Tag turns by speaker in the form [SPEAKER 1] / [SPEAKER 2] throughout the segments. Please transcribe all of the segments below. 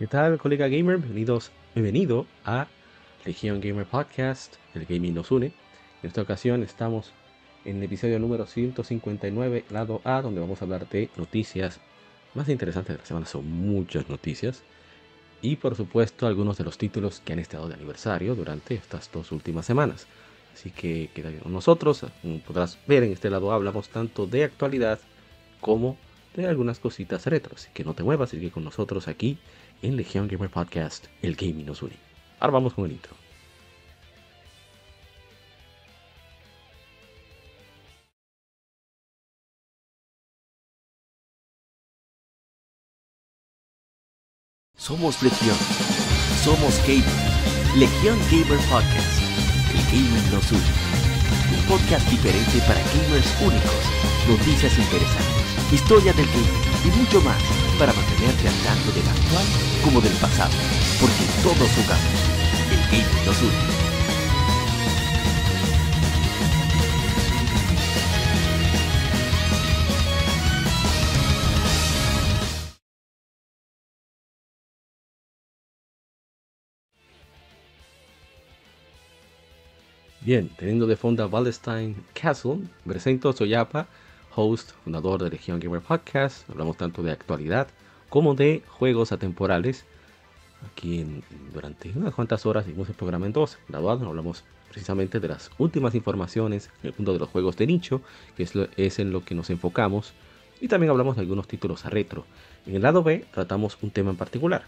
[SPEAKER 1] ¿Qué tal, colega gamer? Bienvenidos, bienvenido a Legion Gamer Podcast, el gaming nos une. En esta ocasión estamos en el episodio número 159, lado A, donde vamos a hablar de noticias más interesantes de la semana. Son muchas noticias. Y por supuesto algunos de los títulos que han estado de aniversario durante estas dos últimas semanas. Así que queda con nosotros. Podrás ver en este lado hablamos tanto de actualidad como de algunas cositas retro. Así que no te muevas, sigue con nosotros aquí en Legion Gamer Podcast, el gaming nos une. Ahora vamos con el intro.
[SPEAKER 2] Somos Legión. Somos Gamer. Legión Gamer Podcast. El gaming nos une. Un podcast diferente para gamers únicos. Noticias interesantes. Historia del gaming y mucho más para mantenerte al tanto del actual como del pasado. Porque todos jugamos. El gaming nos une.
[SPEAKER 1] Bien, teniendo de fondo a Wallenstein Castle, presento Soyapa, host, fundador de Legion Gamer Podcast. Hablamos tanto de actualidad como de juegos atemporales. Aquí en, durante unas cuantas horas hicimos el programa en dos. Graduado, hablamos precisamente de las últimas informaciones en el mundo de los juegos de nicho, que es, es en lo que nos enfocamos. Y también hablamos de algunos títulos a retro. En el lado B tratamos un tema en particular.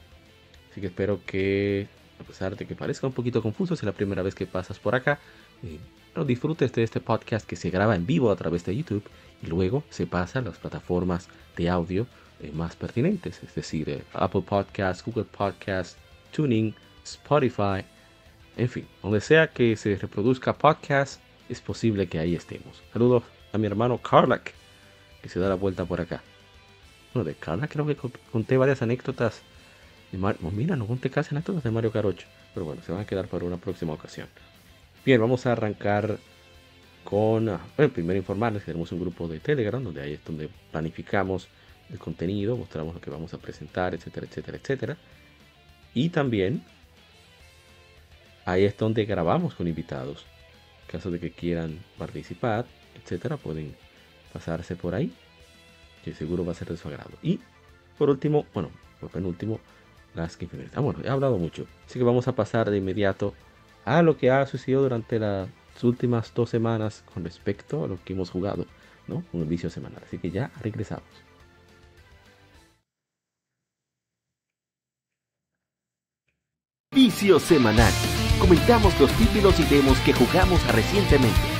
[SPEAKER 1] Así que espero que a pesar de que parezca un poquito confuso, si es la primera vez que pasas por acá, eh, disfrutes de este podcast que se graba en vivo a través de YouTube luego se pasa a las plataformas de audio eh, más pertinentes, es decir, eh, Apple Podcasts, Google Podcasts, Tuning, Spotify, en fin, donde sea que se reproduzca podcast, es posible que ahí estemos. Saludos a mi hermano Carlac, que se da la vuelta por acá. Bueno, de Carlac creo que conté varias anécdotas mira, no conté casi anécdotas de Mario Carocho. Pero bueno, se van a quedar para una próxima ocasión. Bien, vamos a arrancar con. Ah, bueno, primero informarles que tenemos un grupo de Telegram donde ahí es donde planificamos el contenido, mostramos lo que vamos a presentar, etcétera, etcétera, etcétera. Y también ahí es donde grabamos con invitados. En caso de que quieran participar, etcétera, pueden pasarse por ahí, que seguro va a ser de su agrado. Y por último, bueno, por penúltimo, las que Ah, bueno, he hablado mucho. Así que vamos a pasar de inmediato a lo que ha sucedido durante las últimas dos semanas con respecto a lo que hemos jugado, ¿no? El vicio semanal. Así que ya regresamos.
[SPEAKER 2] Vicio semanal. Comentamos los títulos y demos que jugamos recientemente.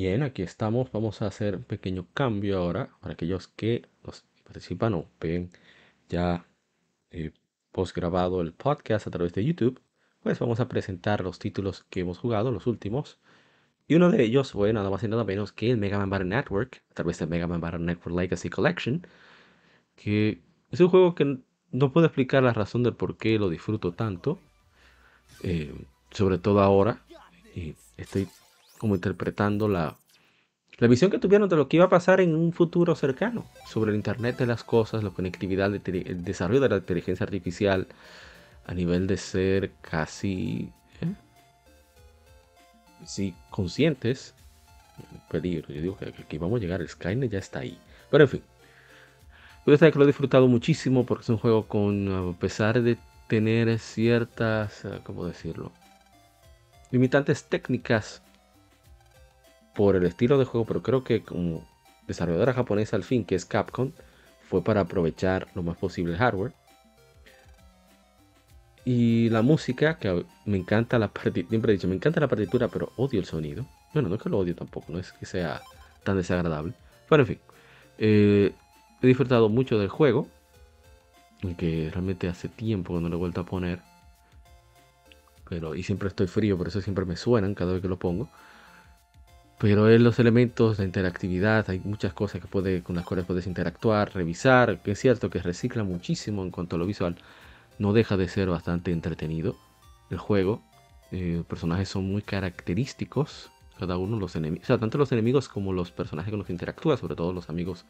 [SPEAKER 1] Bien, aquí estamos. Vamos a hacer un pequeño cambio ahora para aquellos que nos participan o ven ya eh, post grabado el podcast a través de YouTube. Pues vamos a presentar los títulos que hemos jugado, los últimos. Y uno de ellos fue nada más y nada menos que el Mega Man Battle Network, a través del Mega Man Battle Network Legacy Collection, que es un juego que no puedo explicar la razón del por qué lo disfruto tanto, eh, sobre todo ahora. Y estoy como interpretando la, la visión que tuvieron de lo que iba a pasar en un futuro cercano sobre el Internet de las Cosas, la conectividad, el desarrollo de la inteligencia artificial a nivel de ser casi ¿eh? sí, conscientes peligro. Yo digo que aquí vamos a llegar, el Skynet ya está ahí. Pero en fin, puede ser que lo he disfrutado muchísimo porque es un juego con, a pesar de tener ciertas, ¿cómo decirlo? Limitantes técnicas por el estilo de juego, pero creo que como desarrolladora japonesa al fin, que es Capcom, fue para aprovechar lo más posible el hardware. Y la música, que me encanta la partitura, siempre he dicho, me encanta la partitura, pero odio el sonido. Bueno, no es que lo odio tampoco, no es que sea tan desagradable. Pero en fin, eh, he disfrutado mucho del juego, aunque realmente hace tiempo que no lo he vuelto a poner. Pero, y siempre estoy frío, por eso siempre me suenan cada vez que lo pongo. Pero en los elementos, de interactividad, hay muchas cosas que puede, con las cuales puedes interactuar, revisar, que es cierto que recicla muchísimo en cuanto a lo visual, no deja de ser bastante entretenido el juego. Eh, los personajes son muy característicos, cada uno los enemigos, o sea, tanto los enemigos como los personajes con los que interactúa, sobre todo los amigos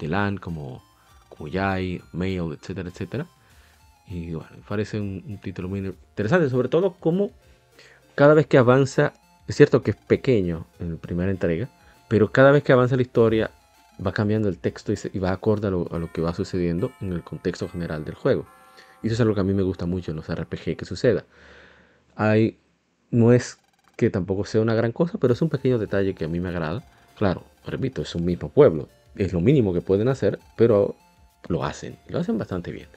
[SPEAKER 1] de Lan, como, como Yai, Mail, etcétera, etcétera. Y bueno, parece un, un título muy interesante, sobre todo como cada vez que avanza es cierto que es pequeño en la primera entrega, pero cada vez que avanza la historia va cambiando el texto y, va acorde a lo, que va sucediendo en el contexto general del juego. Y eso es algo que a mí me gusta mucho en los RPG que suceda. Hay, no es que tampoco sea una gran cosa, pero es un pequeño detalle que a mí me agrada. Claro, repito, es un mismo pueblo. Es lo mínimo que pueden hacer, pero lo hacen. Lo hacen bastante bien.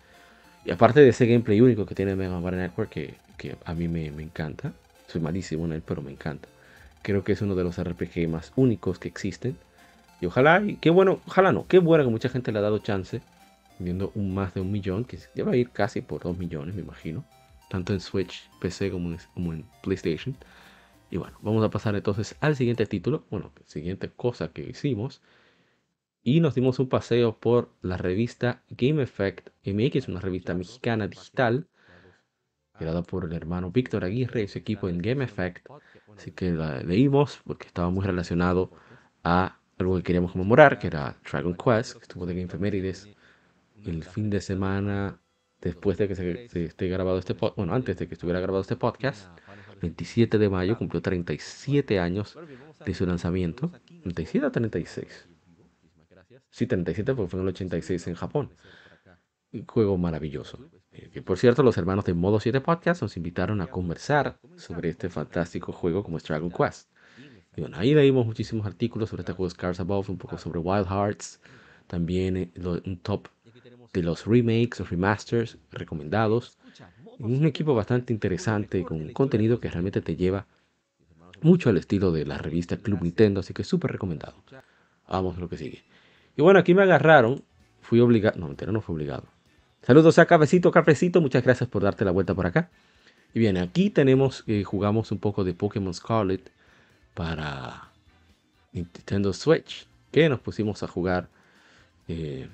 [SPEAKER 1] Y aparte de ese gameplay único que tiene Mega Man Network, que, a mí me encanta, soy malísimo en él, pero me encanta. Creo que es uno de los RPG más únicos que existen. Y ojalá, y qué bueno, ojalá no, qué bueno que mucha gente le ha dado chance, viendo un más de un millón, que ya a ir casi por dos millones, me imagino. Tanto en Switch, PC como en, como en PlayStation. Y bueno, vamos a pasar entonces al siguiente título, bueno, siguiente cosa que hicimos. Y nos dimos un paseo por la revista Game Effect MX, una revista mexicana digital creada por el hermano Víctor Aguirre y su equipo en Game Effect. Así que la leímos porque estaba muy relacionado a algo que queríamos conmemorar, que era Dragon Quest, que estuvo de Game Femérides el fin de semana después de que se, esté grabado este podcast, bueno, antes de que estuviera grabado este podcast, 27 de mayo, cumplió 37 años de su lanzamiento. 37 o 36. Sí, 37 porque fue en el 86 en Japón. Un juego maravilloso. Eh, que por cierto, los hermanos de Modo 7 Podcast nos invitaron a conversar sobre este fantástico juego como es Dragon Quest. Y bueno, ahí leímos muchísimos artículos sobre este juego Scars Above, un poco sobre Wild Hearts, también eh, un top de los remakes o remasters recomendados. Un equipo bastante interesante con un contenido que realmente te lleva mucho al estilo de la revista Club Nintendo, así que súper recomendado. Vamos a lo que sigue. Y bueno, aquí me agarraron, fui obligado, no, mentira, no fue obligado Saludos a Cafecito, Cafecito, muchas gracias por darte la vuelta por acá. Y bien, aquí tenemos, eh, jugamos un poco de Pokémon Scarlet para Nintendo Switch, que nos pusimos a jugar eh,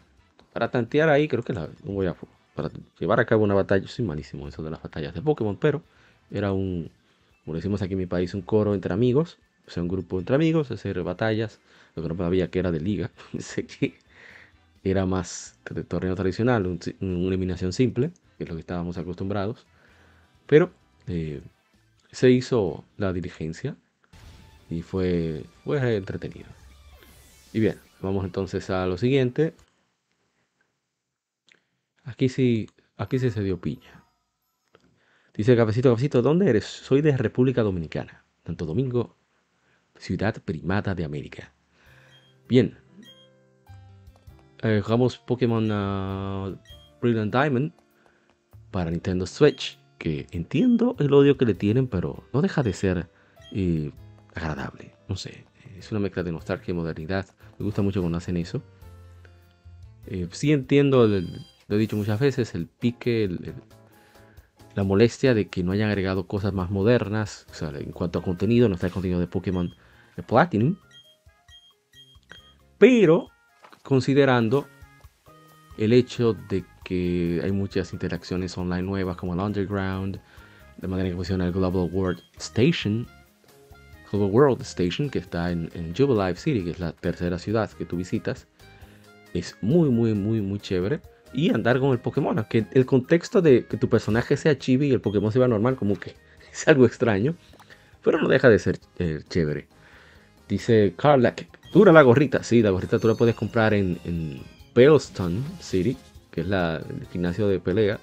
[SPEAKER 1] para tantear ahí, creo que la voy a para llevar a cabo una batalla. Soy malísimo eso de las batallas de Pokémon, pero era un, como decimos aquí en mi país, un coro entre amigos, o sea, un grupo entre amigos, hacer batallas. Lo que no sabía que era de liga, sé que era más torneo tradicional, una eliminación simple, que es lo que estábamos acostumbrados. Pero eh, se hizo la diligencia y fue, fue entretenido. Y bien, vamos entonces a lo siguiente. Aquí sí, aquí sí se dio piña. Dice Cafecito, Cafecito, ¿dónde eres? Soy de República Dominicana, Santo Domingo, ciudad primata de América. Bien, eh, jugamos Pokémon uh, Brilliant Diamond para Nintendo Switch, que entiendo el odio que le tienen, pero no deja de ser eh, agradable. No sé, es una mezcla de nostalgia y modernidad. Me gusta mucho cuando hacen eso. Eh, sí entiendo, lo he dicho muchas veces, el pique, la molestia de que no hayan agregado cosas más modernas. En cuanto a contenido, no está el contenido de Pokémon Platinum. Pero considerando el hecho de que hay muchas interacciones online nuevas como el Underground, de manera que funciona el Global World Station, Global World Station, que está en, en Jubilife City, que es la tercera ciudad que tú visitas, es muy, muy, muy, muy chévere. Y andar con el Pokémon, que el contexto de que tu personaje sea chibi y el Pokémon se va normal, como que es algo extraño, pero no deja de ser eh, chévere. Dice Carlack, dura la gorrita. Sí, la gorrita tú la puedes comprar en, en City, que es la, el gimnasio de pelea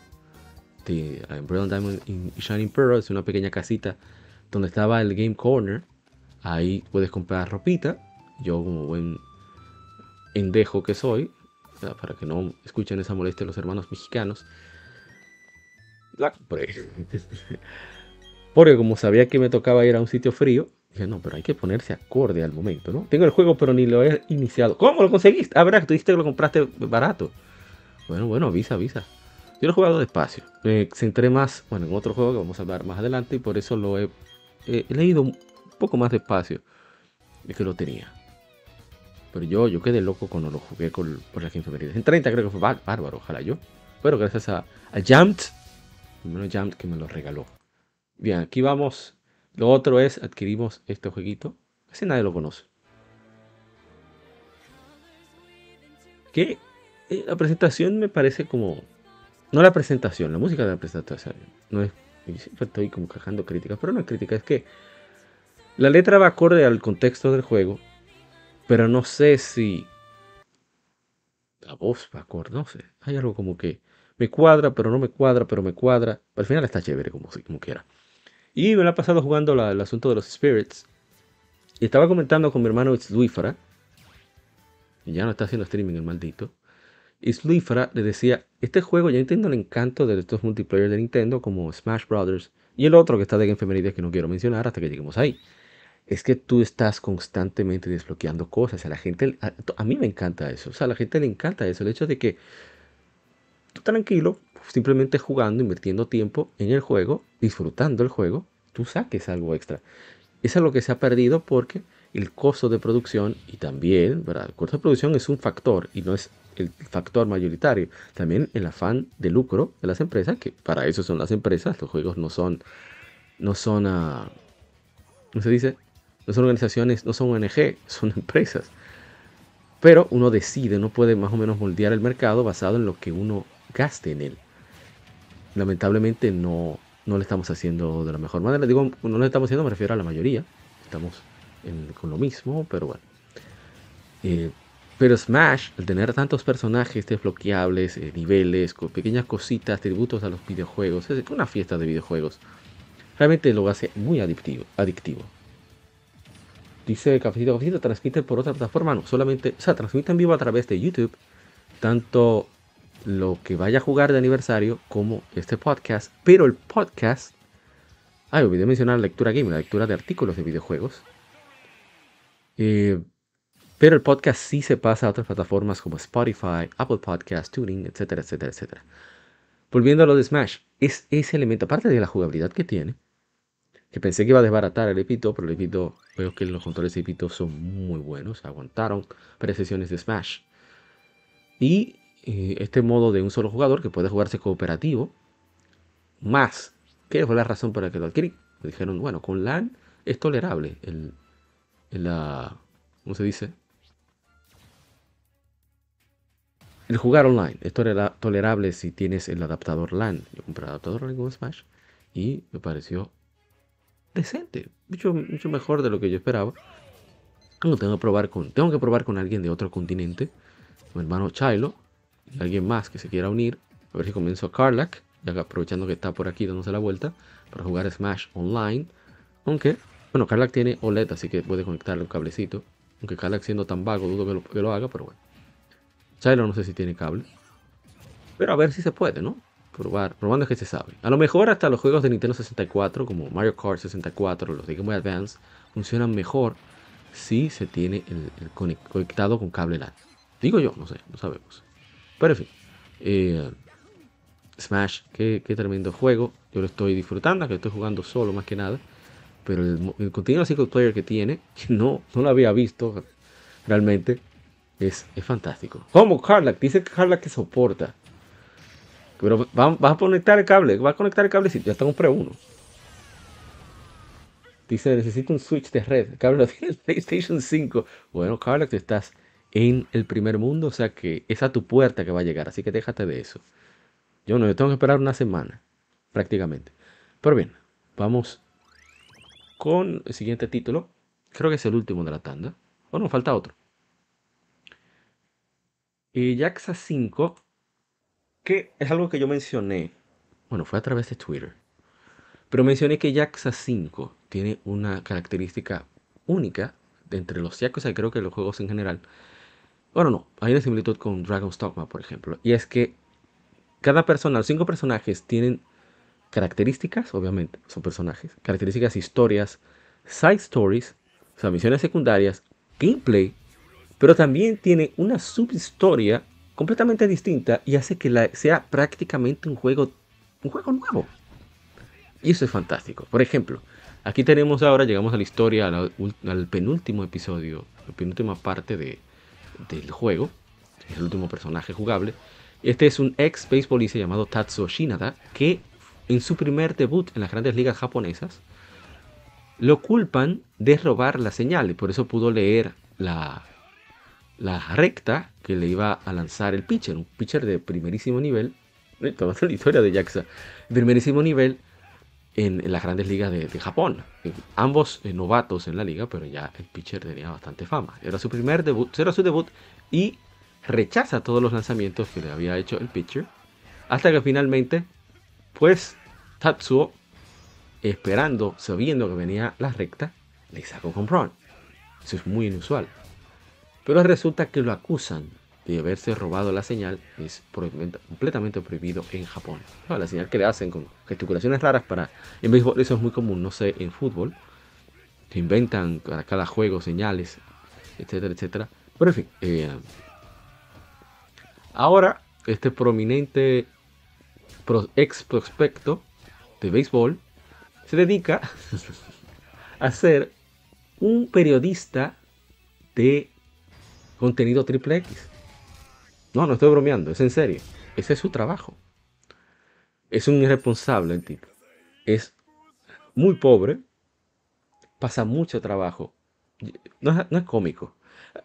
[SPEAKER 1] de Brilliant Diamond y Shining Pearl. Es una pequeña casita donde estaba el Game Corner. Ahí puedes comprar ropita. Yo como buen endejo que soy, para que no escuchen esa molestia los hermanos mexicanos, la compré. Porque como sabía que me tocaba ir a un sitio frío, No, pero hay que ponerse acorde al momento, ¿no? Tengo el juego, pero ni lo he iniciado. ¿Cómo lo conseguiste? Ah, verdad, tú dijiste que lo compraste barato. Bueno, bueno, avisa, avisa. Yo lo he jugado despacio. Me centré más, bueno, en otro juego que vamos a hablar más adelante y por eso lo he, leído un poco más despacio. es que lo tenía. Pero yo, yo quedé loco cuando lo jugué con, por las efemérides. En 30 creo que fue bárbaro, ojalá yo. Pero gracias a, a Jammed, primero Jammed que me lo regaló. Bien, aquí vamos. Lo otro es, adquirimos este jueguito. Casi nadie lo conoce. Que eh, la presentación me parece como... No la presentación, la música de la presentación. No es... siempre estoy como cajando críticas, pero no es crítica, es que la letra va acorde al contexto del juego, pero no sé si la voz va acorde, no sé. Hay algo como que me cuadra, pero no me cuadra, pero me cuadra. Al final está chévere, como, como quiera. Y me la he pasado jugando el asunto de los spirits. Y estaba comentando con mi hermano Sluifara. Y ya no está haciendo streaming el maldito. Y Sluifara le decía, este juego ya entiendo el encanto de estos multiplayer de Nintendo como Smash Brothers. Y el otro que está de Game que no quiero mencionar hasta que lleguemos ahí es que tú estás constantemente desbloqueando cosas. A la gente, a, mí me encanta eso. O sea, a la gente le encanta eso. El hecho de que tú tranquilo, simplemente jugando, invirtiendo tiempo en el juego, disfrutando el juego, tú saques algo extra. Es algo que se ha perdido porque el costo de producción y también, ¿verdad? El costo de producción es un factor y no es el factor mayoritario. También el afán de lucro de las empresas, que para eso son las empresas, los juegos no son, no son, uh, ¿cómo se dice? No son organizaciones, no son ONG, son empresas. Pero uno decide, uno puede más o menos moldear el mercado basado en lo que uno gaste en él. Lamentablemente no, no lo estamos haciendo de la mejor manera. Digo, no lo estamos haciendo, me refiero a la mayoría. Estamos con lo mismo, pero bueno. Eh, pero Smash, al tener tantos personajes desbloqueables, eh, niveles, con pequeñas cositas, tributos a los videojuegos, es una fiesta de videojuegos, realmente lo hace muy adictivo. adictivo. Dice Cafecito Cafecito, transmite por otra plataforma, no, solamente, o sea, transmite en vivo a través de YouTube, tanto lo que vaya a jugar de aniversario como este podcast, pero el podcast, ah, olvidé mencionar la lectura game, la lectura de artículos de videojuegos, eh, pero el podcast sí se pasa a otras plataformas como Spotify, Apple Podcast, Tuning, etcétera, etcétera, etcétera. Volviendo a lo de Smash, es ese elemento, aparte de la jugabilidad que tiene, que pensé que iba a desbaratar el Epito, pero el Epito, veo que los controles de Epito son muy buenos, aguantaron varias sesiones de Smash. Y eh, este modo de un solo jugador que puede jugarse cooperativo, más, que fue la razón por la que lo adquirí. Me dijeron, bueno, con LAN es tolerable el, la, ¿cómo se dice? El jugar online es tolerable si tienes el adaptador LAN. Yo compré el adaptador LAN con Smash y me pareció decente, mucho, mucho mejor de lo que yo esperaba. Tengo que probar con, tengo que probar con alguien de otro continente, mi hermano Chilo, alguien más que se quiera unir, a ver si comienzo a Carlac, ya aprovechando que está por aquí dándose la vuelta, para jugar Smash online. Aunque, bueno, Carlac tiene OLED, así que puede conectarle un cablecito. Aunque Carlac siendo tan vago, dudo que lo, haga, pero bueno. Chilo no sé si tiene cable. Pero a ver si se puede, ¿no? probar, probando es que se sabe. A lo mejor hasta los juegos de Nintendo 64, como Mario Kart 64, los de Game Boy Advance, funcionan mejor si se tiene el, conectado con cable LAN. Digo yo, no sé, no sabemos. Pero en fin, eh, Smash, qué, tremendo juego. Yo lo estoy disfrutando, que estoy jugando solo más que nada. Pero el, el contenido single player que tiene, que no, no lo había visto realmente, es, es fantástico. Como Carlac, dice que Carlac que soporta pero vas a conectar el cable, vas a conectar el cable, si ya un pre uno. Dice, necesito un switch de red. El cable lo tiene el PlayStation 5. Bueno, Carla, tú estás en el primer mundo, o sea que es a tu puerta que va a llegar, así que déjate de eso. Yo no, yo tengo que esperar una semana, prácticamente. Pero bien, vamos con el siguiente título. Creo que es el último de la tanda. O no, falta otro. Jaxa 5 que es algo que yo mencioné, bueno, fue a través de Twitter, pero mencioné que Yakuza 5 tiene una característica única entre los Yakuza y creo que los juegos en general. Bueno, no, hay una similitud con Dragon's Dogma, por ejemplo, y es que cada persona, los cinco personajes tienen características, obviamente, son personajes, características, historias, side stories, o sea, misiones secundarias, gameplay, pero también tiene una subhistoria completamente distinta y hace que sea prácticamente un juego, un juego nuevo. Y eso es fantástico. Por ejemplo, Aquí tenemos ahora, llegamos a la historia, al, penúltimo episodio, la penúltima parte de, del juego, es el último personaje jugable. Este es un ex beisbolista llamado Tatsuo Shinada, que en su primer debut en las grandes ligas japonesas, lo culpan de robar la señal. Y por eso pudo leer la, la recta que le iba a lanzar el pitcher, un pitcher de primerísimo nivel, toda la historia de Jaxa, primerísimo nivel en, las grandes ligas de, Japón. Ambos eh, novatos en la liga, pero ya el pitcher tenía bastante fama. Era su primer debut, era su debut y rechaza todos los lanzamientos que le había hecho el pitcher, hasta que finalmente, pues Tatsuo, esperando, sabiendo que venía la recta, le sacó con Ron. Eso es muy inusual. Pero resulta que lo acusan de haberse robado la señal. Es completamente prohibido en Japón. La señal que le hacen con gesticulaciones raras para... En béisbol eso es muy común, no sé, en fútbol. Se inventan para cada juego señales, etcétera, etcétera. Pero en fin. Eh, ahora, este prominente ex prospecto de béisbol se dedica a ser un periodista de contenido triple X. No, no estoy bromeando, es en serio. Ese es su trabajo. Es un irresponsable el tipo. Es muy pobre, pasa mucho trabajo. No es, cómico.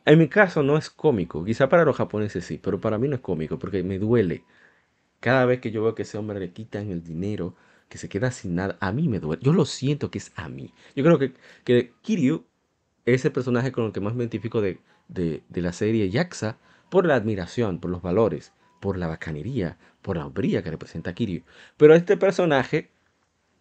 [SPEAKER 1] En mi caso no es cómico. Quizá para los japoneses sí, pero para mí no es cómico porque me duele. Cada vez que yo veo que ese hombre le quitan el dinero, que se queda sin nada, a mí me duele. Yo lo siento que es a mí. Yo creo que, que Kiryu es el personaje con el que más me identifico de, de, la serie Yaxa por la admiración, por los valores, por la bacanería, por la hombría que representa Kiryu. Pero este personaje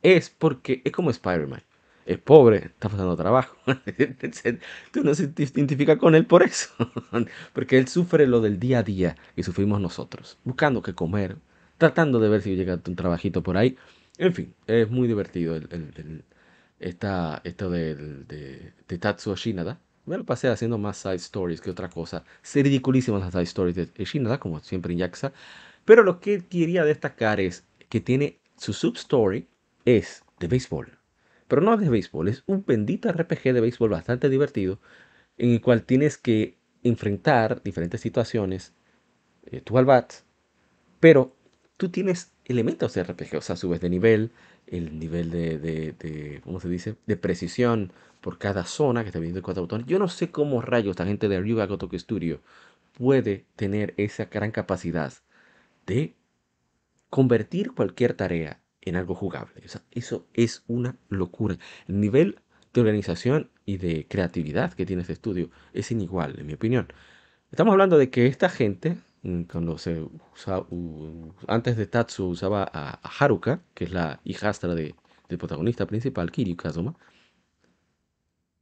[SPEAKER 1] es porque es como Spider-Man. Es pobre, está pasando trabajo. Tú no se identifica con él por eso. Porque él sufre lo del día a día que sufrimos nosotros. Buscando qué comer, tratando de ver si llega un trabajito por ahí. En fin, es muy divertido el, esta, esto de, de Tatsuo Shinada. Me lo pasé haciendo más side stories que otra cosa. Se ridiculísimas las side stories de Shinada, como siempre en Yakuza. Pero lo que quería destacar es que tiene su substory es de béisbol. Pero no de béisbol, es un bendito RPG de béisbol bastante divertido en el cual tienes que enfrentar diferentes situaciones, eh, tú al bat, pero tú tienes elementos de RPG, o sea, subes de nivel, el nivel de, de, ¿cómo se dice?, de precisión por cada zona que está viendo cuatro botones. Yo no sé cómo rayos esta gente de Ryuga Gotoku Studio puede tener esa gran capacidad de convertir cualquier tarea en algo jugable. Eso es una locura. El nivel de organización y de creatividad que tiene este estudio es inigual, en mi opinión. Estamos hablando de que esta gente cuando se usaba, antes de Tatsu usaba a, Haruka, que es la hijastra de, del protagonista principal, Kiryu Kazuma,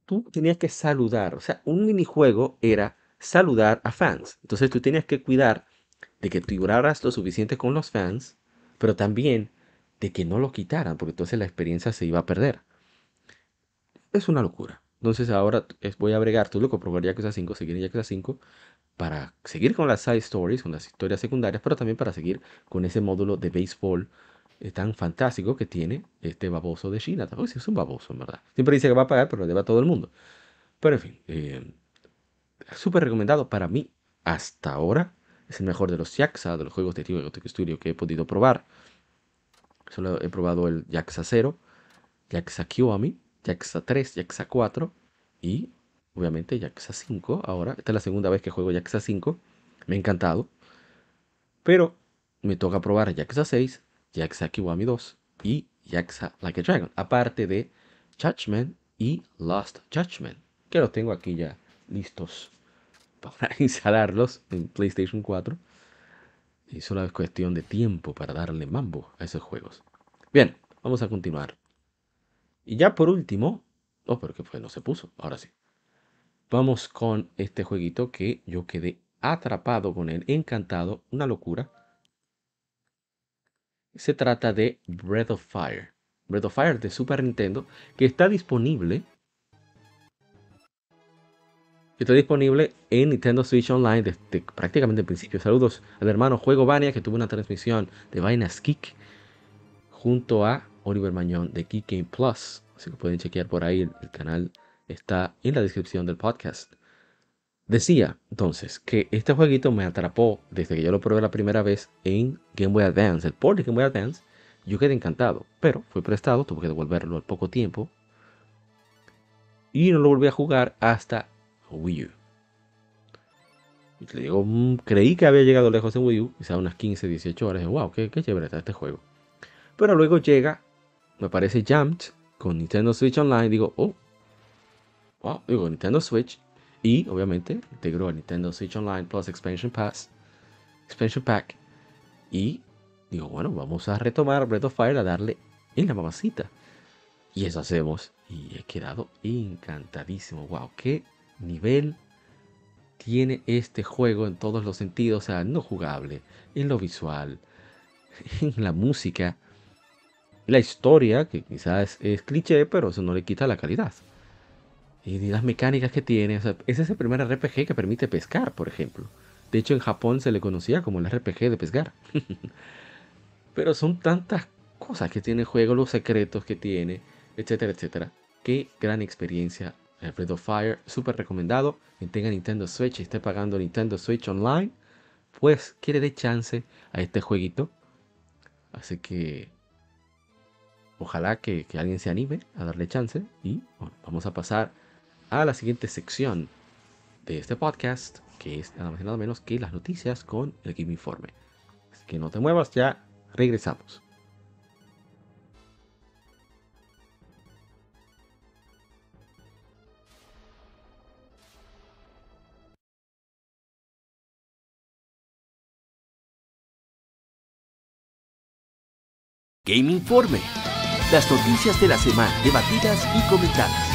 [SPEAKER 1] tú tenías que saludar, o sea, un minijuego era saludar a fans. Entonces tú tenías que cuidar de que tú duraras lo suficiente con los fans, pero también de que no lo quitaran, porque entonces la experiencia se iba a perder. Es una locura. Entonces ahora voy a bregar, tú loco, probar Yakuza 5, seguir Yakuza 5, para seguir con las side stories, con las historias secundarias, pero también para seguir con ese módulo de béisbol eh, tan fantástico que tiene este baboso de China. Uy, es un baboso, en verdad. Siempre dice que va a pagar, pero lo debe a todo el mundo. Pero en fin, eh, súper recomendado para mí hasta ahora. Es el mejor de los Yakuza, de los juegos de Tio Studio que he podido probar. Solo he probado el Yakuza 0, Yakuza Kiwami, Yakuza 3, Yakuza 4 y obviamente Yakuza 5 ahora. Esta es la segunda vez que juego Yakuza 5. Me ha encantado. Pero me toca probar Yakuza 6, Yakuza Kiwami 2 y Yakuza Like a Dragon. Aparte de Judgment y Lost Judgment. Que los tengo aquí ya listos para instalarlos en PlayStation 4. Y solo es cuestión de tiempo para darle mambo a esos juegos. Bien, vamos a continuar. Y ya por último. Oh, pero que fue, no se puso. Ahora sí. Vamos con este jueguito que yo quedé atrapado con él, encantado, una locura. Se trata de Breath of Fire. Breath of Fire de Super Nintendo, que está disponible. Está disponible en Nintendo Switch Online desde prácticamente el principio. Saludos al hermano Juego Vania que tuvo una transmisión de Vainas Kick junto a Oliver Mañón de Geek Game Plus. Así que pueden chequear por ahí. El, canal está en la descripción del podcast. Decía entonces que este jueguito me atrapó desde que yo lo probé la primera vez en Game Boy Advance, el port de Game Boy Advance. Yo quedé encantado, pero fue prestado, tuve que devolverlo al poco tiempo. Y no lo volví a jugar hasta Wii U. Le digo, mm, creí que había llegado lejos en Wii U, quizá unas 15, 18 horas. Y wow, qué, qué chévere está este juego. Pero luego llega, me parece Jumped con Nintendo Switch Online. Digo, oh, wow, digo, Nintendo Switch. Y obviamente integró el Nintendo Switch Online Plus Expansion Pass, Expansion Pack. Y digo, bueno, vamos a retomar Breath of Fire a darle en la mamacita. Y eso hacemos. Y he quedado encantadísimo. Wow, qué nivel tiene este juego en todos los sentidos. O sea, no jugable, en lo visual, en la música, la historia, que quizás es, cliché, pero eso no le quita la calidad. Y las mecánicas que tiene. O sea, es ese primer RPG que permite pescar, por ejemplo. De hecho, en Japón se le conocía como el RPG de pescar. pero son tantas cosas que tiene el juego, los secretos que tiene, etcétera, etcétera. Qué gran experiencia. El Breath of Fire, súper recomendado. Quien tenga Nintendo Switch y esté pagando Nintendo Switch Online, pues quiere de chance a este jueguito. Así que ojalá que, alguien se anime a darle chance. Y bueno, vamos a pasar a la siguiente sección de este podcast, que es nada más y nada menos que las noticias con el Game Informe. Así que no te muevas, ya regresamos.
[SPEAKER 2] Game Informe. Las noticias de la semana debatidas y comentadas.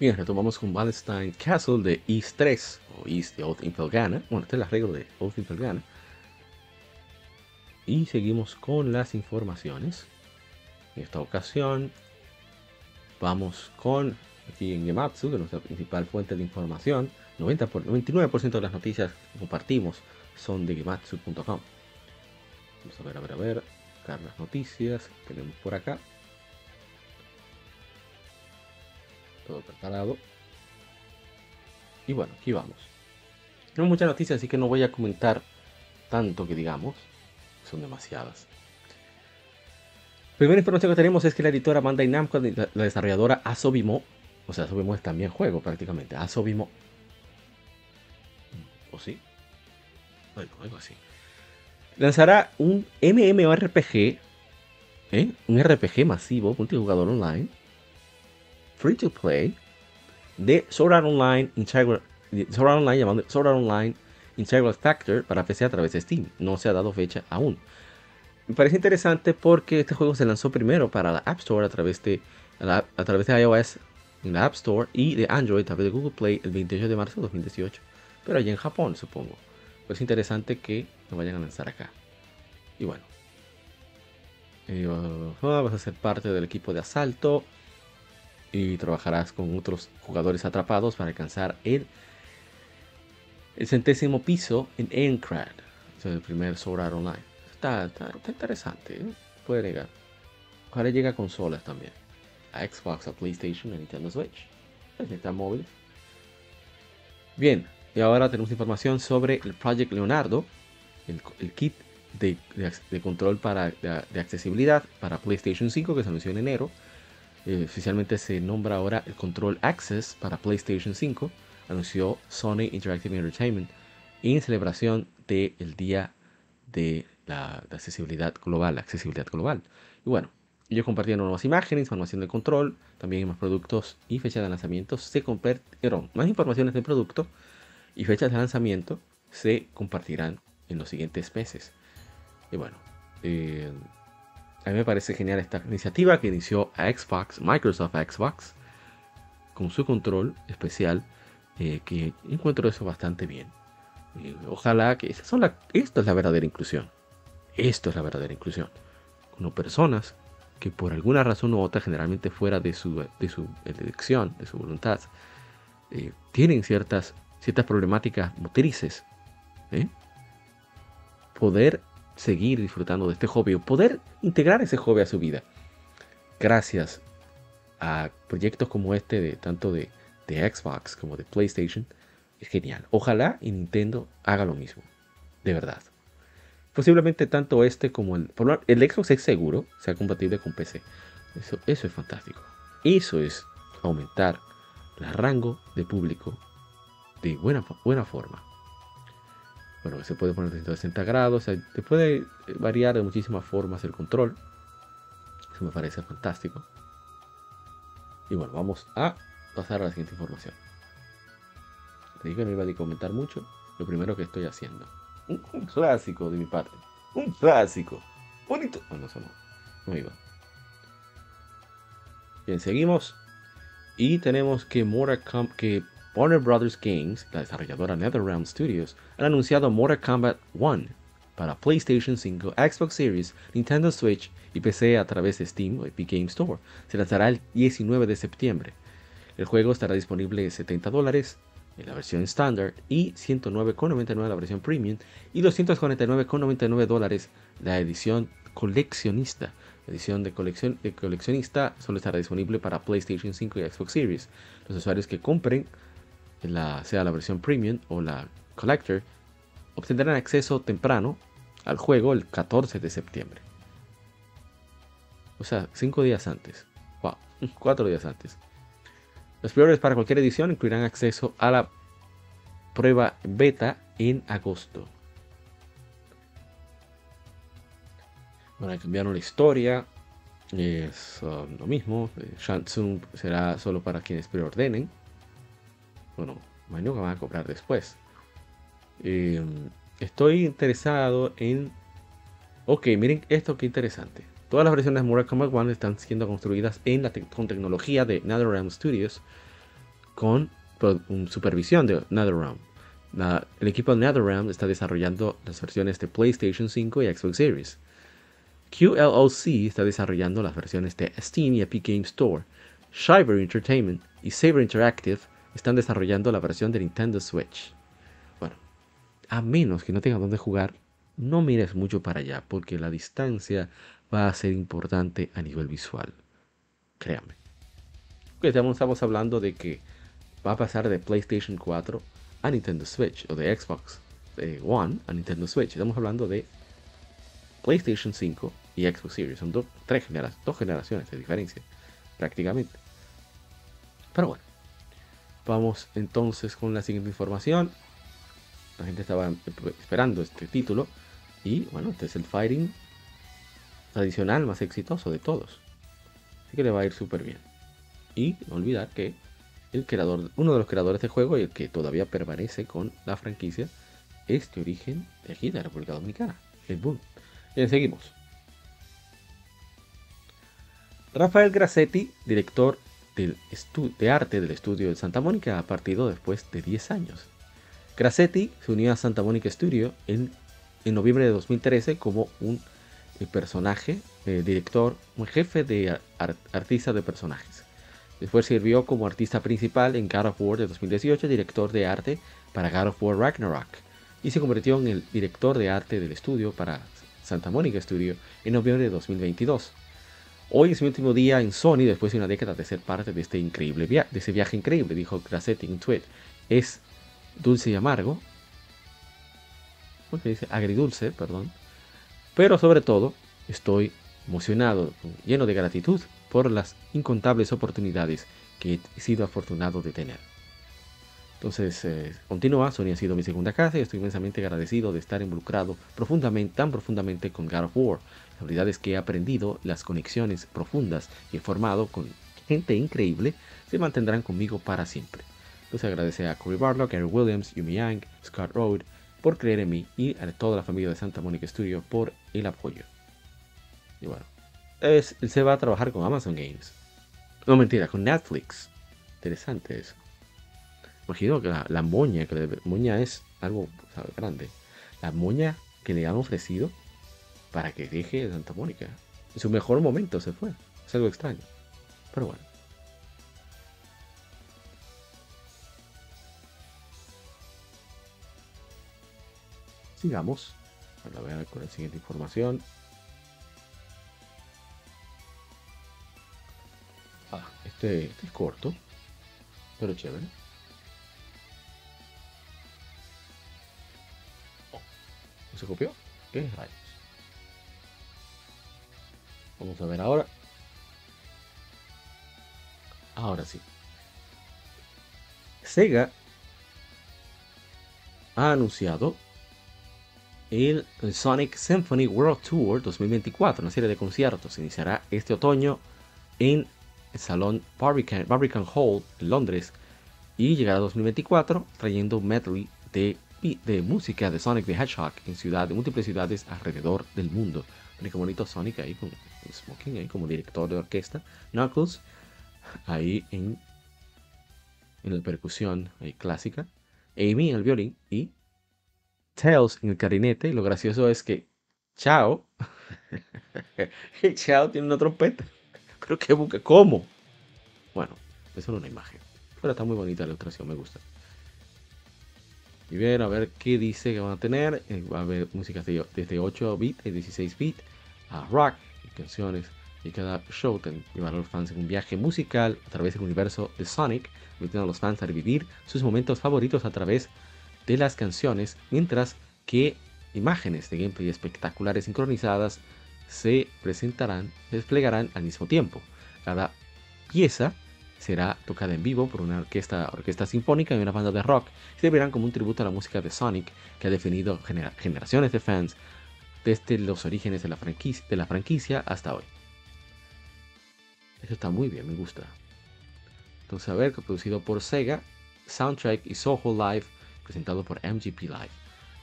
[SPEAKER 1] Bien, retomamos con Wallenstein Castle de East 3 o East de Old Impel Bueno, este es el arreglo de Old Impel Y seguimos con las informaciones. En esta ocasión vamos con aquí en Gematsu, que es nuestra principal fuente de información. 90 por, 99% de las noticias que compartimos son de gematsu.com. Vamos a ver, a ver, a ver, buscar las noticias que tenemos por acá. Todo preparado. Y bueno, aquí vamos. Tengo muchas noticias, así que no voy a comentar tanto que digamos. Son demasiadas. Primera información que tenemos es que la editora Bandai Namco, la, desarrolladora Asobimo, o sea, Asobimo es también juego prácticamente, Asobimo, ¿o sí? Bueno, algo así. Lanzará un MMORPG, ¿eh? un RPG masivo, multijugador online, free to play de Sword Art Online Integral, Sword Art Online llamando Sword Art Online Integral Factor para PC a través de Steam. No se ha dado fecha aún. Me parece interesante porque este juego se lanzó primero para la App Store a través de, través de iOS en la App Store y de Android a través de Google Play el 28 de marzo de 2018. Pero allá en Japón, supongo. Pues es interesante que lo vayan a lanzar acá. Y bueno. Eh, vas a ser parte del equipo de asalto y trabajarás con otros jugadores atrapados para alcanzar el, el centésimo piso en Encrad, el primer Sword Art Online. Está, interesante, ¿eh? puede llegar. Ojalá llega a consolas también, a Xbox, a PlayStation, a Nintendo Switch, está móvil. Bien, y ahora tenemos información sobre el Project Leonardo, el, kit de, control para, de accesibilidad para PlayStation 5 que se anunció en enero eh, oficialmente se nombra ahora el Control Access para PlayStation 5, anunció Sony Interactive Entertainment en celebración del Día de la accesibilidad global, accesibilidad global. Y bueno, ellos compartieron nuevas imágenes, información de control, también más productos y fechas de lanzamiento se compartieron. Más informaciones del producto y fechas de lanzamiento se compartirán en los siguientes meses. Y bueno, eh, a mí me parece genial esta iniciativa que inició a Xbox, Microsoft Xbox, con su control especial eh, que encuentro eso bastante bien. ojalá que esa son la, esta es la verdadera inclusión. Esto es la verdadera inclusión. Como personas que por alguna razón u otra, generalmente fuera de su, de su elección, de su voluntad, eh, tienen ciertas, ciertas problemáticas motrices. ¿eh? Poder seguir disfrutando de este hobby o poder integrar ese hobby a su vida. Gracias a proyectos como este, de tanto de, de Xbox como de PlayStation, es genial. Ojalá y Nintendo haga lo mismo. De verdad. Posiblemente tanto este como el... El Xbox es seguro, sea compatible con PC. Eso, eso es fantástico. Eso es aumentar el rango de público de buena, buena forma. Bueno, se puede poner de 160 grados, se puede variar de muchísimas formas el control. Eso me parece fantástico. Y bueno, vamos a pasar a la siguiente información. Te dije que no iba a comentar mucho. Lo primero que estoy haciendo. Un, clásico de mi parte. Un clásico. Bonito. Bueno, eso no. No iba. Bien, seguimos. Y tenemos que, que Warner Brothers Games, la desarrolladora NetherRealm Studios, han anunciado Mortal Kombat 1 para PlayStation 5, Xbox Series, Nintendo Switch y PC a través de Steam o Epic Game Store. Se lanzará el 19 de septiembre. El juego estará disponible en 70 dólares en la versión estándar y 109,99 la versión premium y 249,99 dólares la edición coleccionista edición de, colección, de coleccionista solo estará disponible para PlayStation 5 y Xbox Series. Los usuarios que compren, sea la versión Premium o la Collector, obtendrán acceso temprano al juego el 14 de septiembre. O sea, 5 días antes. Wow, 4 días antes. Los priores para cualquier edición incluirán acceso a la prueba beta en agosto. Bueno, cambiaron la historia. Es lo mismo. Shansung será solo para quienes preordenen. Bueno, que van a cobrar después. Em, estoy interesado en. Ok, miren esto que interesante. Todas las versiones de Kombat 1 están siendo construidas con tecnología de NetherRealm Studios con supervisión de NetherRealm. el equipo de NetherRealm está desarrollando las versiones de PlayStation 5 y Xbox Series. QLOC está desarrollando las versiones de Steam y Epic Game Store. Shiver Entertainment y Saber Interactive están desarrollando la versión de Nintendo Switch. Bueno, a menos que no tengas dónde jugar, no mires mucho para allá, porque la distancia va a ser importante a nivel visual. Créame. estamos hablando de que va a pasar de PlayStation 4 a Nintendo Switch, o de Xbox One a Nintendo Switch. Estamos hablando de PlayStation 5 y Xbox Series. Son dos generaciones de diferencia, prácticamente. Pero bueno, vamos entonces con la siguiente información. La gente estaba esperando este título. Y bueno, este es el fighting tradicional más exitoso de todos. Así que le va a ir súper bien. Y no olvidar que el creador, uno de los creadores del juego y el que todavía permanece con la franquicia es de origen de aquí, de la República Dominicana, el Boom. Bien, seguimos. Rafael Grassetti, director del de arte del estudio de Santa Mónica, ha partido después de 10 años. Grassetti se unió a Santa Mónica Studio en, en noviembre de 2013 como un eh, personaje, eh, director, un jefe de artista de personajes. Después sirvió como artista principal en God of War de 2018, director de arte para God of War Ragnarok, y se convirtió en el director de arte del estudio para Santa Mónica Studio en noviembre de 2022. Hoy es mi último día en Sony después de una década de ser parte de este increíble viaje, de ese viaje increíble, dijo Grassetti en tweet. Es dulce y amargo. Porque dice agridulce, perdón. Pero sobre todo, estoy emocionado, lleno de gratitud por las incontables oportunidades que he sido afortunado de tener. Entonces, eh, continúa, Sony ha sido mi segunda casa y estoy inmensamente agradecido de estar involucrado profundamente, tan profundamente con God of War. Habilidades que he aprendido, las conexiones profundas y he formado con gente increíble se mantendrán conmigo para siempre. Entonces agradece a Corey Barlock, Eric Williams, Yumi Yang, Scott Road por creer en mí y a toda la familia de Santa Monica Studio por el apoyo. Y bueno, es, se va a trabajar con Amazon Games. No mentira, con Netflix. Interesante eso. imagino que la, moña, que la moña es algo grande, la moña que le han ofrecido para que deje Santa Mónica. En su mejor momento se fue. Es algo extraño. Pero bueno. Sigamos. A ver con la siguiente información. Ah, este, este es corto. Pero chévere. Oh, ¿No se copió? ¿Qué rayos? Vamos a ver ahora. Ahora sí. Sega ha anunciado el Sonic Symphony World Tour 2024, una serie de conciertos. Iniciará este otoño en el Salón Barbican, Hall en Londres y llegará a 2024 trayendo medley de, de música de Sonic the Hedgehog en ciudad, múltiples ciudades alrededor del mundo. Qué bonito Sonic ahí con Smoking ahí como director de orquesta. Knuckles ahí en, en la percusión ahí clásica. Amy en el violín y Tails en el clarinete. Y lo gracioso es que Chao, Chao tiene una trompeta. Pero que busca, ¿cómo? Bueno, es solo una imagen. Pero está muy bonita la ilustración, me gusta. Y ver, a ver qué dice que van a tener. Eh, va a haber música desde 8 bits y 16 bits a rock y canciones. Y cada show llevará a los fans en un viaje musical a través del universo de Sonic, invitando a los fans a revivir sus momentos favoritos a través de las canciones, mientras que imágenes de gameplay espectaculares sincronizadas se presentarán, desplegarán al mismo tiempo. Cada pieza será tocada en vivo por una orquesta, orquesta sinfónica y una banda de rock y se verán como un tributo a la música de Sonic que ha definido generaciones de fans desde los orígenes de la, franquicia, de la franquicia hasta hoy. Eso está muy bien, me gusta. Entonces, a ver, producido por Sega, Soundtrack y Soho Live, presentado por MGP Live.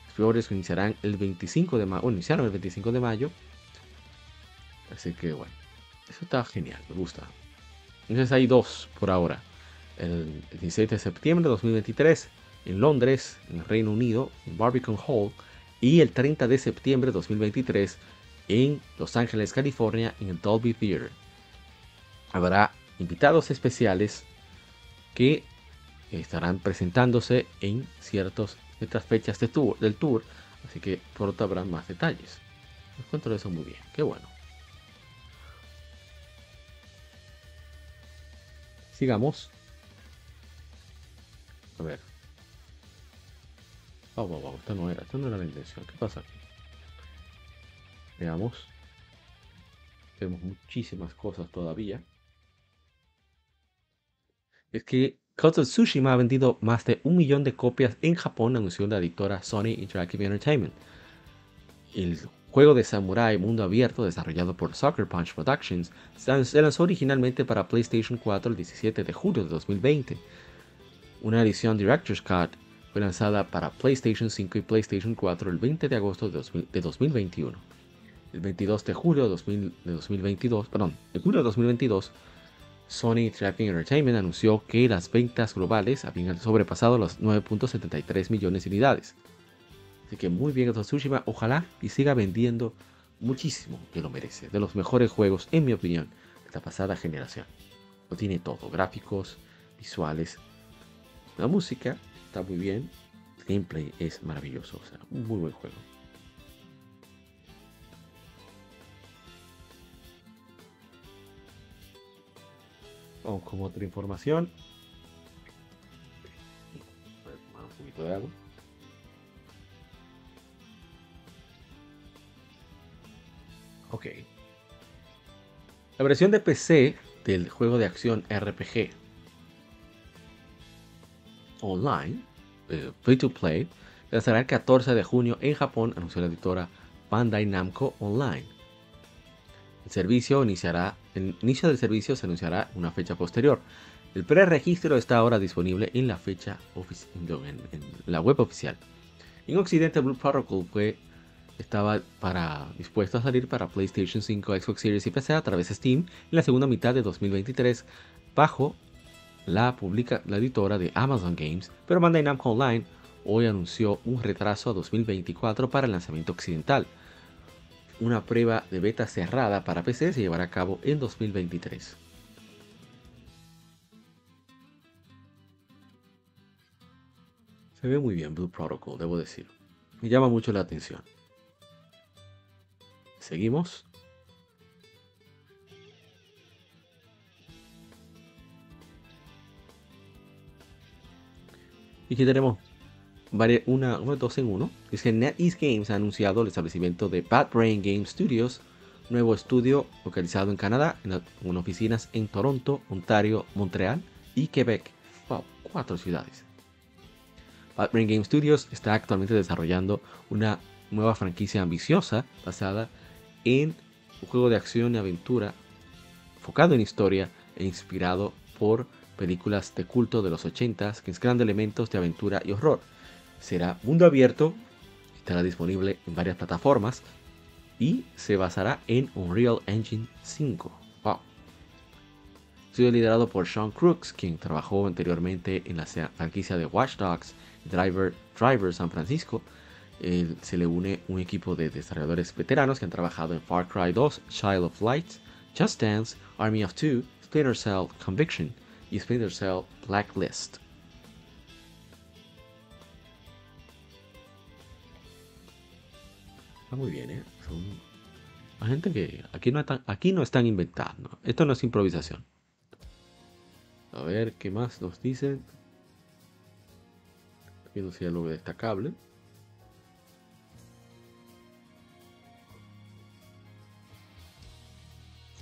[SPEAKER 1] Los flores iniciarán el 25 de mayo, iniciaron el 25 de mayo. Así que bueno, eso está genial, me gusta. Entonces hay dos por ahora. El 16 de septiembre de 2023 en Londres, en el Reino Unido, en Barbican Hall, y el 30 de septiembre de 2023 en Los Ángeles, California, en el Dolby Theater. Habrá invitados especiales que estarán presentándose en ciertas fechas del tour, así que pronto habrá más detalles. Les cuento eso muy bien, qué bueno. Sigamos. A ver. Wow, wow, esta no era, esta no era la intención. ¿Qué pasa aquí? Veamos. Tenemos muchísimas cosas todavía. Es que Ghost of Tsushima ha vendido más de un millón de copias en Japón, anunció la editora Sony Interactive Entertainment. El juego de samurai mundo abierto desarrollado por Sucker Punch Productions se lanzó originalmente para PlayStation 4 el 17 de julio de 2020. Una edición Director's Cut fue lanzada para PlayStation 5 y PlayStation 4 el 20 de agosto de, 2021. El 22 de julio de, 2022, perdón, en julio de 2022, Sony Tracking Entertainment anunció que las ventas globales habían sobrepasado los 9.73 millones de unidades. Así que muy bien Tsushima, ojalá y siga vendiendo muchísimo, que lo merece. De los mejores juegos, en mi opinión, de la pasada generación. Lo tiene todo, gráficos, visuales, la música, está muy bien. El gameplay es maravilloso, o sea, un muy buen juego. Vamos con otra información. Un poquito de agua. Ok. La versión de PC del juego de acción RPG online, eh, free to play, lanzará el 14 de junio en Japón, anunció la editora Bandai Namco Online. El servicio iniciará, el inicio del servicio se anunciará una fecha posterior. El preregistro está ahora disponible en la fecha en, la web oficial. En Occidente, Blue Protocol fue, estaba para, dispuesto a salir para PlayStation 5, Xbox Series y PC a través de Steam en la segunda mitad de 2023 bajo la, publica, la editora de Amazon Games, pero Bandai Namco Online hoy anunció un retraso a 2024 para el lanzamiento occidental. Una prueba de beta cerrada para PC se llevará a cabo en 2023. Se ve muy bien Blue Protocol, debo decir. Me llama mucho la atención. Seguimos. Y aquí tenemos una, dos en uno. Es que NetEase Games ha anunciado el establecimiento de Bad Brain Game Studios, nuevo estudio localizado en Canadá, con oficinas en Toronto, Ontario, Montreal y Quebec. Wow, cuatro ciudades. Bad Brain Game Studios está actualmente desarrollando una nueva franquicia ambiciosa basada en un juego de acción y aventura enfocado en historia e inspirado por películas de culto de los 80s que mezclan elementos de aventura y horror. Será mundo abierto, estará disponible en varias plataformas y se basará en Unreal Engine 5. Wow. Sido liderado por Sean Crooks, quien trabajó anteriormente en la franquicia de Watch Dogs, Driver, Driver San Francisco. se le une un equipo de desarrolladores veteranos que han trabajado en Far Cry 2, Child of Light, Just Dance, Army of Two, Splinter Cell Conviction y Splinter Cell Blacklist. Está muy bien, ¿eh? Son gente que aquí no, están, aquí no están inventando. Esto no es improvisación. A ver qué más nos dicen. Aquí no sea algo destacable.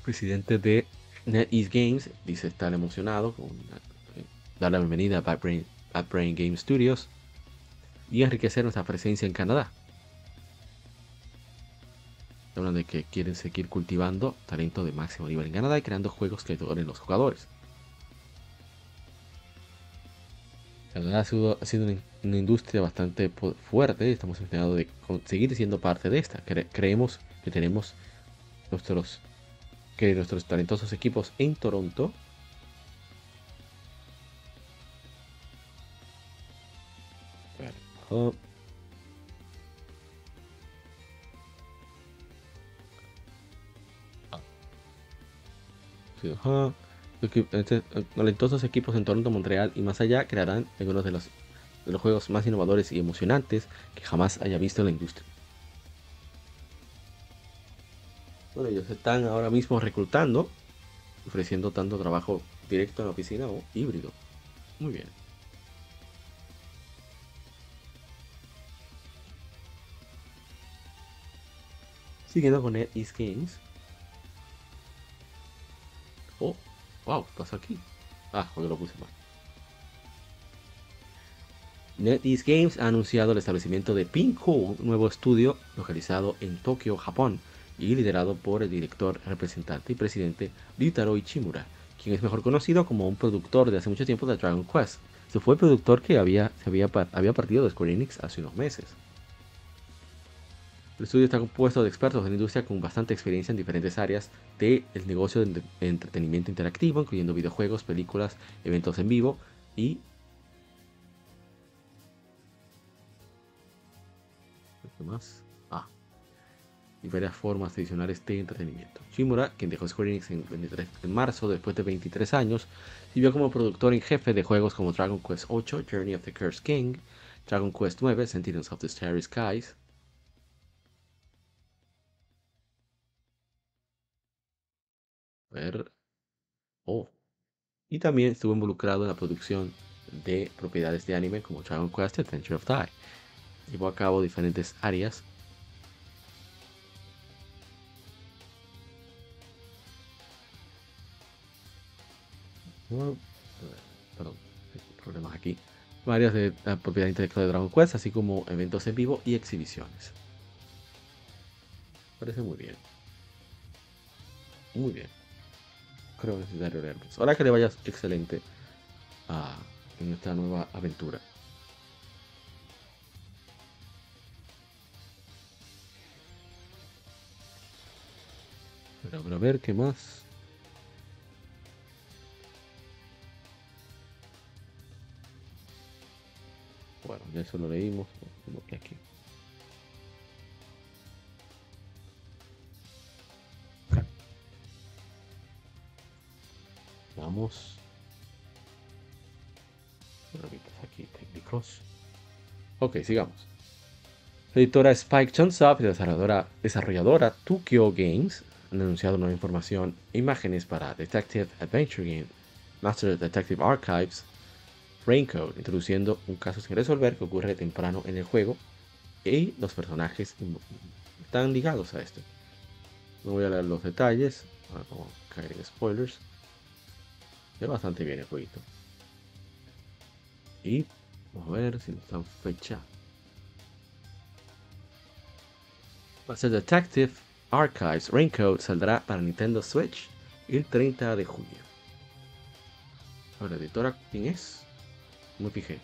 [SPEAKER 1] Presidente de NetEase Games dice estar emocionado con eh, dar la bienvenida a Bad Brain, Game Studios y enriquecer nuestra presencia en Canadá. Hablan de que quieren seguir cultivando talento de máximo nivel en Canadá y creando juegos que adoren los jugadores. Canadá ha sido, una, industria bastante fuerte y estamos empeñados de seguir siendo parte de esta. creemos que tenemos nuestros que nuestros talentosos equipos en Toronto este, talentosos equipos en Toronto, Montreal y más allá crearán algunos de los, de los juegos más innovadores y emocionantes que jamás haya visto la industria. Bueno, ellos están ahora mismo reclutando, ofreciendo tanto trabajo directo en la oficina o híbrido. Muy bien. Siguiendo con NetEase Games. Oh, wow, pasa aquí. Ah, yo lo puse mal. NetEase Games ha anunciado el establecimiento de Pinko, un nuevo estudio localizado en Tokio, Japón, y liderado por el director, representante y presidente Ryutaro Ichimura, quien es mejor conocido como un productor de hace mucho tiempo de Dragon Quest. Se fue el productor que había, se había, había partido de Square Enix hace unos meses. El estudio está compuesto de expertos de la industria con bastante experiencia en diferentes áreas del negocio de entretenimiento interactivo, incluyendo videojuegos, películas, eventos en vivo y... ¿Qué más? Y varias formas adicionales de entretenimiento. Shimura, quien dejó Square Enix en, en marzo después de 23 años, sirvió como productor en jefe de juegos como Dragon Quest VIII, Journey of the Cursed King, Dragon Quest IX, Sentinels of the Starry Skies, ver. Oh. Y también estuvo involucrado en la producción de propiedades de anime como Dragon Quest Adventure of Die. Llevó a cabo diferentes áreas perdón, problemas aquí, varias de la propiedad intelectual de Dragon Quest, así como eventos en vivo y exhibiciones. Parece muy bien. Muy bien. Creo que necesario leer Ahora que le vayas excelente a, en esta nueva aventura. Pero, a ver qué más. Ya eso lo leímos. Que aquí. Vamos. aquí técnicos. Ok, sigamos. Editora Spike Chunsoft y desarrolladora, desarrolladora Tokyo Games han anunciado nueva información e imágenes para Detective Adventure Game Master Detective Archives Raincoat, introduciendo un caso sin resolver que ocurre temprano en el juego y los personajes están ligados a esto. No voy a leer los detalles, no caer en spoilers. Es bastante bien el jueguito. Y vamos a ver si dan fecha. Master Detective Archives Raincoat saldrá para Nintendo Switch el 30 de junio. Ahora, editora, ¿quién es? Me fijé.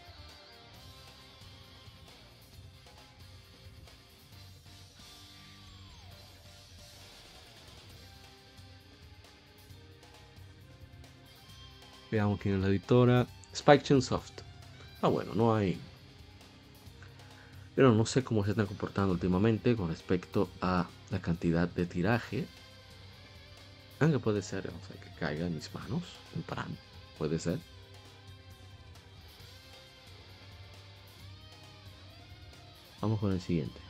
[SPEAKER 1] Veamos quién es la editora. Spike Soft. Ah, bueno, no hay. Pero no sé cómo se están comportando últimamente con respecto a la cantidad de tiraje. Aunque puede ser, vamos a que caiga en mis manos temprano. Puede ser. Vamos con el siguiente.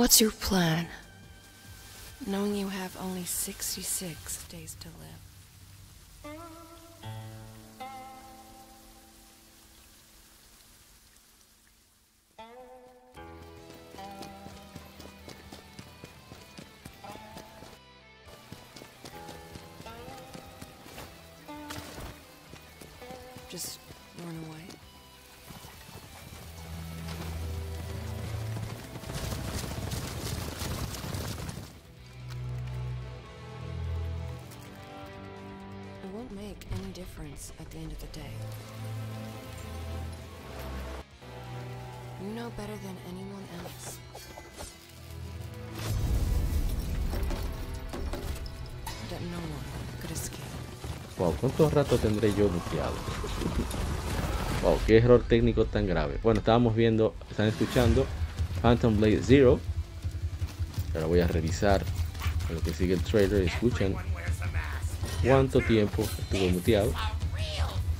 [SPEAKER 3] What's your plan? Knowing you have only 66 days to live. Just run away.
[SPEAKER 1] Wow, ¿cuánto rato tendré yo muteado? Wow, qué error técnico tan grave. Bueno, estábamos viendo, están escuchando Phantom Blade Zero. Ahora voy a revisar lo que sigue el trailer. Escuchan cuánto tiempo estuvo muteado.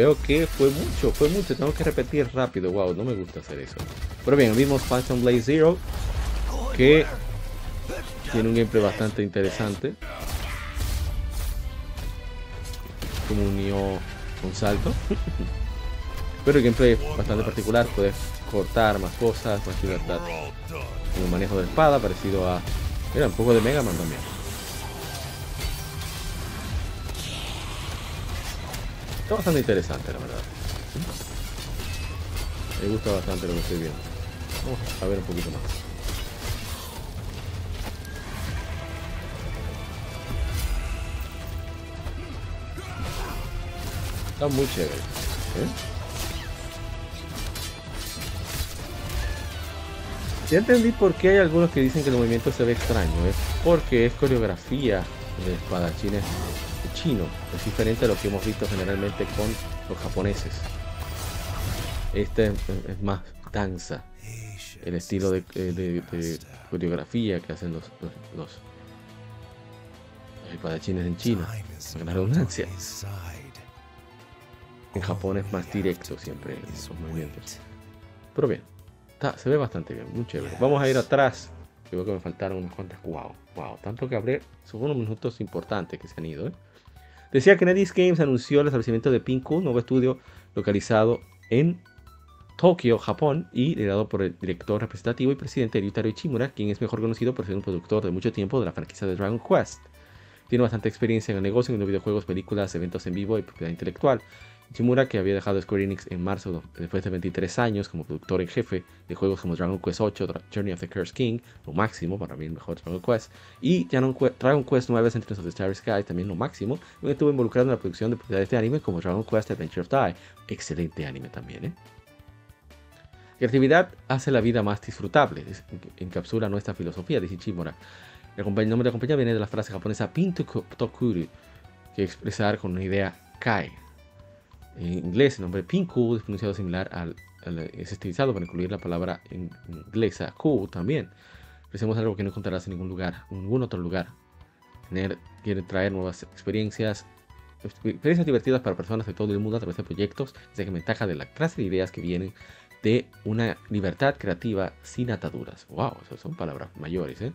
[SPEAKER 1] Veo que fue mucho, fue mucho. Tengo que repetir rápido. Wow, no me gusta hacer eso. Pero bien, vimos Phantom Blade Zero. Que tiene un gameplay bastante interesante. Como unió un salto. Pero el gameplay es bastante particular. Puedes cortar más cosas, más libertad. Como un manejo de espada, parecido a. Mira, un poco de Mega Man también. Está bastante interesante, la verdad. Me gusta bastante lo que estoy viendo. Vamos a ver un poquito más. Está muy chévere. ¿eh? Ya entendí por qué hay algunos que dicen que el movimiento se ve extraño. Es porque es coreografía de espadachines chino. Es diferente a lo que hemos visto generalmente con los japoneses. Este es, más danza. El estilo de, eh, de- coreografía que hacen los, los, los espadachines en China. La redundancia. En Japón es más directo siempre esos movimientos. Pero bien, está- se ve bastante bien, muy chévere. Vamos a ir atrás. Creo que me faltaron unas cuantas. Wow, wow. Tanto que hablé. Son unos minutos importantes que se han ido. ¿eh? Decía que NetEase Games anunció el establecimiento de Pinku, nuevo estudio localizado en Tokio, Japón, y liderado por el director representativo y presidente Ryutaro Ichimura, quien es mejor conocido por ser un productor de mucho tiempo de la franquicia de Dragon Quest. Tiene bastante experiencia en el negocio, en los videojuegos, películas, eventos en vivo y propiedad intelectual. Ichimura, que había dejado Square Enix en marzo después de 23 años como productor en jefe de juegos como Dragon Quest 8, Dra- Journey of the Cursed King, lo máximo, para mí el mejor Dragon Quest, y Dragon Que- Dragon Quest 9 Sentinels of the Starry Sky, también lo máximo, estuvo involucrado en la producción de propiedades de anime como Dragon Quest Adventure of Die, excelente anime también, ¿eh? Creatividad hace la vida más disfrutable, encapsula nuestra filosofía, dice compa- el nombre de la compañía viene de la frase japonesa Pinto Tokuru, que expresar con una idea cae. En inglés, el nombre Pinku es pronunciado similar al, es estilizado para incluir la palabra en inglesa cool también. Ofrecemos algo que no encontrarás en ningún lugar, en ningún otro lugar. Tener, quiere traer nuevas experiencias, experiencias divertidas para personas de todo el mundo a través de proyectos, que ventaja de la clase de ideas que vienen de una libertad creativa sin ataduras. Wow, esas son palabras mayores, ¿eh?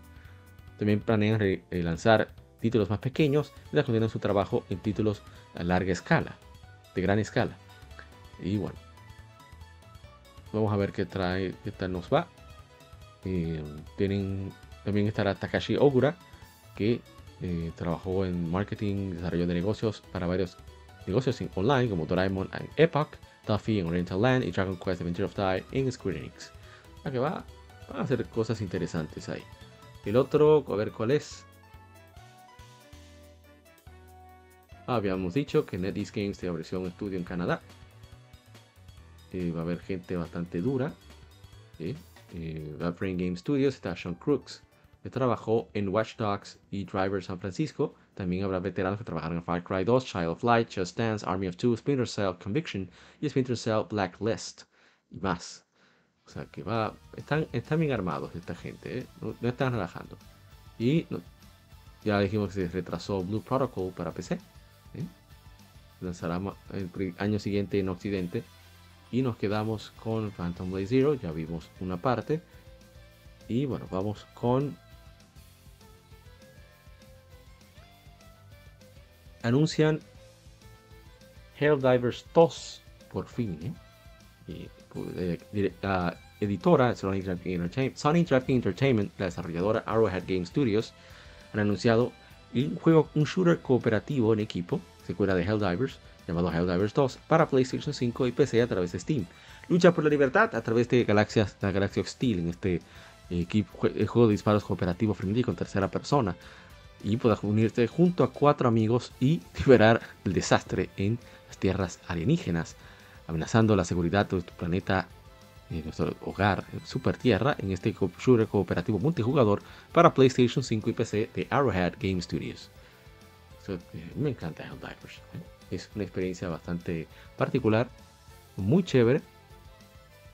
[SPEAKER 1] También planean eh, lanzar títulos más pequeños y continuar su trabajo en títulos a larga escala, de gran escala. Y bueno, vamos a ver qué trae, qué tal nos va. Eh, tienen, también estará Takashi Ogura, que eh, trabajó en marketing, desarrollo de negocios para varios negocios en- online como Doraemon en Epoch, Duffy en Oriental Land y Dragon Quest Adventure of Die en Square Enix. O sea que va, van a hacer cosas interesantes ahí. El otro, a ver cuál es. Habíamos dicho que NetEase Games te ofreció un estudio en Canadá. Eh, va a haber gente bastante dura. ¿sí? eh, Brain Game Studios está Sean Crooks, que trabajó en Watch Dogs y Driver San Francisco. También habrá veteranos que trabajaron en Far Cry 2, Child of Light, Just Dance, Army of Two, Splinter Cell, Conviction y Splinter Cell Blacklist y más. O sea que va, están, están bien armados esta gente, ¿eh? no, están relajando. Y ya dijimos que se retrasó Blue Protocol para PC. Lanzará el año siguiente en Occidente. Y nos quedamos con Phantom Blade Zero. Ya vimos una parte. Y bueno, vamos con. Anuncian Helldivers 2. Por fin, ¿eh? Y, pues, eh, la editora Sony Interactive Entertainment, la desarrolladora Arrowhead Game Studios, han anunciado un juego, un shooter cooperativo en equipo, secuela de Helldivers, llamado Helldivers 2, para PlayStation 5 y PC a través de Steam. Lucha por la libertad a través de Galaxias, la Galaxy of Steel en este equipo, jue- juego de disparos cooperativo frenético en tercera persona. Y podrás unirte junto a cuatro amigos y liberar el desastre en las tierras alienígenas, amenazando la seguridad de tu planeta, eh, nuestro hogar, Super Tierra, en este shooter cooperativo multijugador para PlayStation 5 y PC de Arrowhead Game Studios. Eh, me encanta Helldivers. ¿eh? Es una experiencia bastante particular, muy chévere.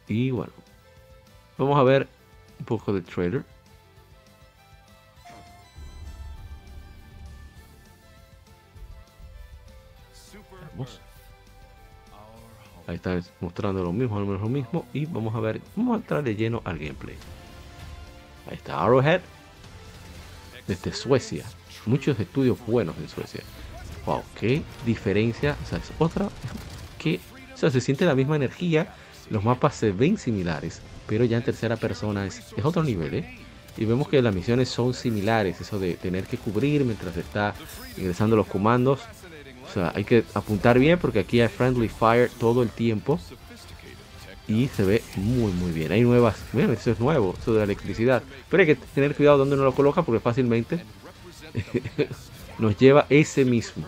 [SPEAKER 1] Y bueno, vamos a ver un poco de trailer. Ahí está mostrando lo mismo, lo mismo. Y vamos a ver, vamos a entrar de lleno al gameplay. Ahí está Arrowhead desde Suecia. Muchos estudios buenos en Suecia. Wow, qué diferencia. O sea, es otra. Que, o sea, se siente la misma energía. Los mapas se ven similares, pero ya en tercera persona es, es otro nivel, ¿eh? Y vemos que las misiones son similares. Eso de tener que cubrir mientras está ingresando los comandos. O sea, hay que apuntar bien porque aquí hay friendly fire todo el tiempo. Y se ve muy muy bien. Hay nuevas. Miren, eso es nuevo, eso de la electricidad. Pero hay que tener cuidado donde uno lo coloca porque fácilmente nos lleva ese mismo.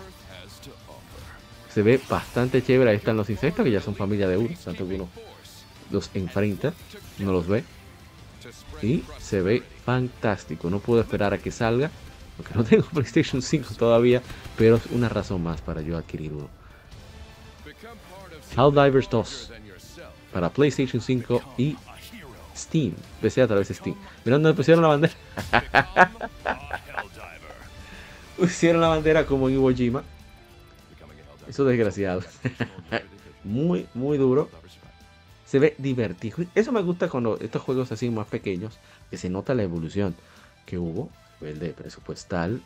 [SPEAKER 1] Se ve bastante chévere. Ahí están los insectos que ya son familia de uno. Tanto que uno los enfrenta, uno los ve. Y se ve fantástico. No puedo esperar a que salga. Porque no tengo PlayStation 5 todavía. Pero es una razón más para yo adquirir uno. Helldivers 2 para PlayStation 5 y Steam. PC a través de Steam. Mirá dónde pusieron la bandera. Pusieron la bandera como en Iwo Jima. Eso desgraciado. muy, muy duro. Se ve divertido. Eso me gusta cuando estos juegos así más pequeños, que se nota la evolución que hubo, nivel de presupuestal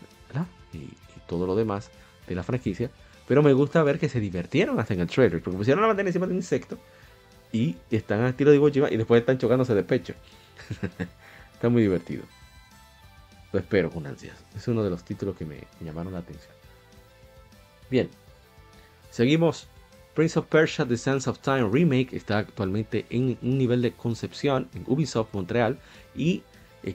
[SPEAKER 1] y, y todo lo demás de la franquicia. Pero me gusta ver que se divirtieron hasta en el trailer, porque pusieron la bandera encima de un insecto y están al tiro de Iwo Jima y después están chocándose de pecho. Está muy divertido. Lo espero con ansias. Es uno de los títulos que me, llamaron la atención. Bien. Seguimos. Prince of Persia The Sands of Time Remake está actualmente en un nivel de concepción en Ubisoft Montreal y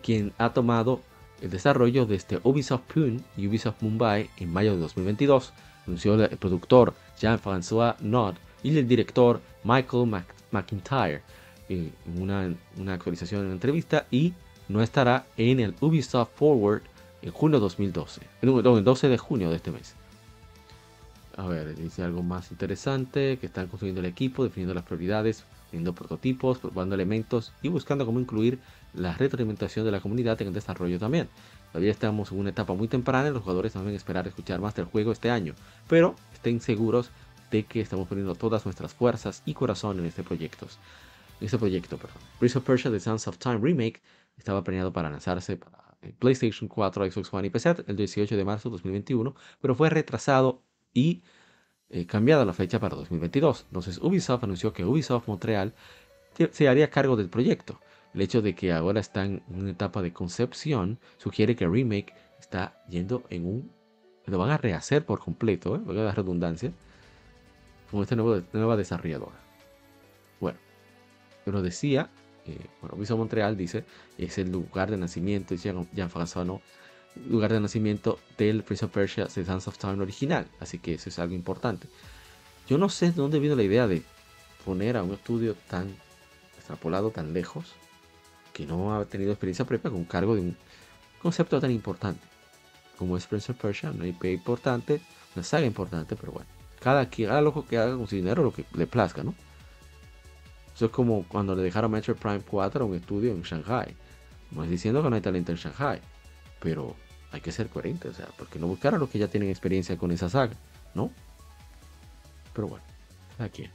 [SPEAKER 1] quien ha tomado el desarrollo desde Ubisoft Pune y Ubisoft Mumbai en mayo de 2022, anunció el productor Jean-François Nod y el director Michael McIntyre eh, en una, actualización en entrevista y no estará en el Ubisoft Forward en junio 2012, no, no, el 12 de junio de este mes. A ver, dice algo más interesante, que están construyendo el equipo, definiendo las prioridades, definiendo prototipos, probando elementos y buscando cómo incluir la retroalimentación de la comunidad en el desarrollo también. Todavía estamos en una etapa muy temprana y los jugadores deben esperar escuchar más del juego este año, pero estén seguros de que estamos poniendo todas nuestras fuerzas y corazón en este proyecto. En este proyecto, perdón. Prince of Persia The Sands of Time Remake estaba planeado para lanzarse para eh, PlayStation 4, Xbox One y PC el 18 de marzo de 2021, pero fue retrasado y eh, cambiada la fecha para 2022. Entonces Ubisoft anunció que Ubisoft Montreal se- haría cargo del proyecto. El hecho de que ahora están en una etapa de concepción sugiere que remake está yendo en un... Lo van a rehacer por completo, ¿eh? valga la redundancia, con esta nueva, nueva desarrolladora. Bueno, pero decía, eh, bueno, Ubisoft Montreal dice, es el lugar de nacimiento, dice Jean- Jean-François no, lugar de nacimiento del Prince of Persia The Sands of Time original, así que eso es algo importante. Yo no sé de dónde vino la idea de poner a un estudio tan extrapolado, tan lejos, que no ha tenido experiencia previa con cargo de un concepto tan importante como es Prince of Persia, una IP importante, una saga importante, pero bueno, cada quien haga lo que haga con su dinero lo que le plazca, ¿no? Eso es como cuando le dejaron Metro Prime 4 a un estudio en Shanghai. No es diciendo que no hay talento en Shanghai, pero hay que ser coherente, o sea, porque no buscar a los que ya tienen experiencia con esa saga, ¿no? Pero bueno, aquí.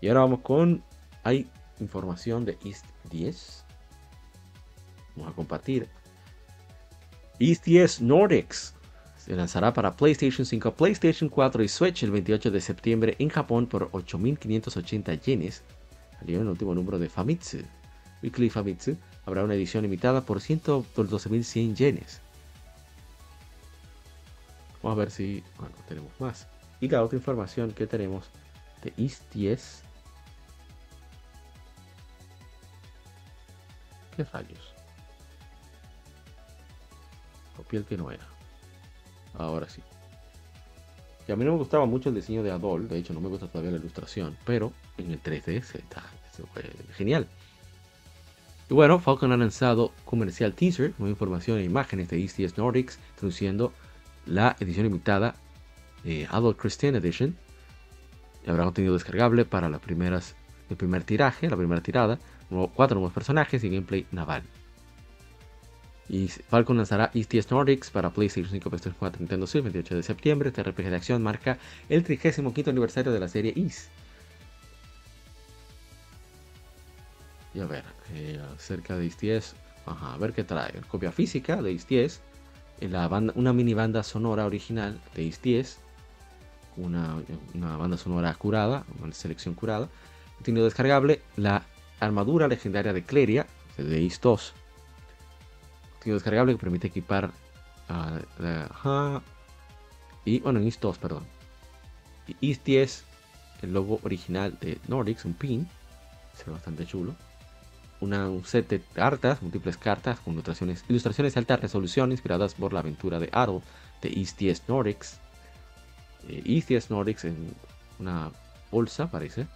[SPEAKER 1] Y ahora vamos con. Hay información de East 10. Vamos a compartir. East 10 Nordics se lanzará para PlayStation 5, PlayStation 4 y Switch el 28 de septiembre en Japón por 8.580 yenes. Salió el último número de Famitsu. Weekly Famitsu habrá una edición limitada por 112.100 yenes. Vamos a ver si bueno, tenemos más. Y la otra información que tenemos de East 10. ¿Qué fallos? Copié el que no era. Ahora sí. Y a mí no me gustaba mucho el diseño de Adol, de hecho no me gusta todavía la ilustración, pero en el 3D se está, se fue genial. Y bueno, Falcon ha lanzado comercial teaser, nueva información e imágenes de ECS Nordics, introduciendo la edición limitada eh, Adult Christian Edition. Habrá contenido descargable para las primeras, el primer tiraje, la primera tirada, cuatro nuevos personajes y gameplay naval. Y Falcon lanzará ETS Nordics para PlayStation 5, PlayStation 4, Nintendo Switch 28 de septiembre. Este RPG de acción marca el 35 aniversario de la serie Is. Y a ver, eh, acerca de Is Ajá, a ver qué trae. Copia física de Is La banda, una mini banda sonora original de Is Una, una banda sonora curada, una selección curada. Contenido descargable. La armadura legendaria de Cleria, de Is 2 descargable que permite equipar y bueno en IS 2 perdón. Y IS 10 el logo original de Nordics un pin se ve bastante chulo. Una, un set de cartas múltiples cartas con ilustraciones ilustraciones de alta resolución inspiradas por la aventura de Adol de IS 10 Nordics. Eh, IS 10 Nordics en una bolsa parece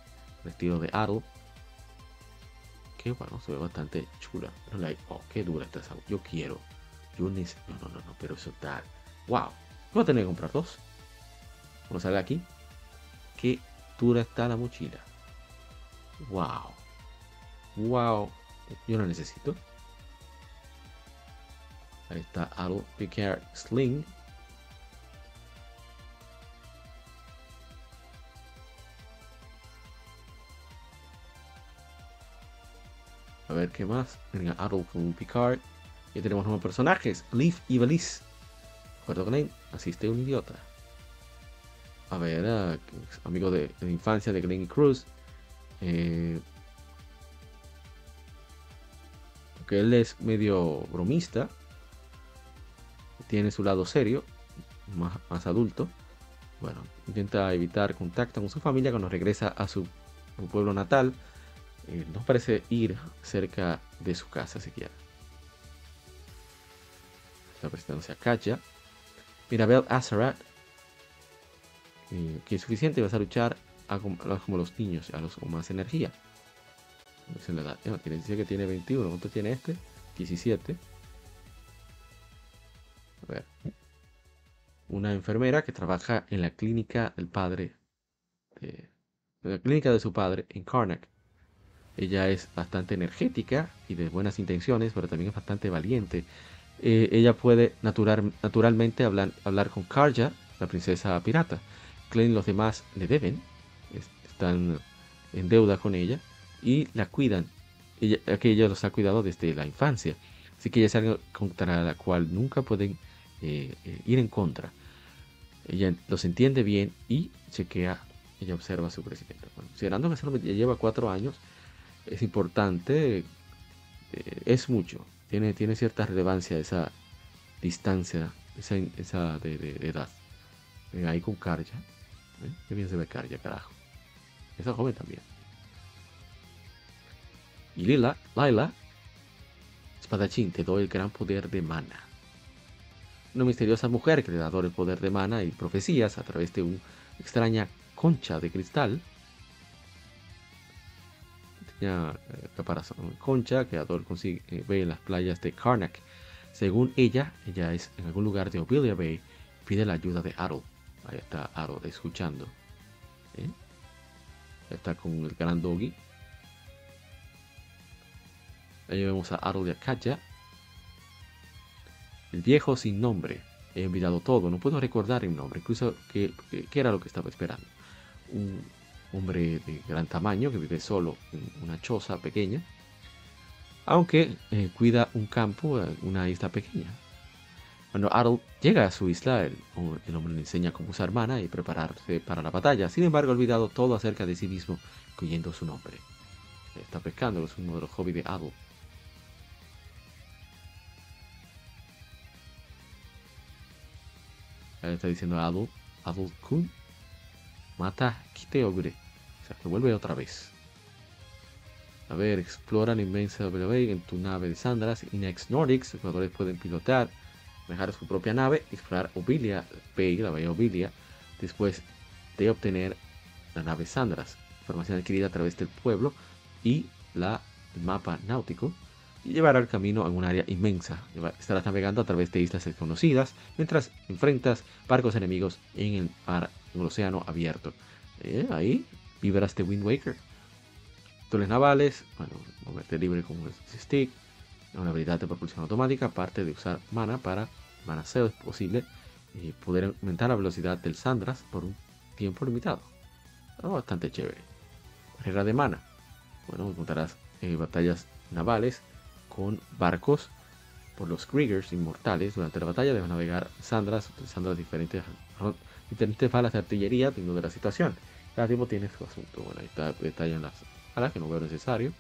[SPEAKER 1] vestido de Adol que bueno, se ve bastante chula. Pero like, oh, qué dura esta esa. Yo quiero. Yo necesito. No, no, no, no, pero eso está. Wow. Voy a tener que comprar dos. Vamos a ver aquí. Qué dura está la mochila. Wow. Wow. Yo la necesito. Ahí está algo Picard Sling. A ver qué más. Venga, Adol con Picard. Y tenemos nuevos personajes. Leaf y Valise. acuerdo con él? Asiste un idiota. A ver, uh, amigo de, de, infancia de Glenn Cruz. Eh, porque él es medio bromista. Tiene su lado serio. Más, más adulto. Bueno, intenta evitar contacto con su familia cuando regresa a su pueblo natal eh, no parece ir cerca de su casa siquiera. Está presentándose a Katja. Mirabel Azarat, eh, que es suficiente, vas a luchar a, como los niños, a los con más energía. la edad. No, tiene, que tiene 21. ¿Cuánto tiene este? 17. A ver. Una enfermera que trabaja en la clínica del padre. En la clínica de su padre en Karnak. Ella es bastante energética y de buenas intenciones, pero también es bastante valiente. Eh, ella puede natural, naturalmente hablar, hablar con Karja, la princesa pirata. Klein y los demás le deben, están en deuda con ella y la cuidan. Ella, los ha cuidado desde la infancia. Así que ella es algo contra la cual nunca pueden eh, eh, ir en contra. Ella los entiende bien y chequea, ella observa a su presidente. considerando que solo lleva cuatro años, es importante, eh, es mucho, tiene, tiene cierta relevancia esa distancia, esa, esa de, edad. Venga, ahí con Karja. ¿eh? Qué bien se ve Karja, carajo. Esa joven también. Y Lila, Laila, espadachín, te doy el gran poder de mana. Una misteriosa mujer que le da el poder de mana y profecías a través de una extraña concha de cristal eh, caparazón concha que Adol consigue, eh, ve en las playas de Karnak. Según ella, ella es en algún lugar de Ovilia Bay pide la ayuda de Arrow. Ahí está Arrow escuchando. ¿eh? Está con el gran doggy. Ahí vemos a Arrow y a Katya. El viejo sin nombre. He olvidado todo, no puedo recordar el nombre, incluso qué, qué era lo que estaba esperando. Un hombre de gran tamaño que vive solo en una choza pequeña, aunque eh, cuida un campo, una isla pequeña. Cuando Arnold llega a su isla, el, hombre le enseña cómo usar mana y prepararse para la batalla. Sin embargo, ha olvidado todo acerca de sí mismo, incluyendo su nombre. Está pescando, es uno de los hobbies de Arnold. está diciendo Adult, Adult Kun, mata Kite Ogre. O sea, que vuelve otra vez. A ver, explora la inmensa Bay en tu nave de Sandras. Inex Nordics, los jugadores pueden pilotar, manejar su propia nave, explorar Ovilia Bay, la bahía Ovilia, después de obtener la nave Sandras. Información adquirida a través del pueblo y la, el mapa náutico y llevará el camino a un área inmensa. Estarás navegando a través de islas desconocidas mientras enfrentas barcos enemigos en el, mar, en el océano abierto. Eh, ahí vivirás de Wind Waker. Toles navales, bueno, moverte libre con un stick, una habilidad de propulsión automática, aparte de usar mana para manaseo es posible y poder aumentar la velocidad del Sandras por un tiempo limitado. bastante chévere. Barrera de mana. Bueno, encontrarás eh, batallas navales con barcos por los Kriegers inmortales. Durante la batalla deben navegar Sandras utilizando las diferentes, diferentes balas de artillería dependiendo de la situación. Cada tipo tiene su asunto. Bueno, ahí está detallan las balas que no veo necesario.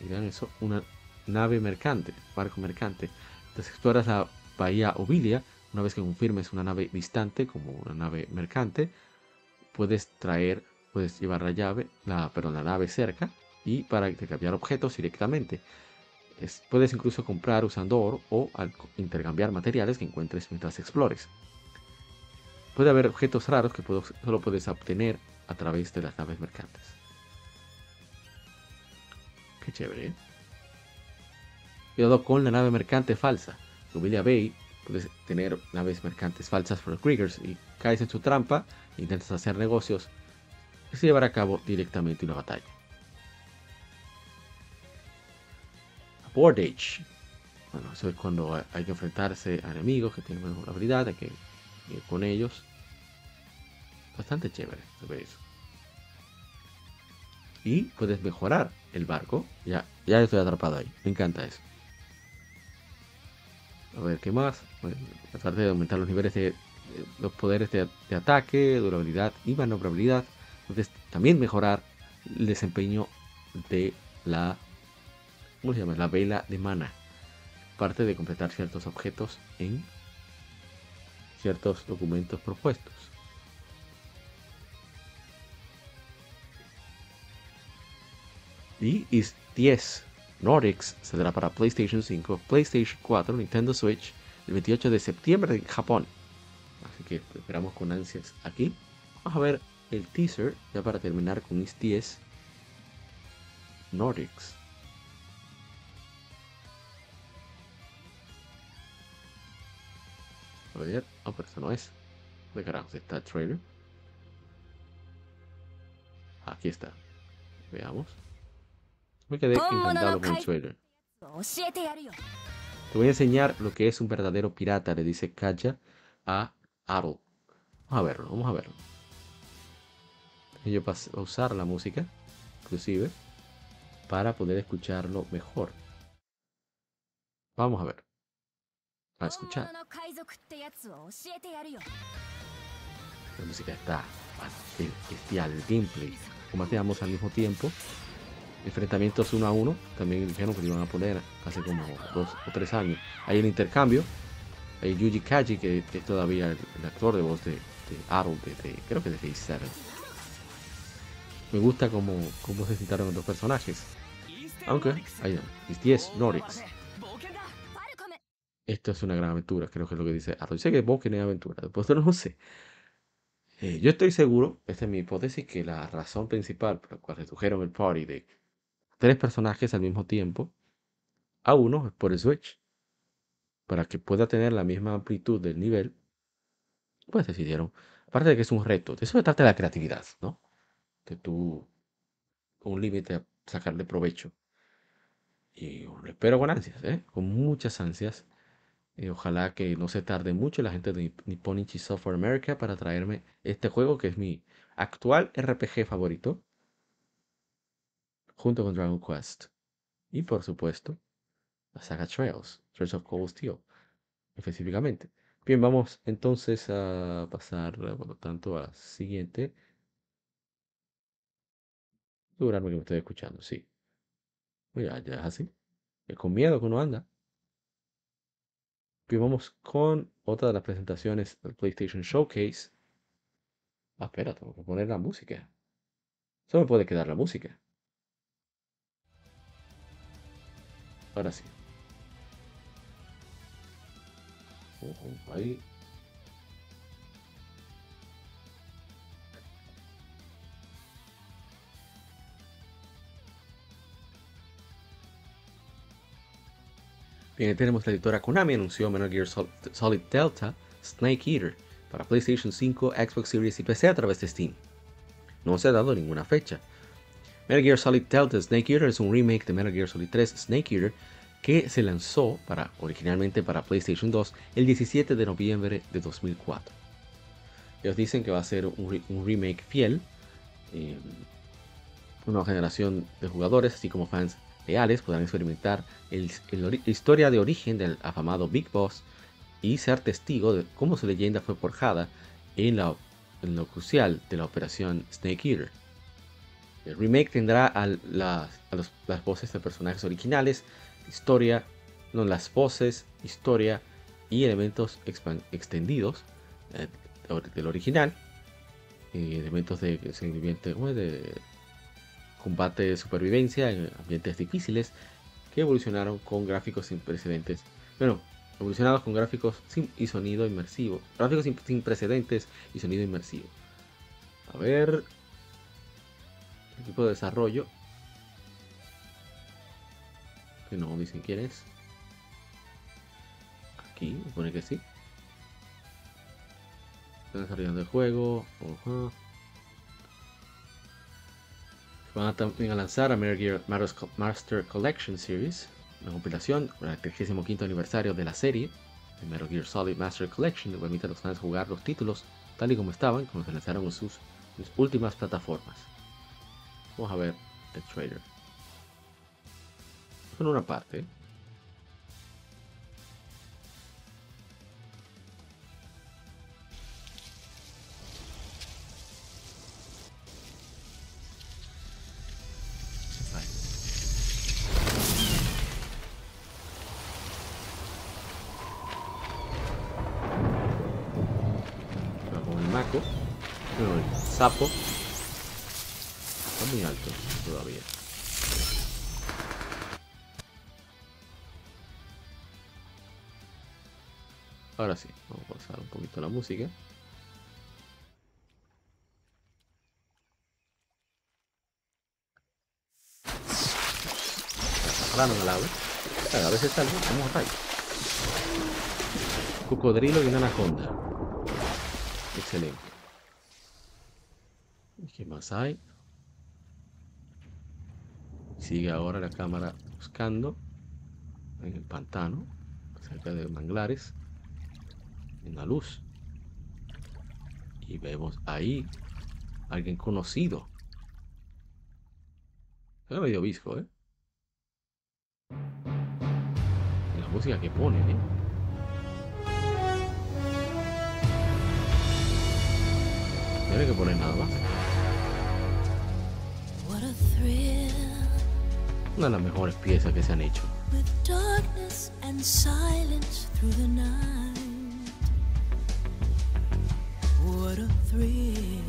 [SPEAKER 1] Vean eso, una nave mercante, barco mercante. Entonces exploras la bahía Ovilia. Una vez que confirmes una nave distante como una nave mercante, puedes traer, puedes llevar la llave, la, perdón, la nave cerca y para intercambiar objetos directamente puedes incluso comprar usando oro o intercambiar materiales que encuentres mientras explores. Puede haber objetos raros que solo puedes obtener a través de las naves mercantes. Qué chévere. ¿eh? Cuidado con la nave mercante falsa. En Emilia Bay puedes tener naves mercantes falsas por Kriegers y caes en su trampa e intentas hacer negocios y se llevará a cabo directamente una batalla. Bordage. Bueno, eso es cuando hay que enfrentarse a enemigos que tienen mejor habilidad, hay que ir con ellos. Bastante chévere eso. Y puedes mejorar el barco. Ya, ya estoy atrapado ahí. Me encanta eso. A ver, ¿qué más? Bueno, tratar de aumentar los niveles de, los poderes de, ataque, durabilidad y maniobrabilidad. Entonces, también mejorar el desempeño de la ¿cómo se llama? La vela de mana. Parte de completar ciertos objetos en ciertos documentos propuestos. Y is 10 Nordics saldrá para PlayStation 5, PlayStation 4, Nintendo Switch el 28 de septiembre en Japón. Así que esperamos con ansias aquí. Vamos a ver el teaser ya para terminar con Is 10 Nordics. A ver, oh, pero esto no es. ¿De carajos está el trailer? Aquí está. Veamos. Me quedé encantado con el trailer. Te voy a enseñar lo que es un verdadero pirata, le dice Kaja a Aro. Vamos a verlo, vamos a verlo. Yo a usar la música, inclusive, para poder escucharlo mejor. Vamos a ver escuchar. La música está bestial, el gameplay. Combateamos al mismo tiempo. Enfrentamientos uno a uno. También dijeron que lo iban a poner hace como dos o tres años. Hay el intercambio. Hay Yuji Kaji, que es todavía el, actor de voz de, de Arrow, creo que de Phase 7. Me gusta cómo, cómo se citaron los dos personajes. Aunque, ahí 10 Norix. Esto es una gran aventura, creo que es lo que dice Arroyo. Sé que Boken es aventura, después no sé. Eh, yo estoy seguro, esta es mi hipótesis, que la razón principal por la cual redujeron el party de tres personajes al mismo tiempo a uno por el Switch. Para que pueda tener la misma amplitud del nivel, pues decidieron, aparte de que es un reto, de eso se trata la creatividad, ¿no? Que tú, un límite, sacarle provecho. Y lo espero con ansias, ¿eh? Con muchas ansias. Y ojalá que no se tarde mucho la gente de Nipponichi Software America para traerme este juego que es mi actual RPG favorito. Junto con Dragon Quest. Y por supuesto, la saga Trails, Trails of Cold Steel, específicamente. Bien, vamos entonces a pasar, por lo tanto, a la siguiente. Asegurarme que me estoy escuchando, sí. Mira, ya es así. Es con miedo que uno anda. Bien, vamos con otra de las presentaciones del PlayStation Showcase. Ah, espera, tengo que poner la música. Solo me puede quedar la música. Ahora sí. Ojo, ahí. Bien, tenemos la editora Konami anunció Metal Gear Solid Delta Snake Eater para PlayStation 5, Xbox Series y PC a través de Steam. No se ha dado ninguna fecha. Metal Gear Solid Delta Snake Eater es un remake de Metal Gear Solid 3 Snake Eater que se lanzó para, originalmente para PlayStation 2 el 17 de noviembre de 2004. Ellos dicen que va a ser un, remake fiel, eh, una generación de jugadores, así como fans leales, podrán experimentar la historia de origen del afamado Big Boss y ser testigo de cómo su leyenda fue forjada en, lo crucial de la operación Snake Eater. El remake tendrá a, las voces de personajes originales, historia, no, las voces, historia y elementos extendidos eh, del original, eh, elementos de, de combate de supervivencia en ambientes difíciles que evolucionaron con gráficos sin precedentes. Bueno, evolucionados con gráficos sin, y sonido inmersivo. Gráficos sin, precedentes y sonido inmersivo. A ver. Equipo de desarrollo. Que no dicen quién es. Aquí, me pone que sí. Están desarrollando el juego. Van a también a lanzar a Metal Gear Master Collection Series, una compilación para el 35 aniversario de la serie, de Metal Gear Solid Master Collection, que permite a los fans jugar los títulos tal y como estaban cuando se lanzaron en sus, sus últimas plataformas. Vamos a ver el trailer. Son una parte. Sapo. Está muy alto todavía. Ahora sí, vamos a pasar un poquito la música. Rano al agua. a veces sale como rayo. Cocodrilo y una anaconda. Excelente. ¿Qué más hay? Sigue ahora la cámara buscando en el pantano, cerca de manglares, en la luz. Y vemos ahí alguien conocido. Es medio visco, ¿eh? la música que pone, ¿eh? No hay que poner nada más. Una de las mejores piezas que se han hecho. What a thrill.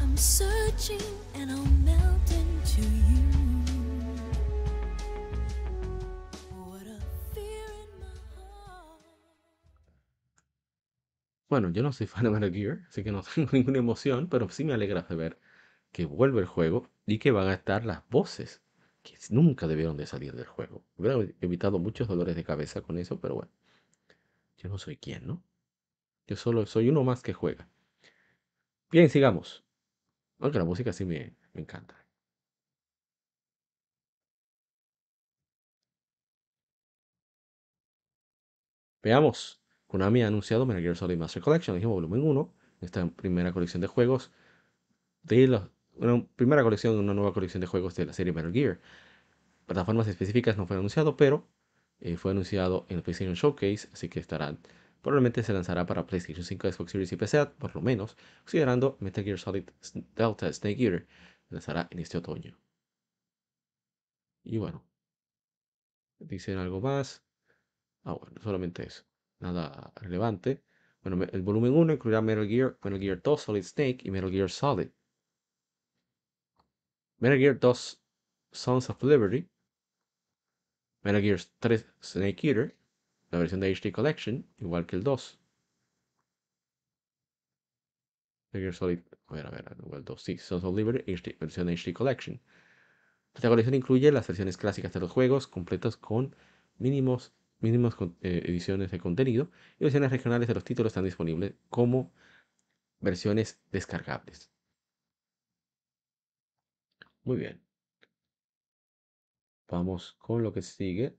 [SPEAKER 1] I'm searching and I'll melt into you. Bueno, yo no soy fan de Metal Gear, así que no tengo ninguna emoción, pero sí me alegra ver que vuelve el juego y que van a estar las voces que nunca debieron de salir del juego. Hubiera evitado muchos dolores de cabeza con eso, pero bueno, yo no soy quien, ¿no? Yo solo soy uno más que juega. Bien, sigamos. Aunque la música sí me, me encanta. Veamos. Konami ha anunciado Metal Gear Solid Master Collection, dijimos volumen 1, esta primera colección de juegos de la una primera colección, una nueva colección de juegos de la serie Metal Gear. Plataformas específicas no fue anunciado, pero eh, fue anunciado en el PlayStation Showcase, así que estarán probablemente se lanzará para PlayStation 5, Xbox Series y PC, por lo menos, considerando Metal Gear Solid Delta Snake Eater lanzará en este otoño. Y bueno, dicen algo más. Ah, bueno, solamente eso. Nada relevante. Bueno, el volumen 1 incluirá Metal Gear, Metal Gear 2 Solid Snake y Metal Gear Solid. Metal Gear 2 Sons of Liberty. Metal Gear 3 Snake Eater. La versión de HD Collection, igual que el 2. Metal Gear Solid. A ver, a ver, el 2. Sí, Sons of Liberty, HD, versión HD Collection. Esta colección incluye las versiones clásicas de los juegos, completos con mínimos mínimas eh, ediciones de contenido y versiones regionales de los títulos están disponibles como versiones descargables. Muy bien. Vamos con lo que sigue.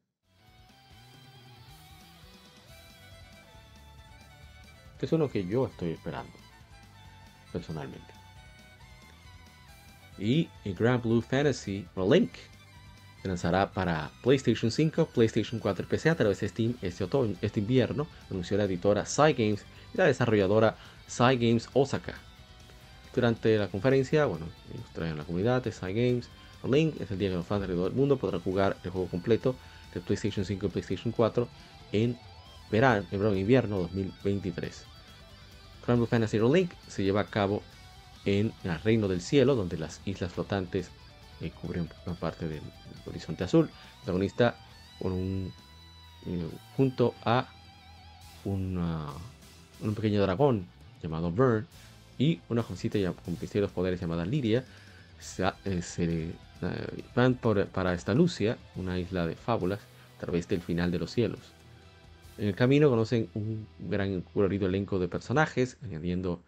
[SPEAKER 1] Que es uno que yo estoy esperando. Personalmente. Y el Grand Blue Fantasy Link se lanzará para PlayStation 5, PlayStation 4 y PC a través de Steam este, otoño, este invierno, anunció la editora Cygames y la desarrolladora Cygames Osaka. Durante la conferencia, bueno, traen la comunidad de Cygames. Link es el día que los fans de todo el mundo podrán jugar el juego completo de PlayStation 5 y PlayStation 4 en verano, en invierno 2023. Grand Blue Fantasy Link se lleva a cabo en el Reino del Cielo, donde las islas flotantes eh, cubren una parte del horizonte azul. Protagonista un, eh, junto a un pequeño dragón llamado Burn y una jovencita con los poderes llamada Liria se, eh, van para esta Lucia, una isla de fábulas, a través del final de los cielos. En el camino conocen un gran colorido elenco de personajes, añadiendo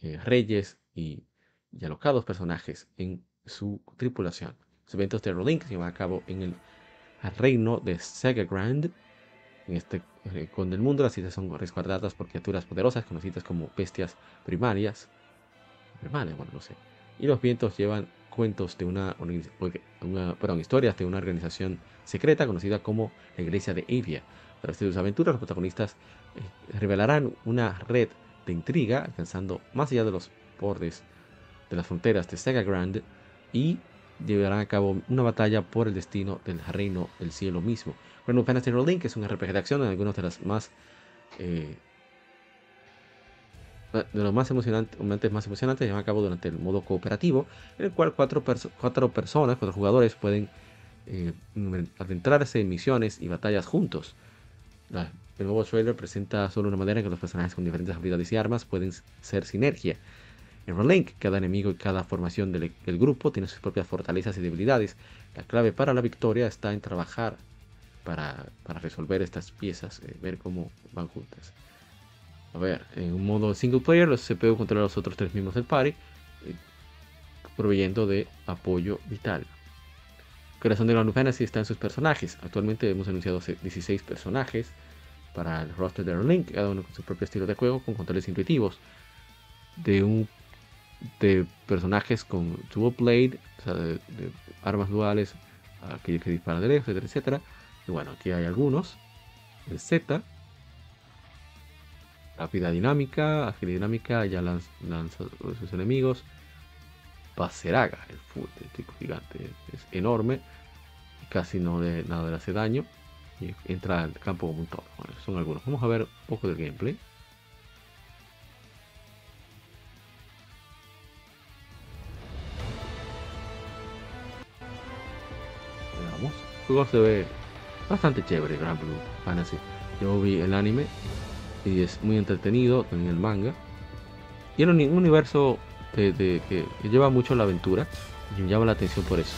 [SPEAKER 1] reyes y, y alocados personajes en su tripulación. Los eventos de Rolink se llevan a cabo en el reino de Sega Grand. En este eh, con el mundo las islas son resguardadas por criaturas poderosas conocidas como bestias primarias. Bueno, no sé. Y los vientos llevan cuentos de una, una perdón, historias de una organización secreta conocida como la Iglesia de Avia. A través de sus aventuras, los protagonistas eh, revelarán una red de intriga alcanzando más allá de los bordes de las fronteras de Sega Grand y llevarán a cabo una batalla por el destino del reino del cielo mismo. Final Fantasy Link es un RPG de acción en algunos de las más eh, de los más emocionantes, momentos más emocionantes llevan a cabo durante el modo cooperativo, en el cual cuatro, cuatro personas, cuatro jugadores pueden eh, adentrarse en misiones y batallas juntos. el nuevo trailer presenta solo una manera en que los personajes con diferentes habilidades y armas pueden ser sinergia en Link, cada enemigo y cada formación del, grupo tiene sus propias fortalezas y debilidades. La clave para la victoria está en trabajar para, resolver estas piezas, eh, ver cómo van juntas. A ver, en un modo single player, los CPU controlan a los otros tres miembros del party, eh, proveyendo de apoyo vital. Corazón de la Fantasy está en sus personajes. Actualmente hemos anunciado 16 personajes para el roster de Link, cada uno con su propio estilo de juego, con controles intuitivos. De un de personajes con dual blade, o sea, de, armas duales, aquellos que disparan de lejos, etcétera, etcétera. Y bueno, aquí hay algunos. El Z, rápida dinámica, agilidad dinámica, ya lanza, a sus enemigos. Paseraga, el full, el gigante, es enorme, casi no de nada le hace daño. Y entra al campo como un todo. Bueno, son algunos. Vamos a ver un poco del gameplay. Juego se ve bastante chévere, Grand Blue Fantasy. Yo vi el anime y es muy entretenido en el manga. Y era un universo de, que lleva mucho la aventura y me llama la atención por eso.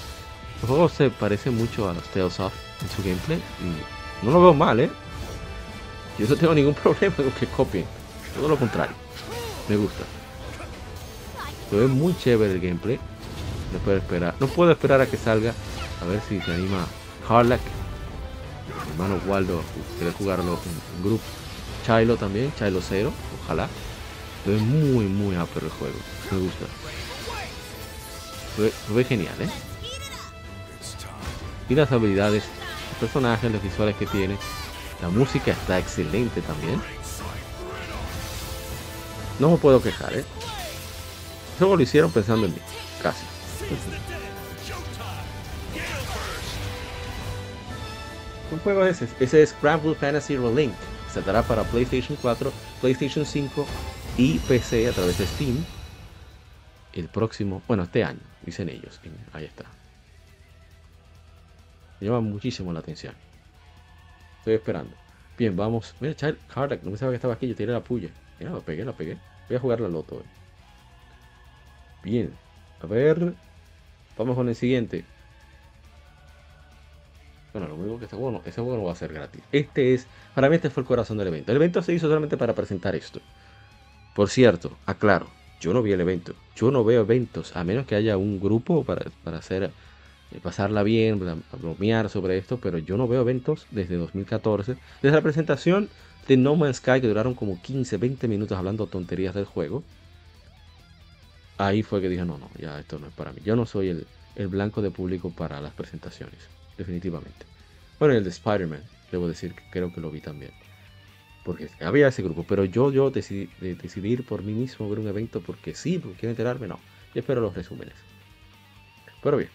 [SPEAKER 1] El juego se parece mucho a los Tales of en su gameplay y no lo veo mal, ¿eh? Yo no tengo ningún problema con que copien, todo lo contrario, me gusta. Se ve muy chévere el gameplay, no puedo esperar, no puedo esperar a que salga, a ver si se anima Harlack, hermano Waldo, quiere jugarlo en, en grupo. Chilo también, Chilo 0, ojalá. Ve muy, muy ápero el juego. Me gusta. Ve genial, ¿eh? Y las habilidades, los personajes, los visuales que tiene. La música está excelente también. No me puedo quejar, ¿eh? Eso lo hicieron pensando en mí, casi. ¿Qué juego es ese? Ese es Scramble Fantasy Relink. Saldrá para PlayStation 4, PlayStation 5 y PC a través de Steam. El próximo, bueno, este año, dicen ellos. Ahí está. Me llama muchísimo la atención. Estoy esperando. Bien, vamos. Mira, Child Cardack, no me sabía que estaba aquí. Yo tiré la puya. Mira, la pegué, la pegué. Voy a jugar la loto hoy. Bien. A ver. Vamos con el siguiente. Bueno, lo único que este juego no, ese juego no va a ser gratis. Este es, para mí este fue el corazón del evento. El evento se hizo solamente para presentar esto. Por cierto, aclaro, yo no vi el evento. Yo no veo eventos, a menos que haya un grupo para, para hacer, eh, pasarla bien, bromear sobre esto, pero yo no veo eventos desde 2014. Desde la presentación de No Man's Sky, que duraron como 15, 20 minutos hablando tonterías del juego. Ahí fue que dije, no, no, ya esto no es para mí. Yo no soy el, el blanco de público para las presentaciones, definitivamente. Bueno, y el de Spider-Man, debo decir que creo que lo vi también. Porque había ese grupo, pero yo, yo decidí, de- decidí por mí mismo ver un evento porque sí, porque quiero enterarme, no. Yo espero los resúmenes. Pero bien,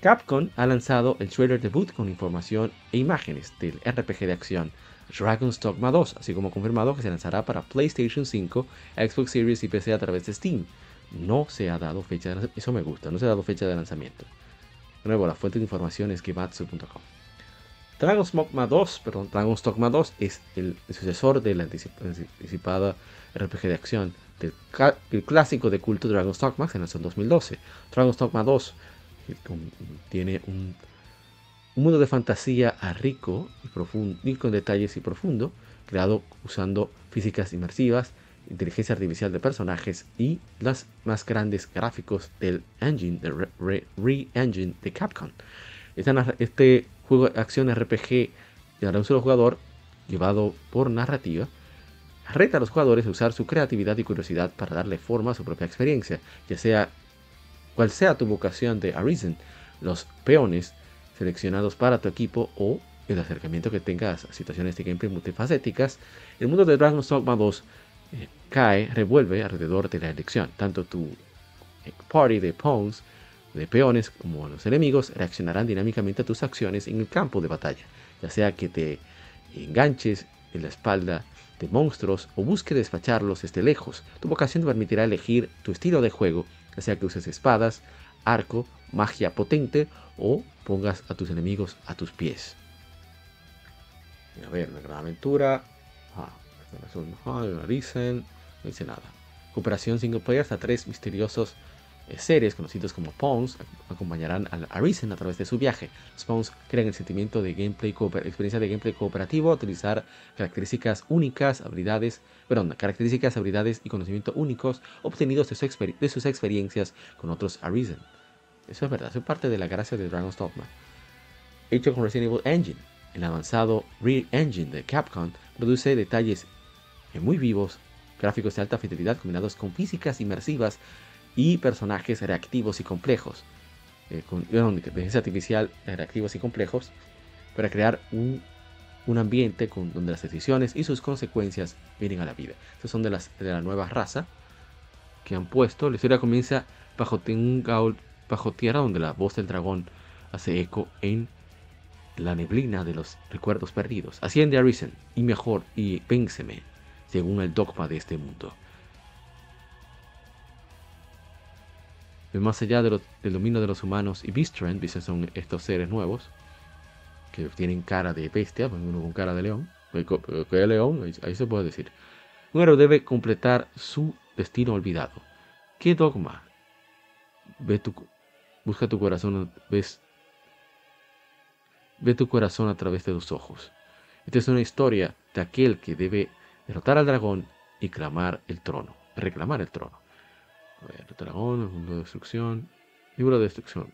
[SPEAKER 1] Capcom ha lanzado el trailer debut con información e imágenes del RPG de acción Dragon's Dogma 2, así como confirmado que se lanzará para PlayStation 5, Xbox Series y PC a través de Steam. No se ha dado fecha de lanzamiento, eso me gusta, no se ha dado fecha de lanzamiento. De nuevo, la fuente de información es kibatsu.com. Dragon's Dogma 2, perdón, Dragon's Dogma 2 es el sucesor de la anticip- anticipada RPG de acción del el clásico de culto Dragon's Dogma, que lanzó en 2012. Dragon's Dogma 2 eh, con- tiene un, un mundo de fantasía rico y profundo, y con detalles y profundo, creado usando físicas inmersivas, inteligencia artificial de personajes y los más grandes gráficos del engine, Re- Re-Engine de Capcom. Este juego de acción RPG de un solo jugador, llevado por narrativa, reta a los jugadores a usar su creatividad y curiosidad para darle forma a su propia experiencia, ya sea cual sea tu vocación de Arisen, los peones seleccionados para tu equipo o el acercamiento que tengas a situaciones de gameplay multifacéticas, el mundo de Dragon's Dogma 2 cae, revuelve alrededor de la elección. Tanto tu party de pawns, de peones, como los enemigos reaccionarán dinámicamente a tus acciones en el campo de batalla, ya sea que te enganches en la espalda de monstruos o busque despacharlos desde lejos. Tu vocación te permitirá elegir tu estilo de juego, ya sea que uses espadas, arco, magia potente o pongas a tus enemigos a tus pies. A ver, una gran aventura. Ah, no dice nada. Cooperación single player hasta tres misteriosos eh, seres conocidos como Pawns ac- acompañarán al Arisen a través de su viaje. Los Pawns crean el sentimiento de gameplay experiencia de gameplay cooperativo, utilizar características únicas, habilidades, perdón, características, habilidades y conocimiento únicos obtenidos de, sus experiencias con otros Arisen. Eso es verdad, eso es parte de la gracia de Dragon's Dogma. Hecho con Resident Evil Engine, el avanzado Real Engine de Capcom produce detalles muy vivos, gráficos de alta fidelidad combinados con físicas inmersivas y personajes reactivos y complejos, eh, con perdón, inteligencia artificial eh, reactivos y complejos, para crear un, un ambiente con, donde las decisiones y sus consecuencias vienen a la vida. Estos son de, las, de la nueva raza que han puesto. La historia comienza bajo, bajo tierra donde la voz del dragón hace eco en la neblina de los recuerdos perdidos. Asciende a Risen y mejor y vénseme según el dogma de este mundo. Más allá del dominio de los humanos y Beastren, dicen son estos seres nuevos que tienen cara de bestia, pues uno con cara de león, pues pero que león, ahí, ahí se puede decir. Un héroe debe completar su destino olvidado. ¿Qué dogma? Ve tu, busca tu corazón, ves, ve tu corazón a través de tus ojos. Esta es una historia de aquel que debe derrotar al dragón y clamar el trono, reclamar el trono. El dragón, el mundo de destrucción, libro de destrucción.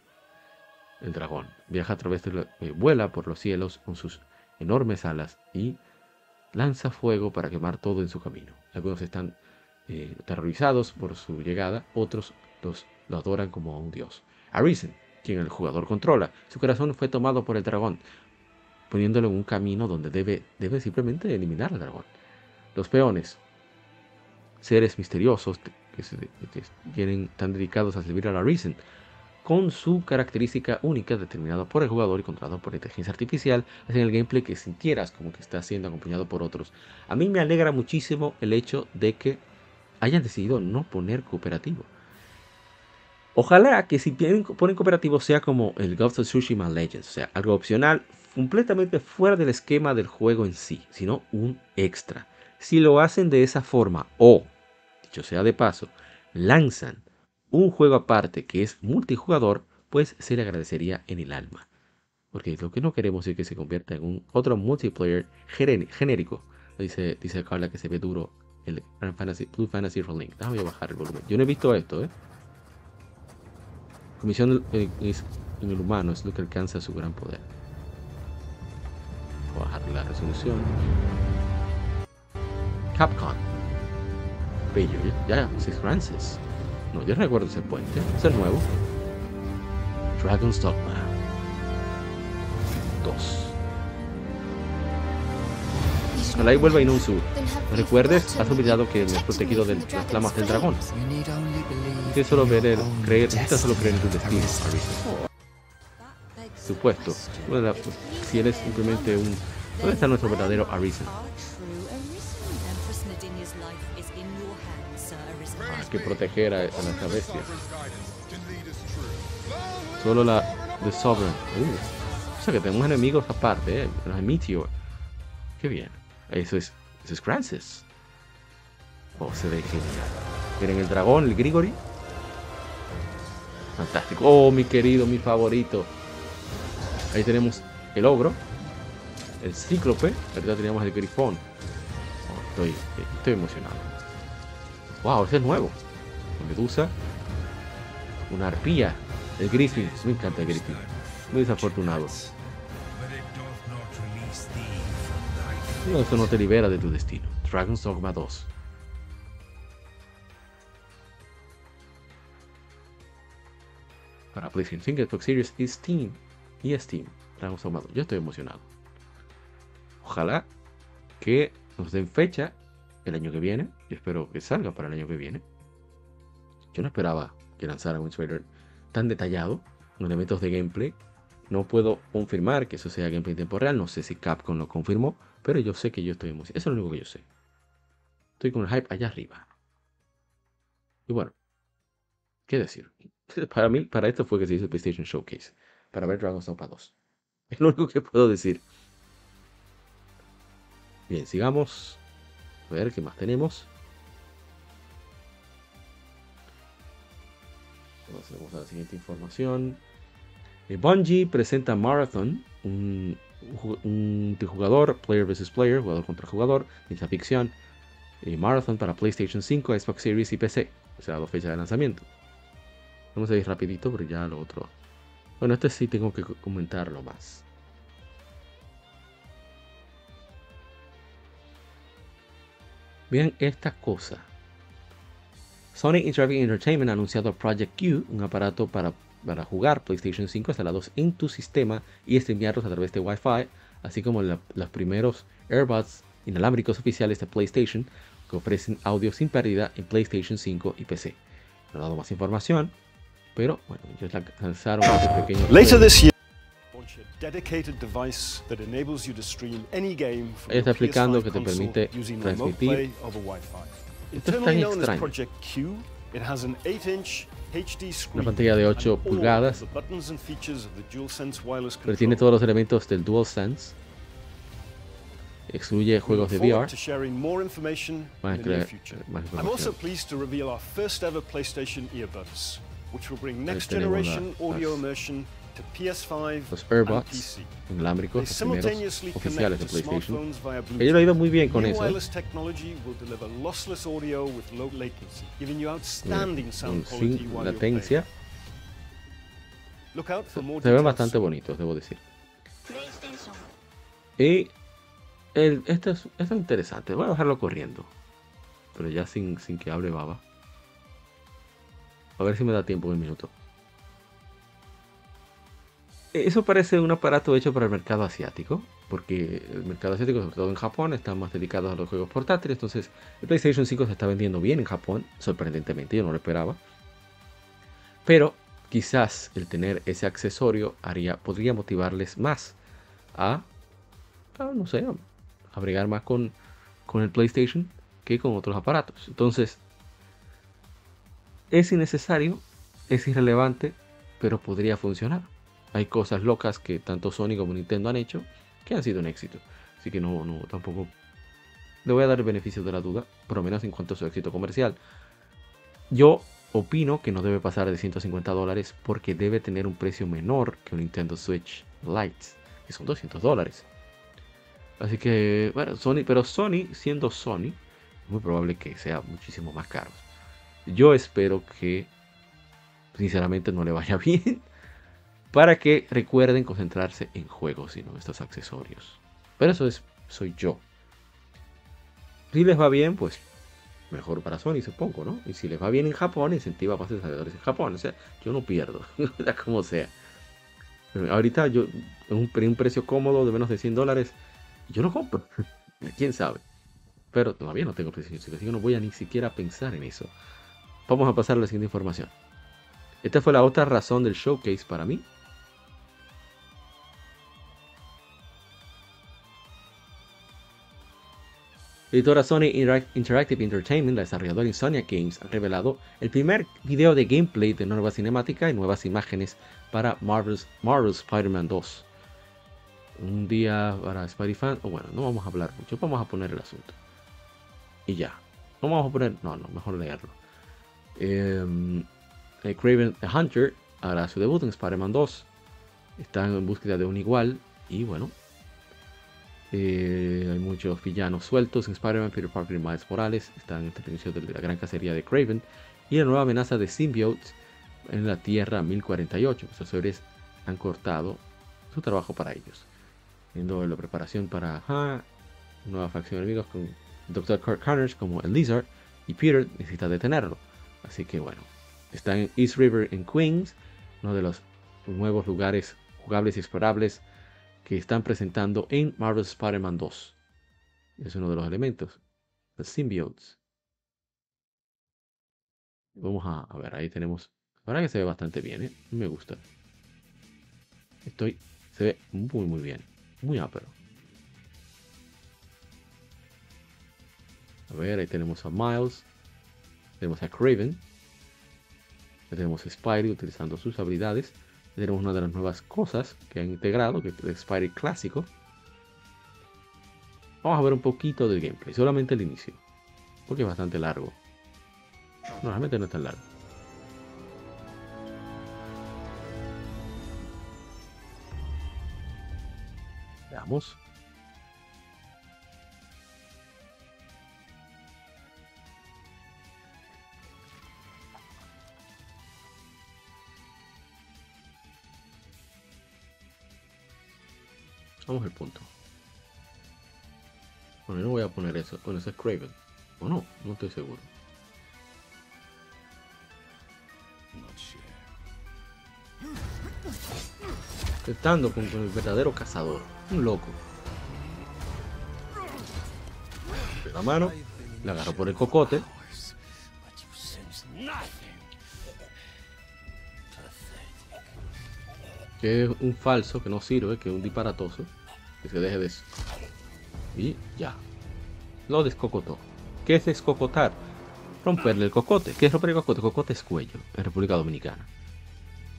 [SPEAKER 1] El dragón viaja a través de eh, vuela por los cielos con sus enormes alas y lanza fuego para quemar todo en su camino. Algunos están eh, terrorizados por su llegada, otros los, lo adoran como un dios. Arisen, quien el jugador controla, su corazón fue tomado por el dragón, poniéndolo en un camino donde debe, debe simplemente eliminar al dragón. Los peones, seres misteriosos que, se, que tienen, tan dedicados a servir a la Arisen, con su característica única determinada por el jugador y controlado por inteligencia artificial, hacen el gameplay que sintieras como que está siendo acompañado por otros. A mí me alegra muchísimo el hecho de que hayan decidido no poner cooperativo. Ojalá que si ponen cooperativo sea como el Ghost of Tsushima Legends, o sea, algo opcional, completamente fuera del esquema del juego en sí, sino un extra. Si lo hacen de esa forma o, dicho sea de paso, lanzan un juego aparte que es multijugador, pues se le agradecería en el alma. Porque lo que no queremos es que se convierta en un otro multiplayer genérico. Dice, dice Carla que se ve duro el Fantasy, Blue Fantasy Rolling. Déjame bajar el volumen. Yo no he visto esto, ¿eh? Comisión en, en el humano es lo que alcanza su gran poder. Bajar la resolución. Capcom. Bello, ya, Six Francis. No, yo recuerdo ese puente. Es nuevo. Dragon's Dogma 2. Ojalá y vuelva Inunsu. ¿No recuerdes? Has olvidado que me has protegido de las flamas del dragón. Necesitas solo ver el, creer, necesitas solo creer en tu destino, Supuesto. Bueno, si eres simplemente un... ¿Dónde está nuestro verdadero Arisen? Hay que proteger a, a nuestra bestia. Solo la The Sovereign. Uh, o sea que tenemos enemigos aparte, ¿eh? Los Meteor. Qué bien. Eso es, eso es Francis. Oh, se ve genial. Miren el dragón, el Grigori. Fantástico. Oh, mi querido, mi favorito. Ahí tenemos el ogro. El cíclope. Ahorita teníamos el grifón. Estoy, estoy emocionado. Wow, ese es nuevo. Medusa. Una arpía. El Griffin. Me encanta el Griffin. Muy desafortunado. No, eso no te libera de tu destino. Dragon's Dogma 2. Para PlayStation 5, Xbox Series y Steam. Y Steam. Dragon's Dogma 2. Yo estoy emocionado. Ojalá que nos den fecha el año que viene. Y espero que salga para el año que viene. Yo no esperaba que lanzaran un trailer tan detallado, con elementos de gameplay. No puedo confirmar que eso sea gameplay en tiempo real. No sé si Capcom lo confirmó. Pero yo sé que yo estoy emocionado. Eso es lo único que yo sé. Estoy con el hype allá arriba. Y bueno, ¿qué decir? Para mí, para esto fue que se hizo el PlayStation Showcase. Para ver Dragon's Dogma 2. Es lo único que puedo decir. Bien, sigamos. A ver qué más tenemos. Vamos a la siguiente información. Eh, Bungie presenta Marathon, un, un jugador, player versus player, jugador contra jugador, ciencia ficción, y Marathon para PlayStation 5, Xbox Series y PC. O sea, dos fechas de lanzamiento. Vamos a ir rapidito, pero ya lo otro. Bueno, este sí tengo que comentarlo más. Vean esta cosa. Sonic Interactive Entertainment ha anunciado Project Q, un aparato para, para jugar PlayStation 5 instalados en tu sistema y streamearlos a través de Wi-Fi, así como la, los primeros AirBuds inalámbricos oficiales de PlayStation que ofrecen audio sin pérdida en PlayStation 5 y PC. No he dado más información, pero bueno, ellos lanzaron este pequeño.
[SPEAKER 4] Later this year. a dedicated device that enables you to stream any game from
[SPEAKER 1] Está explicando que te permite transmitir. Esto es tan extraño.
[SPEAKER 4] Q, it has an 8-inch una
[SPEAKER 1] pantalla de 8 pulgadas, pero tiene todos los elementos del DualSense, excluye juegos de VR. Más información.
[SPEAKER 4] generation audio immersion
[SPEAKER 1] Los AirBots inalámbricos, los primeros oficiales de
[SPEAKER 4] to
[SPEAKER 1] PlayStation. Ellos lo han
[SPEAKER 4] Bluetooth.
[SPEAKER 1] ido muy bien con eso.
[SPEAKER 4] wireless technology will deliver lossless audio with low latency, giving you outstanding sound
[SPEAKER 1] con-
[SPEAKER 4] quality
[SPEAKER 1] sin latencia. Se ven bastante bonitos, debo decir. Y el, esto, es, esto es interesante. Voy a dejarlo corriendo. Pero ya sin, sin que hable baba. A ver si me da tiempo en un minuto. Eso parece un aparato hecho para el mercado asiático. Porque el mercado asiático, sobre todo en Japón, está más dedicado a los juegos portátiles. Entonces, el PlayStation 5 se está vendiendo bien en Japón. Sorprendentemente, yo no lo esperaba. Pero quizás el tener ese accesorio haría, podría motivarles más a, a, no sé, a más con, con el PlayStation que con otros aparatos. Entonces, es innecesario, es irrelevante, pero podría funcionar. Hay cosas locas que tanto Sony como Nintendo han hecho que han sido un éxito. Así que no, no, tampoco le voy a dar el beneficio de la duda, por lo menos en cuanto a su éxito comercial. Yo opino que no debe pasar de 150 dólares porque debe tener un precio menor que un Nintendo Switch Lite, que son 200 dólares. Así que, bueno, Sony, pero Sony, siendo Sony, es muy probable que sea muchísimo más caro. Yo espero que, sinceramente, no le vaya bien. Para que recuerden concentrarse en juegos y no en estos accesorios. Pero eso es, soy yo. Si les va bien, pues mejor para Sony, supongo, ¿no? Y si les va bien en Japón, incentiva a más desarrolladores en Japón. O sea, yo no pierdo, como sea. Ahorita yo, un, un precio cómodo de menos de 100 dólares, yo lo compro. ¿Quién sabe? Pero todavía no tengo 5, así que no voy a ni siquiera pensar en eso. Vamos a pasar a la siguiente información. Esta fue la otra razón del showcase para mí. Editora Sony Interac- Interactive Entertainment, la desarrolladora Insomnia Games, ha revelado el primer video de gameplay de nueva cinemática y nuevas imágenes para Marvel's, Spider-Man 2. Un día para Spider-Fan, o bueno, no vamos a hablar mucho, vamos a poner el asunto. Y ya. No vamos a poner, no, no, mejor leerlo. Eh, eh, Craven the Hunter hará su debut en Spider-Man 2. Están en búsqueda de un igual y bueno, eh, hay muchos villanos sueltos en Spider-Man, Peter Parker y Miles Morales. Están en este inicio de la gran cacería de Craven. Y la nueva amenaza de symbiotes en la Tierra 1048. Los seres han cortado su trabajo para ellos. Viendo la preparación para ajá, nueva facción de enemigos con Dr. Kurt Connors como el Lizard. Y Peter necesita detenerlo. Así que bueno, está en East River en Queens, uno de los nuevos lugares jugables y explorables que están presentando en Marvel Spider-Man 2. Es uno de los elementos. Los symbiotes. Vamos a, a ver, ahí tenemos. Verdad que se ve bastante bien, ¿eh? Me gusta. Estoy. Se ve muy, muy bien. Muy ápero. A ver, ahí tenemos a Miles. Tenemos a Craven. Ahí tenemos a Spidey utilizando sus habilidades. Tenemos una de las nuevas cosas que han integrado, que es Spidey clásico. Vamos a ver un poquito del gameplay, solamente el inicio. Porque es bastante largo. No, realmente no es tan largo. Veamos. Vamos al punto. Bueno, no voy a poner eso. Bueno, eso es Craven. O no, no estoy seguro. Estando con, el verdadero cazador. Un loco. La mano. Le agarro por el cocote. Que es un falso, que no sirve, que es un disparatoso. Que se deje de eso. Y ya. Lo descocotó. ¿Qué es descocotar? Romperle el cocote. ¿Qué es romper el cocote? Cocote es cuello en República Dominicana.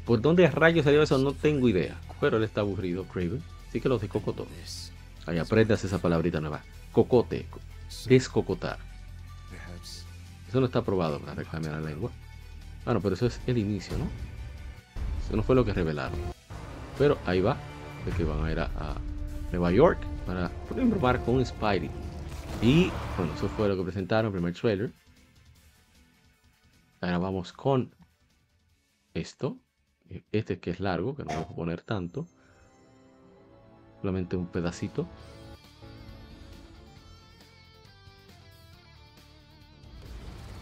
[SPEAKER 1] ¿Por dónde rayos salió eso? No tengo idea. Pero él está aburrido, Craven. Así que lo descocotó. Ahí aprendas esa palabrita nueva. Cocote. Descocotar. Eso no está probado para reclamar la lengua. Bueno, pero eso es el inicio, ¿no? Eso no fue lo que revelaron. Pero ahí va, de que van a ir a Nueva York para probar con Spidey. Y bueno, eso fue lo que presentaron, primer trailer. Ahora vamos con esto. Este que es largo, que no vamos a poner tanto. Solamente un pedacito.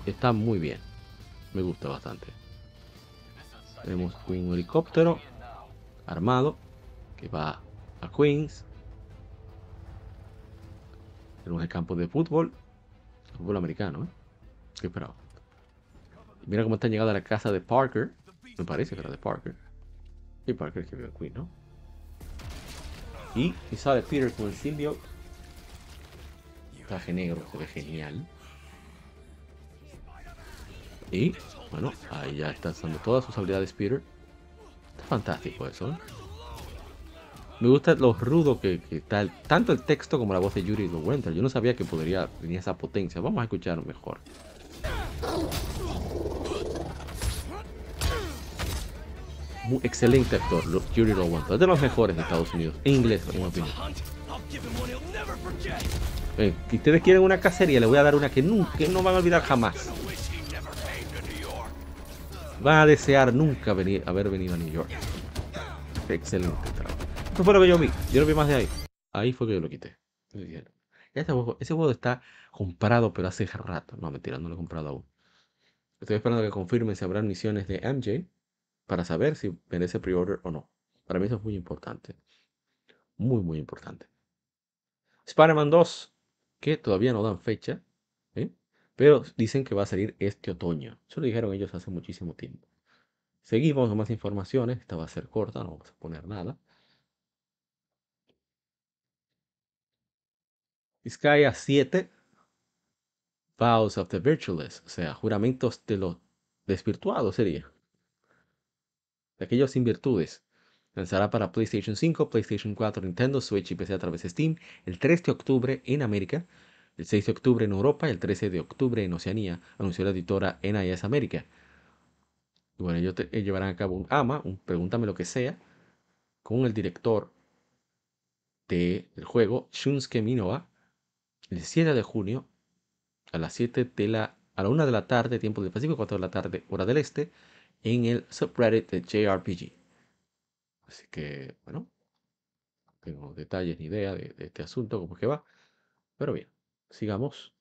[SPEAKER 1] Está muy bien. Me gusta bastante. Tenemos un helicóptero armado que va a Queens. Tenemos el campo de fútbol. Fútbol americano, ¿eh? ¿Qué esperaba? Mira cómo están llegando a la casa de Parker. Me parece que era de Parker. Y Parker es que vive en Queens, ¿no? Y, y sale Peter con el symbiote. Traje negro, se ve genial. Y, bueno, ahí ya está usando todas sus habilidades Peter. Está fantástico eso, ¿eh? Me gusta lo rudo que, está tanto el texto como la voz de Yuri Winter. Yo no sabía que podría tenía esa potencia. Vamos a escucharlo mejor. Muy excelente actor, Yuri Lowenter. Es de los mejores de Estados Unidos. En inglés, en mi si ustedes quieren una cacería, le voy a dar una que nunca, no van a olvidar jamás. Van a desear nunca venir, haber venido a New York. Excelente. Eso fue lo que yo vi. Yo no vi más de ahí. Ahí fue que yo lo quité. Este ese juego está comprado, pero hace rato. No, mentira, no lo he comprado aún. Estoy esperando que confirmen si habrá misiones de MJ para saber si merece pre-order o no. Para mí eso es muy importante. Muy, muy importante. Spider-Man 2, que todavía no dan fecha, pero dicen que va a salir este otoño. Eso lo dijeron ellos hace muchísimo tiempo. Seguimos con más informaciones. Esta va a ser corta, no vamos a poner nada. Sky 7 Vows of the Virtueless, o sea, juramentos de los desvirtuados sería. De aquellos sin virtudes. Lanzará para PlayStation 5, PlayStation 4, Nintendo Switch y PC a través de Steam el 3 de octubre en América, el 6 de octubre en Europa y el 13 de octubre en Oceanía, anunció la editora NIS América. Y bueno, ellos ellos llevarán a cabo un AMA, un Pregúntame lo que sea, con el director del juego, Shunsuke Minowa, el 7 de junio a las 7 de la a la 1 de la tarde, tiempo del Pacífico, 4 de la tarde, hora del este, en el subreddit de JRPG. Así que, bueno, no tengo detalles ni idea de, de este asunto, cómo es que va. Pero bien, sigamos.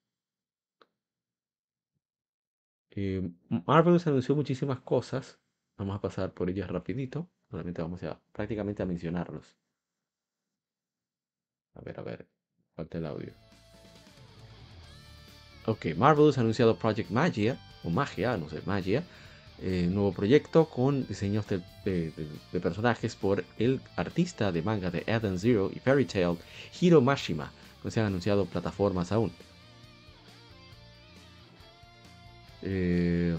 [SPEAKER 1] Eh, Marvel anunció muchísimas cosas. Vamos a pasar por ellas rapidito. Solamente vamos a prácticamente a mencionarlos. A ver, a ver. Falta el audio. Ok, Marvelous ha anunciado Project Magia, o Magia, no sé, Magia, eh, nuevo proyecto con diseños de, personajes por el artista de manga de Eden Zero y Fairy Tail, Hiro Mashima. No se han anunciado plataformas aún. Eh,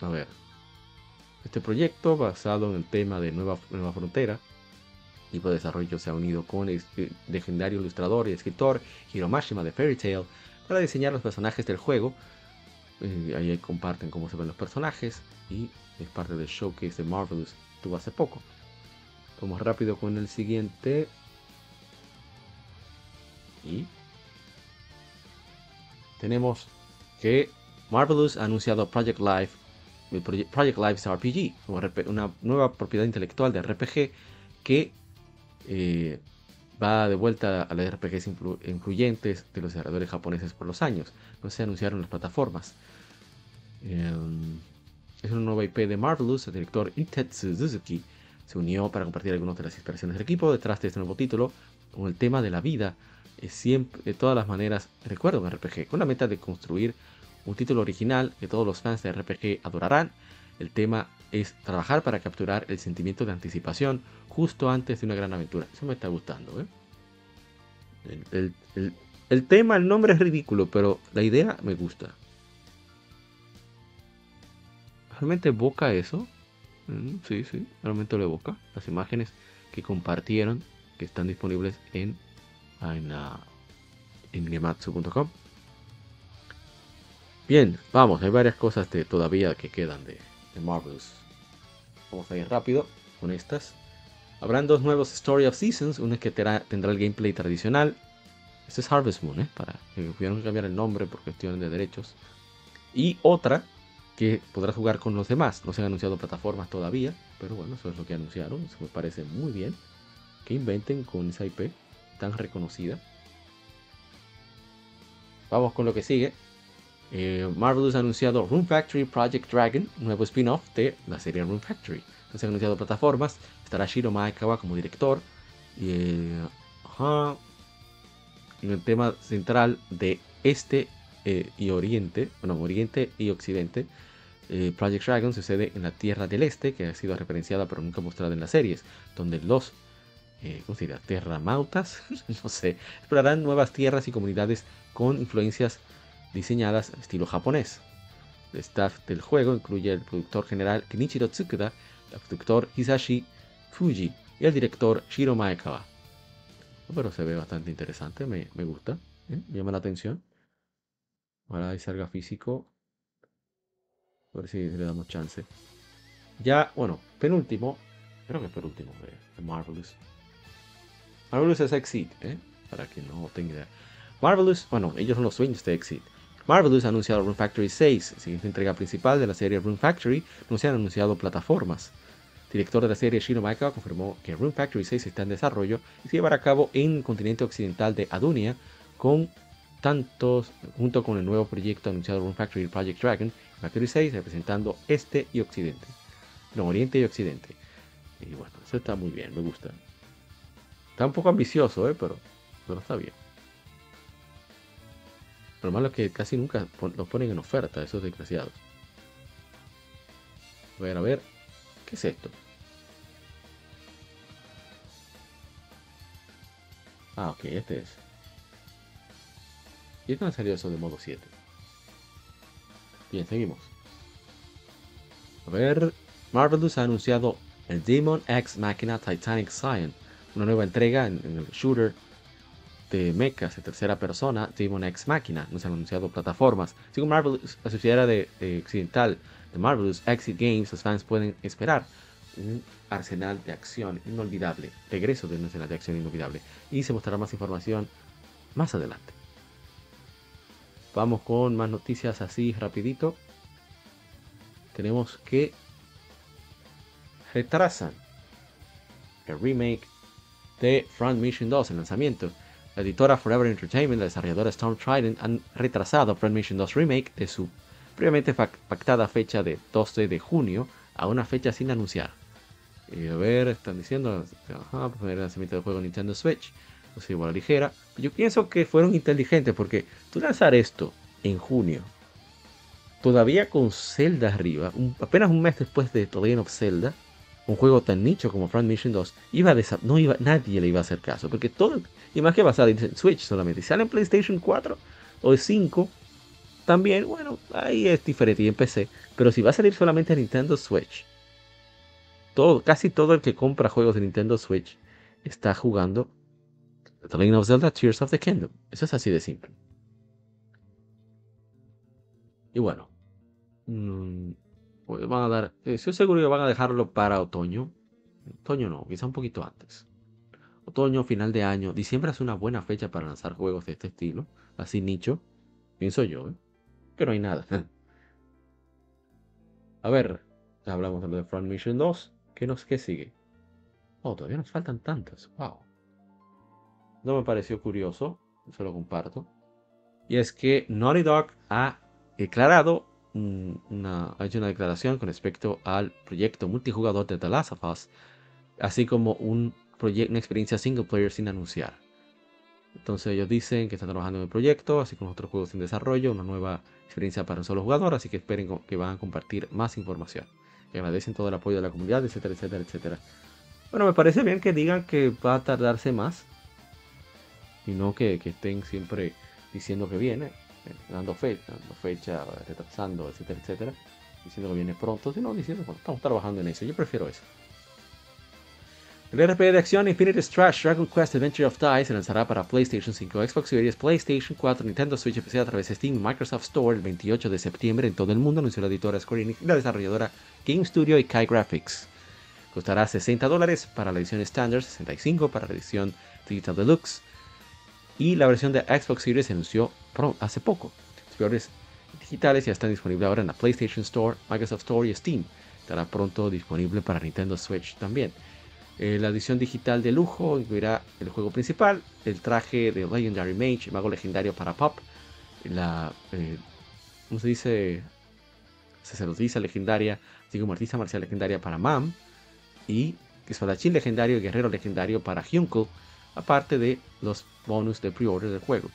[SPEAKER 1] a ver. Este proyecto, basado en el tema de Nueva, Nueva Frontera, equipo de desarrollo se ha unido con el eh, legendario ilustrador y escritor Hiro Mashima de Fairy Tail para diseñar los personajes del juego. Eh, ahí comparten cómo se ven los personajes y es parte del showcase de Marvelous tuvo hace poco. Vamos rápido con el siguiente. Y tenemos que Marvelous ha anunciado Project Life, Project Lives RPG, una nueva propiedad intelectual de RPG que eh, va de vuelta a las RPGs influ- influyentes de los desarrolladores japoneses por los años. No se anunciaron las plataformas. Em, es una nueva IP de Marvelous. El director Itetsu Suzuki se unió para compartir algunas de las inspiraciones del equipo detrás de este nuevo título con el tema de la vida. Es siempre, de todas las maneras, recuerdo un RPG, con la meta de construir un título original que todos los fans de RPG adorarán. El tema es trabajar para capturar el sentimiento de anticipación justo antes de una gran aventura. Eso me está gustando, ¿eh? El, el- el- el tema, el nombre es ridículo, pero la idea me gusta. ¿Realmente evoca eso? Mm, sí, sí, realmente lo evoca. Las imágenes que compartieron, que están disponibles en en, uh, en gematsu.com. Bien, vamos, hay varias cosas de, todavía que quedan de, de Marvelous. Vamos a ir rápido con estas. Habrán dos nuevos Story of Seasons, uno que tendrá, el gameplay tradicional. Este es Harvest Moon, ¿eh? Para que que cambiar el nombre por cuestiones de derechos. Y otra que podrás jugar con los demás. No se han anunciado plataformas todavía, pero bueno, eso es lo que anunciaron. Me parece muy bien. Que inventen con esa IP tan reconocida. Vamos con lo que sigue. Eh, Marvelous ha anunciado Room Factory Project Dragon, nuevo spin-off de la serie Room Factory. No se han anunciado plataformas. Estará Shiro Maekawa como director. Eh, en el tema central de este eh, y oriente, bueno, oriente y occidente, eh, Project Dragon sucede en la Tierra del Este, que ha sido referenciada pero nunca mostrada en las series, donde los, eh, ¿cómo se Terramautas, no sé, explorarán nuevas tierras y comunidades con influencias diseñadas estilo japonés. El staff del juego incluye el productor general Kenichiro Tsukuda, el productor Hisashi Fuji y el director Shiro Maekawa. Pero se ve bastante interesante, me, gusta, ¿eh? me llama la atención. Ahora ahí salga físico. A ver si le damos chance. Ya, bueno, penúltimo. Creo que penúltimo de, Marvelous. Marvelous es Exit, ¿eh? Para que no tenga idea. Marvelous, bueno, ellos son los dueños de Exit. Marvelous ha anunciado Rune Factory 6, siguiente entrega principal de la serie Rune Factory. No se han anunciado plataformas. Director de la serie Shino Maekawa confirmó que Rune Factory 6 está en desarrollo y se llevará a cabo en el continente occidental de Adunia con tantos, junto con el nuevo proyecto anunciado Rune Factory Project Dragon, Factory 6 representando este y occidente. No, oriente y occidente. Y bueno, eso está muy bien, me gusta. Está un poco ambicioso, ¿eh? pero, pero está bien. Lo malo es que casi nunca los ponen en oferta, esos desgraciados. A ver, a ver. ¿Qué es esto? Ah, ok, este es. ¿Y no salió eso de modo 7? Bien, seguimos. A ver, Marvelous ha anunciado el Demon X Machina Titanic Scion, una nueva entrega en, el shooter de mechas de tercera persona, Demon X Machina. No se han anunciado plataformas. Según Marvelous, la sociedad de, occidental de Marvelous Exit Games, los fans pueden esperar un arsenal de acción inolvidable, regreso de un arsenal de acción inolvidable, y se mostrará más información más adelante. Vamos con más noticias así rapidito. Tenemos que retrasan el remake de Front Mission 2, el lanzamiento. La editora Forever Entertainment, la desarrolladora Storm Trident han retrasado Front Mission 2 Remake de su previamente pactada fecha de 12 de junio a una fecha sin anunciar. Y a ver, están diciendo, ajá, pues el lanzamiento del juego Nintendo Switch o sea, igual ligera. Yo pienso que fueron inteligentes porque tú lanzar esto en junio, todavía con Zelda arriba, apenas un mes después de The Legend of Zelda, un juego tan nicho como Front Mission 2, iba no iba, nadie le iba a hacer caso, porque todo, y más que va a salir en Switch solamente, si sale en PlayStation 4 o 5, también, bueno, ahí es diferente y en PC, pero si va a salir solamente en Nintendo Switch, todo, casi todo el que compra juegos de Nintendo Switch está jugando The Legend of Zelda Tears of the Kingdom. Eso es así de simple. Y bueno. Mmm, van a dar. Estoy seguro que van a dejarlo para otoño. Otoño no, quizá un poquito antes. Otoño, final de año. Diciembre es una buena fecha para lanzar juegos de este estilo. Así nicho. Pienso yo, ¿eh? Que no hay nada. a ver. Hablamos de lo de Front Mission 2. ¿Qué, nos, ¿Qué sigue? Oh, todavía nos faltan tantos. Wow no me pareció curioso, se lo comparto. Y es que Naughty Dog ha declarado una, ha hecho una declaración con respecto al proyecto multijugador de The Last of Us, así como un una experiencia single player sin anunciar. Entonces ellos dicen que están trabajando en el proyecto, así como otros juegos en desarrollo, una nueva experiencia para un solo jugador, así que esperen que van a compartir más información. Y agradecen todo el apoyo de la comunidad, etcétera, etcétera, etcétera. Bueno, me parece bien que digan que va a tardarse más, y no que, estén siempre diciendo que viene, eh, dando fecha, dando fecha, retrasando, etcétera, etcétera, diciendo que viene pronto, sino diciendo, bueno, estamos trabajando en eso. Yo prefiero eso. El RPG de acción Infinite Strash Dragon Quest Adventure of Die se lanzará para PlayStation 5, Xbox Series, PlayStation 4, Nintendo Switch y PC a través de Steam Microsoft Store el 28 de septiembre en todo el mundo, anunció la editora Square Enix y la desarrolladora Game Studio y Kai Graphics. Costará 60 dólares para la edición Standard, 65 para la edición Digital Deluxe. Y la versión de Xbox Series se anunció hace poco. Los peores digitales ya están disponibles ahora en la PlayStation Store, Microsoft Store y Steam. Estará pronto disponible para Nintendo Switch también. Eh, la edición digital de lujo incluirá el juego principal, el traje de Legendary Mage, mago legendario para Pop, la, eh, ¿cómo se dice? Sacerdotisa legendaria, así como artista marcial legendaria para Mam, y espadachín legendario y guerrero legendario para Hyunko, aparte de los bonus de pre-order del juego.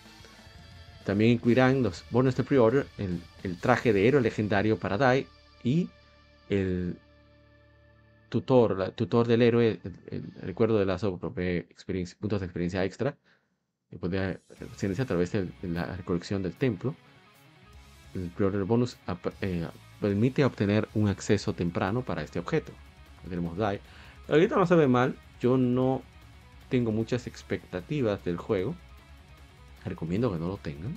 [SPEAKER 1] También incluirán los bonus de pre-order, el, el, traje de héroe legendario para Dai y el tutor, la, tutor del héroe, el, recuerdo de las experiencia, puntos de experiencia extra, que puede obtenerse a través de, la recolección del templo. El pre-order bonus eh, permite obtener un acceso temprano para este objeto. Tenemos Dai. Ahorita no se ve mal, yo no tengo muchas expectativas del juego. Recomiendo que no lo tengan.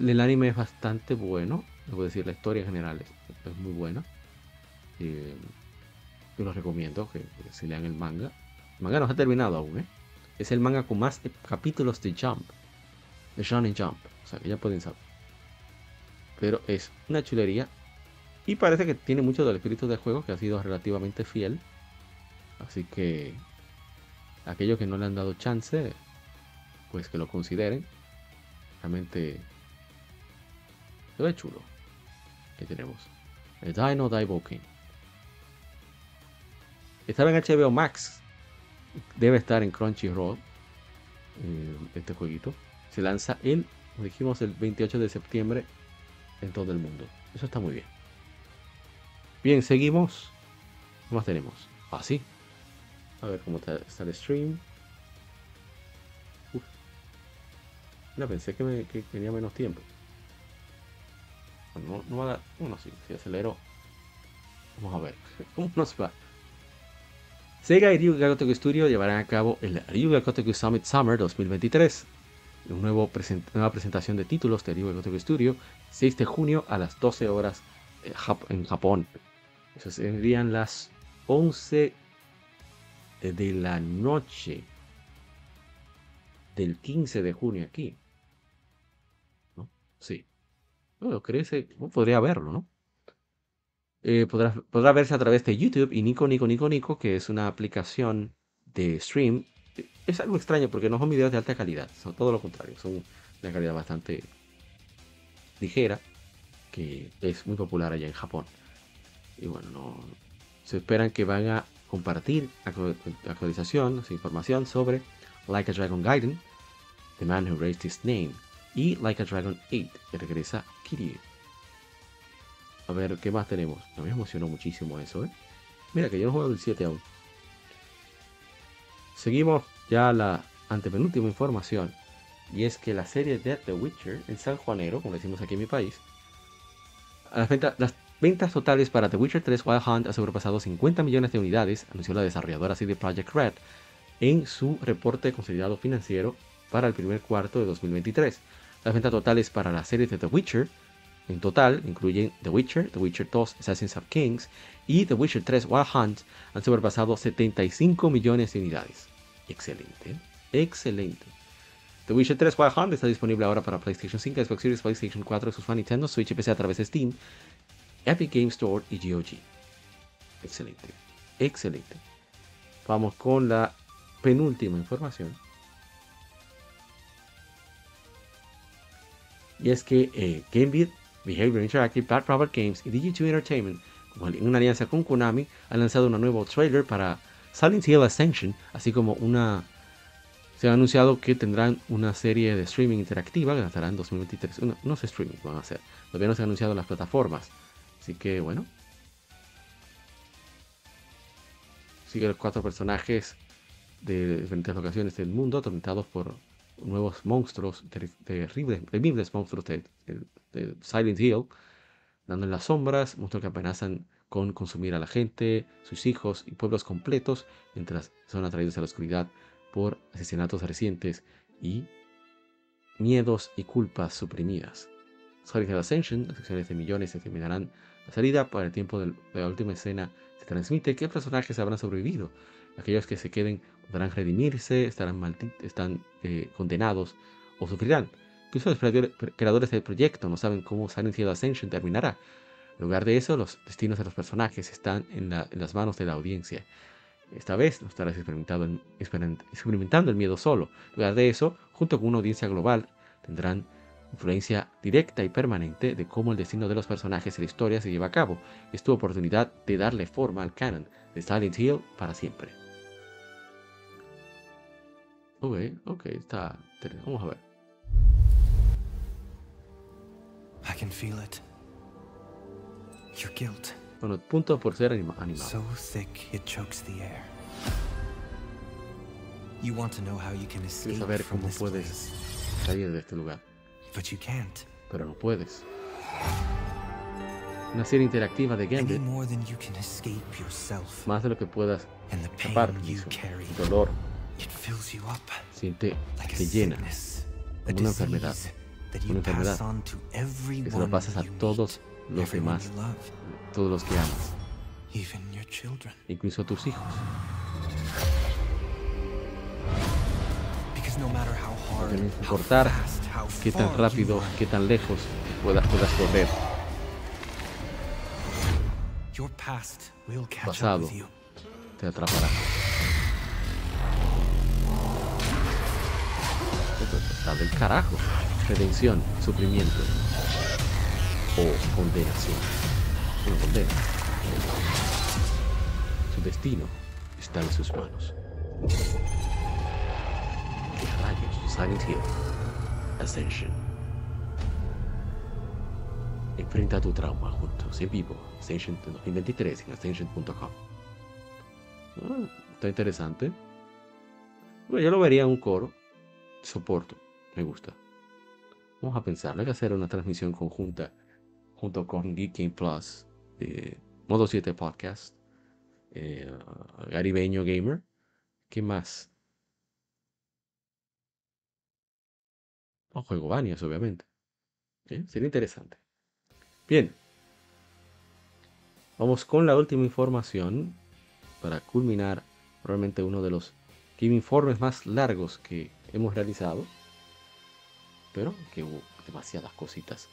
[SPEAKER 1] El anime es bastante bueno. Debo decir, la historia en general es, muy buena. Eh, yo los recomiendo que, se lean el manga. El manga no se ha terminado aún, ¿eh? Es el manga con más capítulos de Jump. De Shonen Jump. O sea, que ya pueden saber. Pero es una chulería. Y parece que tiene mucho del espíritu del juego, que ha sido relativamente fiel. Así que aquellos que no le han dado chance, pues que lo consideren. Realmente se ve chulo. Que tenemos el Dino King. Estaba en HBO Max. Debe estar en Crunchyroll. Eh, este jueguito. Se lanza el, dijimos, el 28 de septiembre en todo el mundo. Eso está muy bien. Bien, seguimos. ¿Qué más tenemos? Ah, sí. A ver cómo está, el stream. Uf. No, pensé que, tenía menos tiempo. No, no va a dar. Bueno, sí, si acelero. Vamos a ver. ¿Cómo nos va? Sega y Ryuga Gotoku Studio llevarán a cabo el Ryuga Gotoku Summit Summer 2023. Una nueva presentación de títulos de Ryuga Gotoku Studio, 6 de junio a las 12 horas eh, en Japón. Eso serían las 11 de la noche del 15 de junio aquí. ¿No? Sí. Bueno, crece, podría verlo, ¿no? Eh, podrá, verse a través de YouTube y Nico, Nico, Nico, Nico, que es una aplicación de stream. Es algo extraño porque no son videos de alta calidad, son todo lo contrario, son de calidad bastante ligera, que es muy popular allá en Japón. Y bueno, no, se esperan que van a compartir actualización, información sobre Like a Dragon Gaiden, The Man Who Raised His Name y Like a Dragon 8, que regresa Kiryu. A ver, ¿qué más tenemos? me emocionó muchísimo eso, ¿eh? Mira que yo no juego el 7 aún. Seguimos ya la antepenúltima información. Y es que la serie de The Witcher en San Juanero, como decimos aquí en mi país, las, Ventas totales para The Witcher 3 Wild Hunt ha sobrepasado 50 millones de unidades, anunció la desarrolladora CD Projekt Red en su reporte consolidado financiero para el primer cuarto de 2023. Las ventas totales para la serie de The Witcher en total incluyen The Witcher, The Witcher 2 Assassins of Kings y The Witcher 3 Wild Hunt han sobrepasado 75 millones de unidades. Excelente, excelente. The Witcher 3 Wild Hunt está disponible ahora para PlayStation 5, Xbox Series, PlayStation 4, Xbox One, Nintendo Switch PC a través de Steam Epic Game Store y GOG. Excelente, excelente. Vamos con la penúltima información. Y es que eh, Behavior Interactive, Bad Robert Games y Digi2 Entertainment, en una alianza con Konami, han lanzado un nuevo trailer para Silent Hill Ascension, así como una se ha anunciado que tendrán una serie de streaming interactiva que lanzarán en 2023. No, no sé streaming van a hacer. Todavía no se han anunciado las plataformas. Así que bueno. Sigue los cuatro personajes de diferentes locaciones del mundo, atormentados por nuevos monstruos, terribles, temibles monstruos de, Silent Hill, dando en las sombras, monstruos que amenazan con consumir a la gente, sus hijos y pueblos completos mientras son atraídos a la oscuridad por asesinatos recientes y miedos y culpas suprimidas. Sonic Ascension, las de millones determinarán la salida para el tiempo de la última escena. Se transmite qué personajes habrán sobrevivido. Aquellos que se queden podrán redimirse, estarán, están eh, condenados o sufrirán. Incluso los creadores del proyecto no saben cómo Silent Hill Ascension terminará. En lugar de eso, los destinos de los personajes están en, las manos de la audiencia. Esta vez no estarás experimentando, experimentando el miedo solo. En lugar de eso, junto con una audiencia global, tendrán influencia directa y permanente de cómo el destino de los personajes y la historia se lleva a cabo. Es tu oportunidad de darle forma al canon de Silent Hill para siempre. Ok, ok, está. Vamos a ver.
[SPEAKER 5] I can feel it. Your guilt.
[SPEAKER 1] Bueno, punto por ser anima animado.
[SPEAKER 5] So thick it chokes the air. You want to know how you can escape
[SPEAKER 1] Quieres saber
[SPEAKER 5] from
[SPEAKER 1] cómo
[SPEAKER 5] this
[SPEAKER 1] puedes
[SPEAKER 5] place,
[SPEAKER 1] salir de este lugar,
[SPEAKER 5] but you can't.
[SPEAKER 1] pero no puedes. Una serie interactiva de Gambit,
[SPEAKER 5] more than you can escape yourself
[SPEAKER 1] más de lo que puedas escapar. El dolor
[SPEAKER 5] It fills you up
[SPEAKER 1] siente,
[SPEAKER 5] a
[SPEAKER 1] te llena, como una enfermedad. Una enfermedad que se lo pasas a todos los demás, todos los que amas, incluso a tus hijos. Porque no importar qué tan rápido, qué tan lejos puedas, puedas correr,
[SPEAKER 5] up
[SPEAKER 1] pasado te atrapará. Está del carajo. Redención, sufrimiento o condenación. Una condena. Su destino está en sus manos. ¿Qué rayos? Silent Hill. Ascension. Enfrenta tu trauma juntos en vivo. Ascension 2023 en ascension.com. Ah, está interesante. Bueno, yo lo vería en un coro. Soporto. Me gusta. Vamos a pensarlo. Hay que hacer una transmisión conjunta junto con Geek Game Plus. de Modo 7 Podcast. eh, Garibeño Gamer. ¿Qué más? O juego Banias, obviamente. ¿Eh? Sería interesante. Bien. Vamos con la última información para culminar probablemente uno de los game informes más largos que hemos realizado. Pero que hubo demasiadas cositas.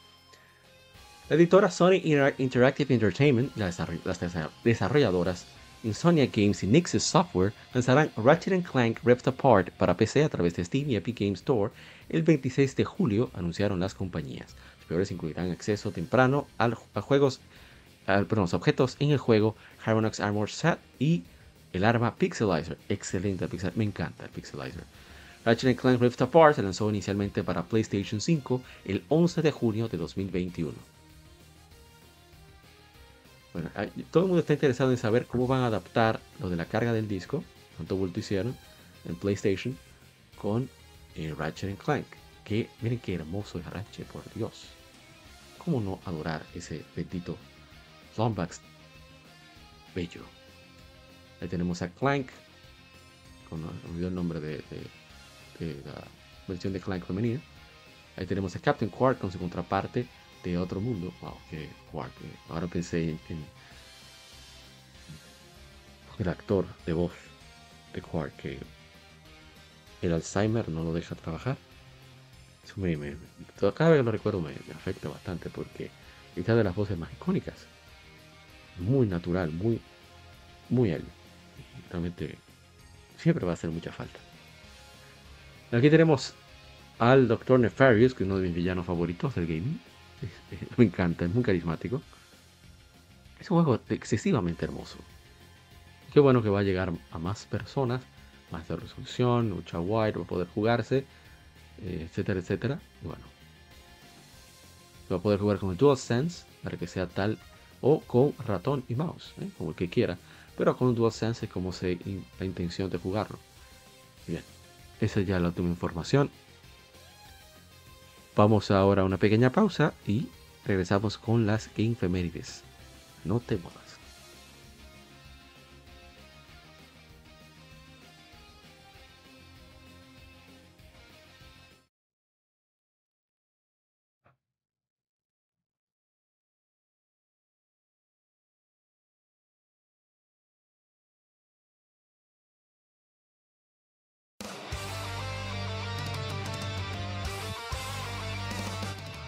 [SPEAKER 1] La editora Sony Inter- Interactive Entertainment y las desarroll- las desa- desarrolladoras Insomnia Games y Nixus Software lanzarán Ratchet Clank Rift Apart para PC a través de Steam y Epic Games Store el 26 de julio, anunciaron las compañías. Los peores incluirán acceso temprano al- a juegos, al- objetos en el juego Harmonix Armor Set y el arma Pixelizer. Excelente pixel, me encanta el Pixelizer. Ratchet Clank Rift Apart se lanzó inicialmente para PlayStation 5 el 11 de junio de 2021. Bueno, hay- todo el mundo está interesado en saber cómo van a adaptar lo de la carga del disco, cuánto bulto hicieron en PlayStation con eh, Ratchet Clank. Que miren qué hermoso es Ratchet, por Dios. ¿Cómo no adorar ese bendito Lombax bello? Ahí tenemos a Clank, con, olvidó el nombre de- de la versión de Clank femenina. Ahí tenemos a Captain Quark con su contraparte de otro mundo. Wow, que Quark. eh, Ahora pensé en, el actor de voz de Quark que el Alzheimer no lo deja trabajar. Eso me, cada vez que lo recuerdo me, afecta bastante porque es una de las voces más icónicas. Muy natural, muy, muy él. Realmente siempre va a hacer mucha falta. Aquí tenemos al Doctor Nefarious, que es uno de mis villanos favoritos del gaming. Es- es- me encanta, es muy carismático. Es un juego excesivamente hermoso. Qué bueno que va a llegar a más personas, más de resolución, mucha wide, va a poder jugarse, eh, etcétera, etcétera. Y bueno, va a poder jugar con el DualSense para que sea tal o con ratón y mouse, ¿eh? como el que quiera. Pero con DualSense es como se, la intención de jugarlo. Bien, esa es ya la última información. Vamos ahora a una pequeña pausa y regresamos con las Game Femérides. No te muevas.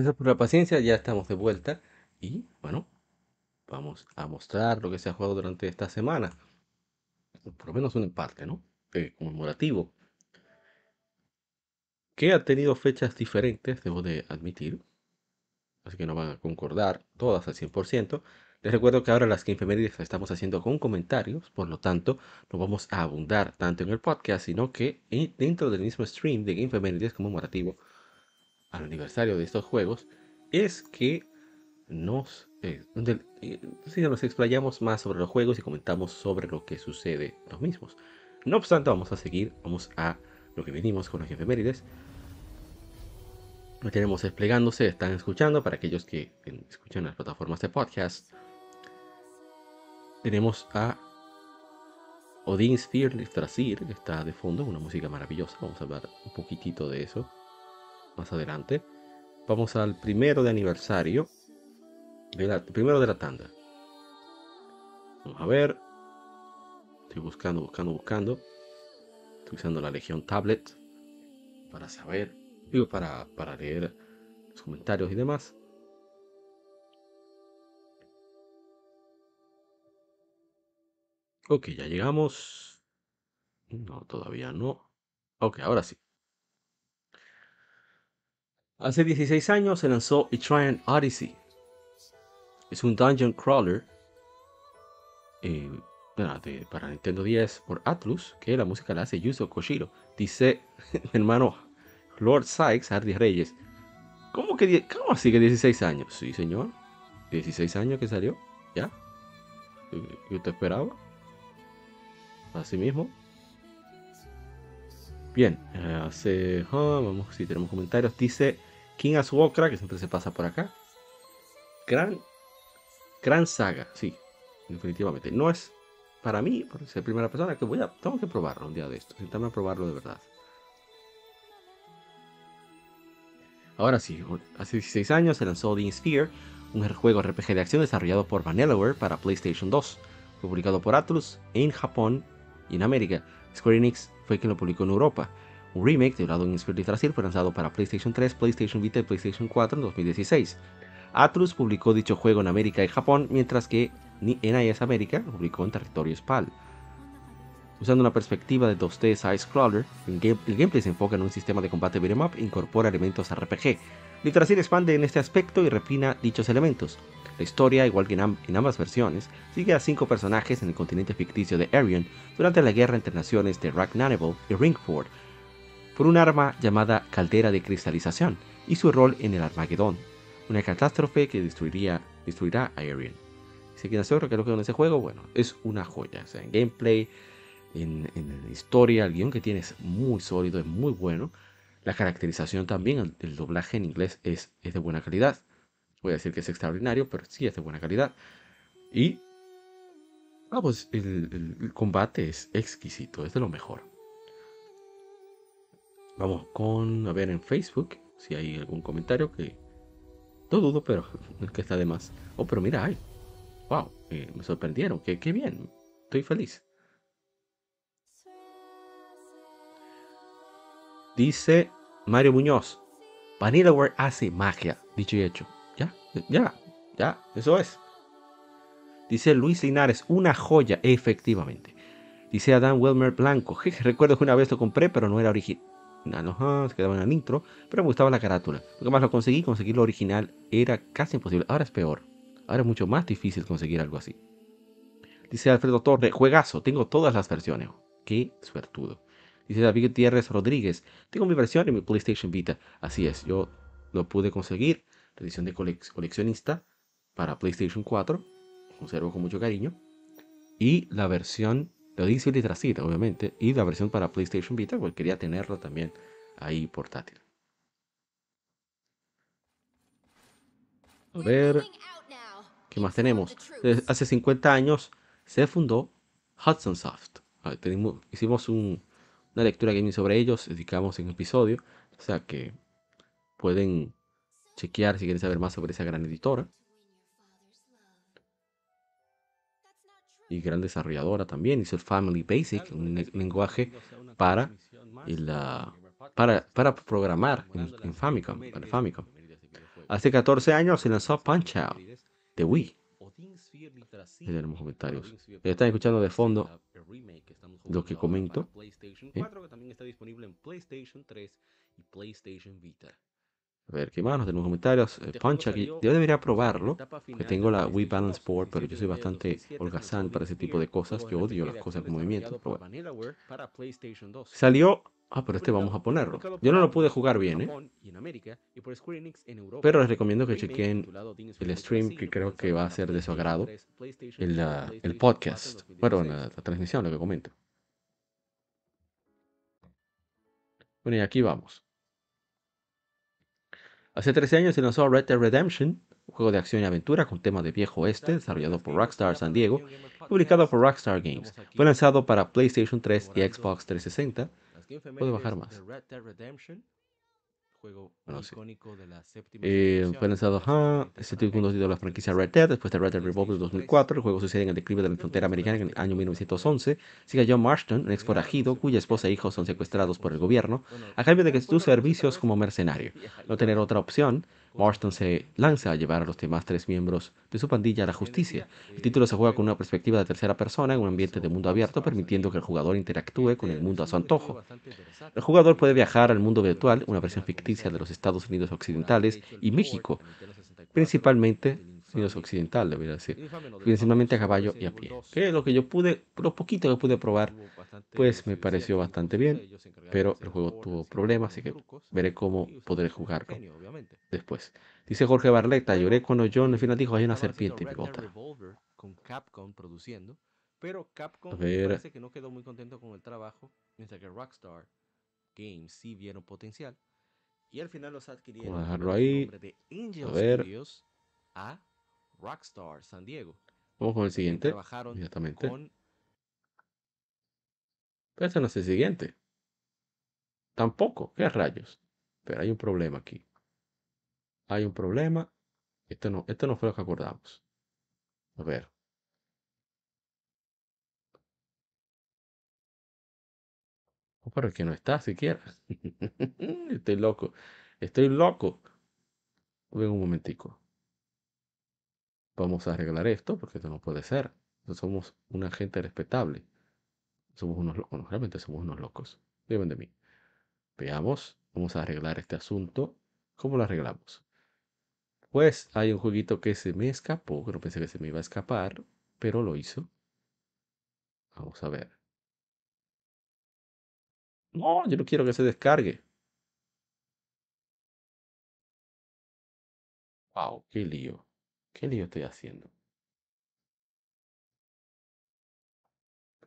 [SPEAKER 1] Gracias por la paciencia, ya estamos de vuelta y bueno, vamos a mostrar lo que se ha jugado durante esta semana. Por lo menos una parte, ¿no? Eh, conmemorativo. Que ha tenido fechas diferentes, debo de admitir. Así que no van a concordar todas al 100%. Les recuerdo que ahora las que las estamos haciendo con comentarios, por lo tanto, no vamos a abundar tanto en el podcast, sino que dentro del mismo stream de Game conmemorativo al aniversario de estos juegos es que nos, eh, eh, nos explayamos más sobre los juegos y comentamos sobre lo que sucede los mismos. No obstante, vamos a seguir, vamos a lo que venimos con las efemérides. Lo tenemos desplegándose, están escuchando para aquellos que escuchan las plataformas de podcast. Tenemos a Odin's Fearless Trasir, que está de fondo, una música maravillosa. Vamos a hablar un poquitito de eso más adelante. Vamos al primero de aniversario. De primero de la tanda. Vamos a ver. Estoy buscando, buscando, buscando. Estoy usando la Legión Tablet para saber, digo, para, para leer los comentarios y demás. Ok, ya llegamos. No, todavía no. Ok, ahora sí. Hace 16 años se lanzó Etrian Odyssey. Es un dungeon crawler eh, para Nintendo 10 por Atlus, que la música la hace Yuzo Koshiro. Dice mi hermano Lord Sykes, Hardy Reyes. ¿Cómo, que, ¿Cómo así que 16 años? Sí, señor. 16 años que salió. ¿Ya? yo te esperaba. Así mismo. Bien, eh, hace. ah, vamos, si tenemos comentarios. Dice King Azuokra, que siempre se pasa por acá. Gran. Gran saga, sí. Definitivamente. No es para mí, por ser primera persona, que voy a. Tengo que probarlo un día de esto. Sentarme a probarlo de verdad. Ahora sí, hace 16 años se lanzó The Sphere, un juego RPG de acción desarrollado por Vanillaware para PlayStation 2. Fue publicado por Atlus en Japón y en América. Square Enix fue quien lo publicó en Europa. Un remake titulado In Spirit Yggdrasil fue lanzado para PlayStation 3, PlayStation Vita y PlayStation 4 en 2016. Atlus publicó dicho juego en América y Japón, mientras que NIS América lo publicó en territorio SPAL. Usando una perspectiva de 2D side-scroller, el, game- el gameplay se enfoca en un sistema de combate beat'em up e incorpora elementos RPG. Yggdrasil expande en este aspecto y refina dichos elementos. La historia, igual que en, am- en ambas versiones, sigue a cinco personajes en el continente ficticio de Arion durante la guerra entre naciones de Ragnarok y Ringford, por un arma llamada Caldera de Cristalización y su rol en el Armagedón, una catástrofe que destruiría, destruirá a Arion. Si quieren saber lo que es ese juego, bueno, es una joya. En gameplay, en, en historia, el guion que tiene es muy sólido, es muy bueno. La caracterización también, el, doblaje en inglés es, de buena calidad. Voy a decir que es extraordinario, pero sí es de buena calidad. Y ah, pues el combate es exquisito, es de lo mejor. Vamos con a ver en Facebook si hay algún comentario que no dudo, pero es que está de más. Oh, pero mira, hay. Wow, eh, me sorprendieron. Qué, bien. Estoy feliz. Dice Mario Muñoz. Vanillaware hace magia. Dicho y hecho. Ya, ya, ya. Eso es. Dice Luis Linares. Una joya, efectivamente. Dice Adam Wilmer Blanco. Recuerdo que una vez lo compré, pero no era original. No, se quedaba en el intro, pero me gustaba la carátula. Lo más lo conseguí, conseguir lo original era casi imposible. Ahora es peor. Ahora es mucho más difícil conseguir algo así. Dice Alfredo Torre, juegazo, tengo todas las versiones. Qué suertudo. Dice David Gutiérrez Rodríguez, tengo mi versión en mi PlayStation Vita. Así es, yo lo pude conseguir, la edición de colec- coleccionista para PlayStation 4, conservo con mucho cariño. Y la versión de Odyssey Yggdrasil, obviamente, y la versión para PlayStation Vita, porque quería tenerlo también ahí portátil. A ver, ¿qué más tenemos? Desde hace 50 años se fundó Hudson Soft. Tenemos- hicimos un- una lectura gaming sobre ellos, dedicamos en episodio, o sea que pueden chequear si quieren saber más sobre esa gran editora. Y gran desarrolladora también, hizo el Family Basic, un le- lenguaje para, el, para, para programar en, en Famicom, para Famicom. Hace 14 años se lanzó Punch Out de Wii. Ahí tenemos comentarios. Están escuchando de fondo lo que comento. ¿eh? A ver, ¿qué más? Nos tenemos comentarios. Eh, Punch aquí. Yo debería probarlo. Que tengo la Wii Balance Board, pero yo soy bastante holgazán para ese tipo de cosas. Yo odio las cosas con movimiento. pero bueno. Salió. Ah, pero este vamos a ponerlo. Yo no lo pude jugar bien, ¿eh? Pero les recomiendo que chequen el stream, que creo que va a ser de su agrado. El, ah, el podcast. Bueno, la, la transmisión, lo que comento. Bueno, y aquí vamos. Hace 13 años se lanzó Red Dead Redemption, un juego de acción y aventura con tema de viejo oeste, desarrollado por Rockstar San Diego, publicado por Rockstar Games. Fue lanzado para PlayStation 3 y Xbox 360. Puede bajar más. Bueno, sí. Eh, fue lanzado ajá, este título de la franquicia Red Dead, después de Red Dead Revolver 2004. El juego sucede en el declive de la frontera americana en el año 1911. Sigue a John Marston, un ex forajido cuya esposa e hijos son secuestrados por el gobierno, a cambio de que sus servicios como mercenario. No tener otra opción, Marston se lanza a llevar a los demás tres miembros de su pandilla a la justicia. El título se juega con una perspectiva de tercera persona en un ambiente de mundo abierto, permitiendo que el jugador interactúe con el mundo a su antojo. El jugador puede viajar al mundo virtual, una versión ficticia de los Estados Unidos occidentales y México, principalmente Unidos occidental, debería decir, principalmente a caballo y a pie. Que lo que yo pude, lo poquito que pude probar, pues me pareció bastante bien, pero el juego tuvo problemas, así que veré cómo podré jugarlo después. Dice Jorge Barleta, lloré cuando John al final dijo hay una serpiente
[SPEAKER 6] con Capcom produciendo, pero Capcom parece que no quedó muy contento con el trabajo, mientras que Rockstar Games sí vieron potencial. Y al final los adquirieron
[SPEAKER 1] Vamos a
[SPEAKER 6] con
[SPEAKER 1] dejarlo
[SPEAKER 6] el
[SPEAKER 1] ahí.
[SPEAKER 6] nombre de Angel
[SPEAKER 1] ver.
[SPEAKER 6] Studios a Rockstar San Diego.
[SPEAKER 1] Vamos con el siguiente.
[SPEAKER 6] Trabajaron
[SPEAKER 1] Inmediatamente.
[SPEAKER 6] con
[SPEAKER 1] Pero este no es el siguiente. Tampoco. ¿Qué rayos? Pero hay un problema aquí. Hay un problema. Esto no, esto no fue lo que acordamos. A ver. Oh, pero que no está siquiera. Estoy loco. Estoy loco. Ven un momentico. Vamos a arreglar esto porque esto no puede ser. No somos una gente respetable. Somos unos locos. Realmente somos unos locos. Deben de mí. Veamos. Vamos a arreglar este asunto. ¿Cómo lo arreglamos? Pues hay un jueguito que se me escapó, que no pensé que se me iba a escapar, pero lo hizo. Vamos a ver. No, yo no quiero que se descargue. Wow, qué lío. ¿Qué lío estoy haciendo?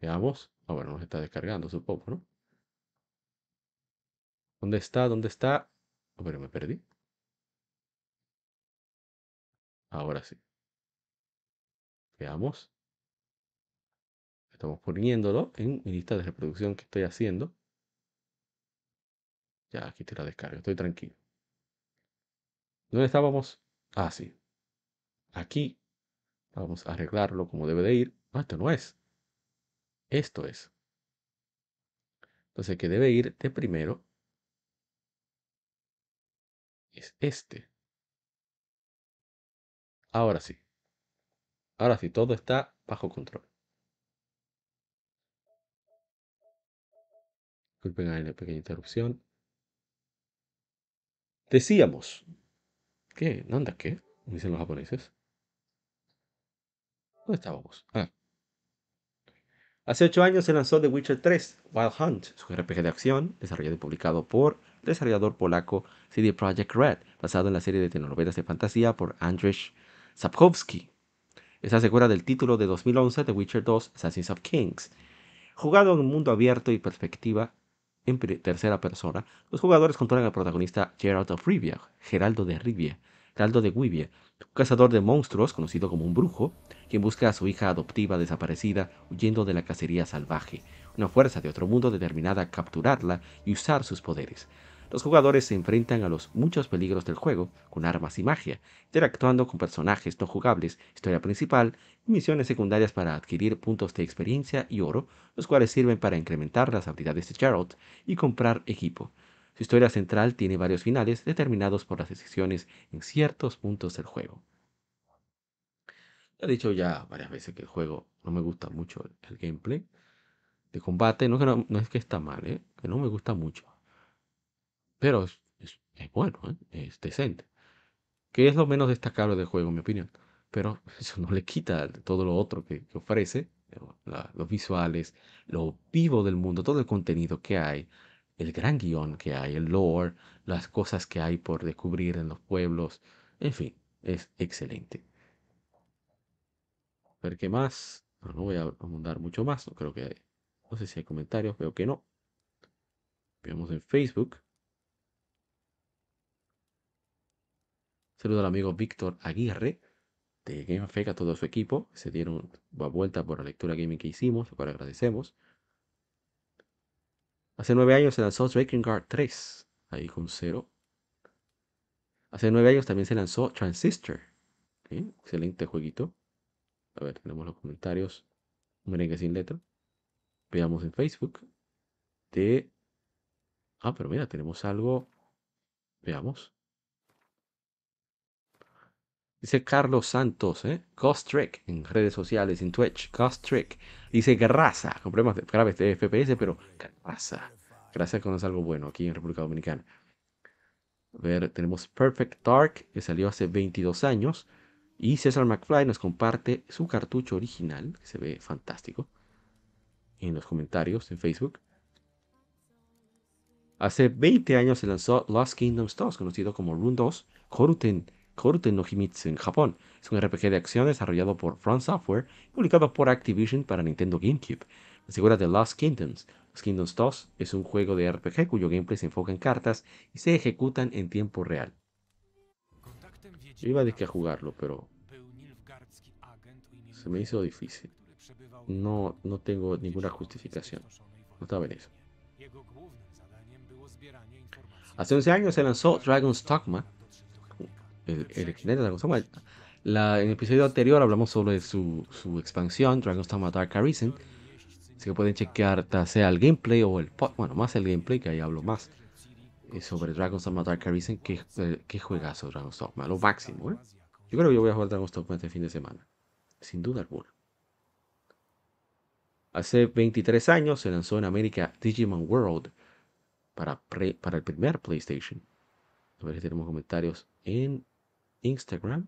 [SPEAKER 1] Veamos. Ah, bueno, nos está descargando, supongo, ¿no? ¿Dónde está? ¿Dónde está? Oh, pero me perdí. Ahora sí. Veamos. Estamos poniéndolo en mi lista de reproducción que estoy haciendo. Ya, aquí te la descarga. Estoy tranquilo. ¿Dónde estábamos? Ah, sí. Aquí. Vamos a arreglarlo como debe de ir. No, esto no es. Esto es. Entonces, que debe ir de primero es este. Ahora sí. Ahora sí, todo está bajo control. Disculpen la pequeña interrupción. Decíamos. ¿Qué? ¿Dónde qué? Dicen los japoneses. ¿Dónde estábamos? Hace 8 años se lanzó The Witcher 3, Wild Hunt, su RPG de acción, desarrollado y publicado por el desarrollador polaco CD Projekt Red, basado en la serie de telenovelas de fantasía por Andrzej Sapkowski. Es la secuela del título de 2011 The Witcher 2, Assassins of Kings. Jugado en un mundo abierto y perspectiva en tercera persona, los jugadores controlan al protagonista Geralt of Rivia, Geraldo de Rivia, Geraldo de Guivia, un cazador de monstruos conocido como un brujo, quien busca a su hija adoptiva desaparecida huyendo de la cacería salvaje, una fuerza de otro mundo determinada a capturarla y usar sus poderes. Los jugadores se enfrentan a los muchos peligros del juego con armas y magia, interactuando con personajes no jugables, historia principal y misiones secundarias para adquirir puntos de experiencia y oro, los cuales sirven para incrementar las habilidades de Geralt y comprar equipo. Su historia central tiene varios finales determinados por las decisiones en ciertos puntos del juego. He dicho ya varias veces que el juego no me gusta mucho el, gameplay de combate. No, es que está mal, ¿eh? que no me gusta mucho. Pero es, bueno, ¿eh? es decente. Que es lo menos destacable del juego, en mi opinión. Pero eso no le quita todo lo otro que, que ofrece. la- los visuales, lo vivo del mundo, todo el contenido que hay, el gran guion que hay, el lore, las cosas que hay por descubrir en los pueblos. En fin, es excelente. A ver qué más. No, no voy a abundar mucho más. No creo que. No sé si hay comentarios. Veo que no. Veamos en Facebook. Saludo al amigo Víctor Aguirre de Game a todo su equipo. Se dieron vuelta por la lectura gaming que hicimos, lo cual agradecemos. Hace nueve años se lanzó Drakengard 3, ahí con cero. Hace nueve años también se lanzó Transistor. Excelente jueguito. A ver, tenemos los comentarios. Un merengue sin letra. Veamos en Facebook. De. Ah, pero mira, tenemos algo. Veamos. Dice Carlos Santos, ¿eh? Ghost en redes sociales, en Twitch. Ghost Trick. Dice Graza, con problemas graves de FPS, pero Graza. Gracias que algo bueno aquí en República Dominicana. A ver, tenemos Perfect Dark, que salió hace 22 años. Y César McFly nos comparte su cartucho original, que se ve fantástico, en los comentarios en Facebook. Hace 20 años se lanzó Lost Kingdoms 2, conocido como Rune 2, Horuten Korute no Himitsu en Japón. Es un RPG de acción desarrollado por Front Software y publicado por Activision para Nintendo GameCube. La figura de Lost Kingdoms. Los Kingdoms 2 es un juego de RPG cuyo gameplay se enfoca en cartas y se ejecutan en tiempo real. Yo iba a decir a jugarlo, pero se me hizo difícil. No, no tengo ninguna justificación. No estaba en eso. Hace 11 años se lanzó Dragon's Dogma, el, el excelente Dragon's Dogma. La, en el episodio anterior hablamos sobre su, su expansión, Dragon's Dogma Dark Arisen. Así que pueden chequear, sea el gameplay o el bueno, más el gameplay, que ahí hablo más eh, sobre Dragon's Dogma Dark Arisen. Que, eh, qué juegazo Dragon's Dogma, lo máximo, ¿eh? Yo creo que yo voy a jugar Dragon's Dogma este fin de semana, sin duda alguna. Hace 23 años se lanzó en América Digimon World para, para el primer PlayStation. A ver si tenemos comentarios en Instagram.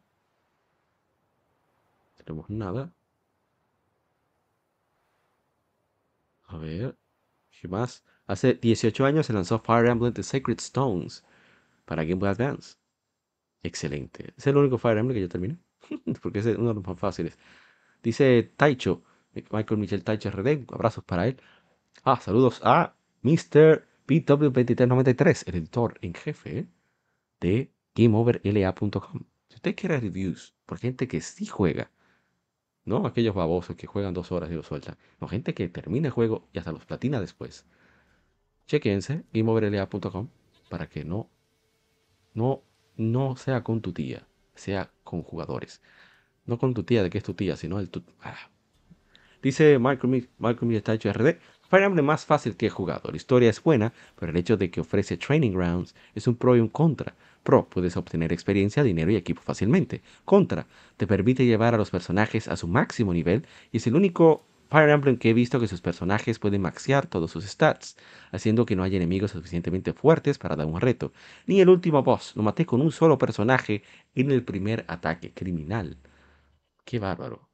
[SPEAKER 1] No tenemos nada. A ver. ¿Qué más? Hace 18 años se lanzó Fire Emblem The Sacred Stones para Game Boy Advance. Excelente. Es el único Fire Emblem que yo terminé. Porque es uno de los más fáciles. Dice Taicho. Michael Michel Taicho RD, abrazos para él. Ah, saludos a Mr. PW2393, el editor en jefe de GameOverLA.com. Si usted quiere reviews por gente que sí juega, no aquellos babosos que juegan dos horas y lo sueltan, no, gente que termina el juego y hasta los platina después. Chequense GameOverLA.com para que no, no, no sea con tu tía, sea con jugadores. No con tu tía, de que es tu tía, sino el tu. Ah, Dice Michael, Michael RD, Fire Emblem más fácil que he jugado. La historia es buena, pero el hecho de que ofrece training grounds es un pro y un contra. Pro, puedes obtener experiencia, dinero y equipo fácilmente. Contra, te permite llevar a los personajes a su máximo nivel y es el único Fire Emblem que he visto que sus personajes pueden maxear todos sus stats, haciendo que no haya enemigos suficientemente fuertes para dar un reto. Ni el último boss, lo maté con un solo personaje en el primer ataque criminal. Qué bárbaro.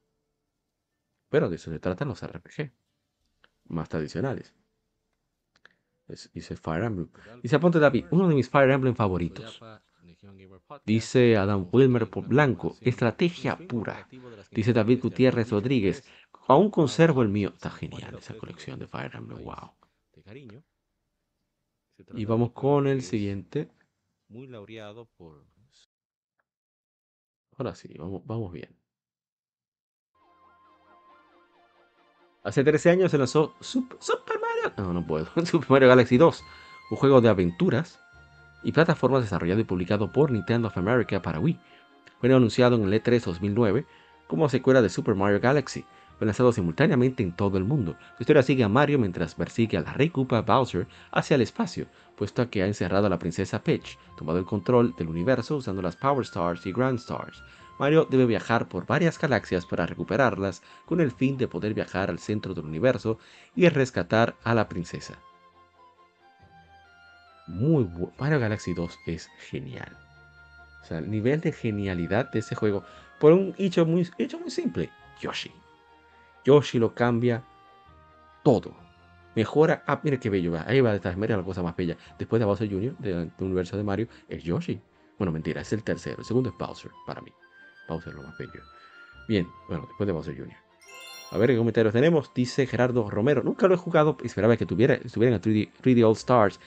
[SPEAKER 1] Pero de eso se tratan los RPG más tradicionales. Dice Fire Emblem. Dice Aponte David, uno de mis Fire Emblem favoritos. Dice Adam Wilmer Blanco, estrategia pura. Dice David Gutiérrez Rodríguez, aún conservo el mío. Está genial esa colección de Fire Emblem, wow. Y vamos con el siguiente. Muy laureado por. Ahora sí, vamos, vamos bien. Hace 13 años se lanzó Super, Mario. No, no puedo. Super Mario Galaxy 2, un juego de aventuras y plataformas desarrollado y publicado por Nintendo of America para Wii. Fue anunciado en el E3 2009 como secuela de Super Mario Galaxy. Fue lanzado simultáneamente en todo el mundo. Su historia sigue a Mario mientras persigue a la Rey Koopa Bowser hacia el espacio, puesto que ha encerrado a la princesa Peach, tomado el control del universo usando las Power Stars y Grand Stars. Mario debe viajar por varias galaxias para recuperarlas con el fin de poder viajar al centro del universo y rescatar a la princesa. Muy bueno. Mario Galaxy 2 es genial. O sea, el nivel de genialidad de ese juego por un hecho muy, hecho muy simple. Yoshi. Yoshi lo cambia todo. Mejora. Ah, mire qué bello. Ahí va detrás. Mira la cosa más bella. Después de Bowser Jr., del universo de Mario, es Yoshi. Bueno, mentira, es el tercero. El segundo es Bowser para mí. Bowser lo más bello. Bien, bueno, después de Bowser Jr. A ver qué comentarios tenemos. Dice Gerardo Romero. Nunca lo he jugado. Esperaba que tuviera, estuviera en 3D, All Stars.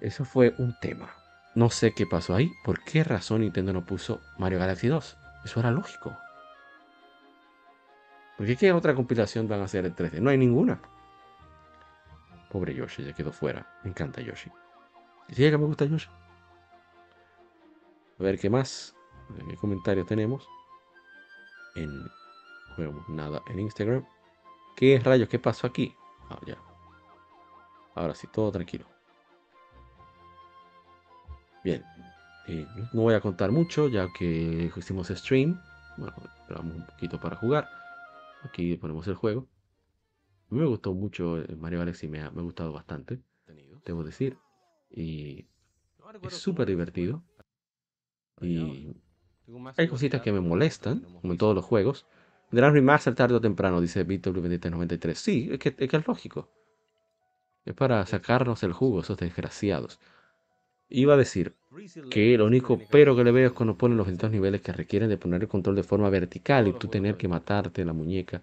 [SPEAKER 1] Eso fue un tema. No sé qué pasó ahí. ¿Por qué razón Nintendo no puso Mario Galaxy 2? Eso era lógico. Porque qué otra compilación van a hacer en 3D? No hay ninguna. Pobre Yoshi, ya quedó fuera. Me encanta Yoshi. ¿Sí que me gusta Yoshi? A ver qué más. ¿Qué comentarios tenemos? En bueno, nada en Instagram. ¿Qué rayos? ¿Qué pasó aquí? Ah, ya. Ahora sí, todo tranquilo. Bien. Eh, no voy a contar mucho ya que hicimos stream. Bueno, esperamos un poquito para jugar. Aquí ponemos el juego. A mí me gustó mucho Mario Galaxy, me ha, me ha gustado bastante, debo decir. Y es súper divertido. Y hay cositas que me molestan, como en todos los juegos. Vendrán remaster tarde o temprano, dice Víctor 93 Sí, es que, es que es lógico. Es para sacarnos el jugo, esos desgraciados. Iba a decir, que lo único pero que le veo es cuando ponen los distintos niveles que requieren de poner el control de forma vertical y tú tener que matarte la muñeca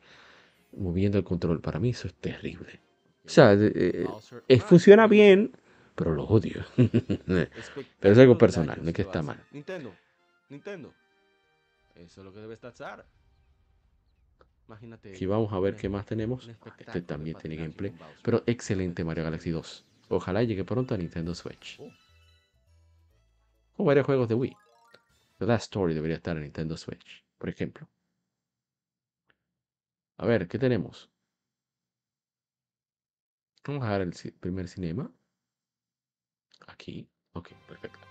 [SPEAKER 1] moviendo el control. Para mí eso es terrible. O sea, eh, eh, funciona bien, pero lo odio. pero es algo personal, no es que está mal. Nintendo. Eso es lo que debe estar. Aquí vamos a ver qué más tenemos. Este también tiene gameplay. Pero excelente Mario Galaxy 2. Ojalá llegue pronto a Nintendo Switch. O varios juegos de Wii. The Last Story debería estar en Nintendo Switch, por ejemplo. A ver, ¿qué tenemos? Vamos a ver el primer cinema. Aquí. Ok, perfecto.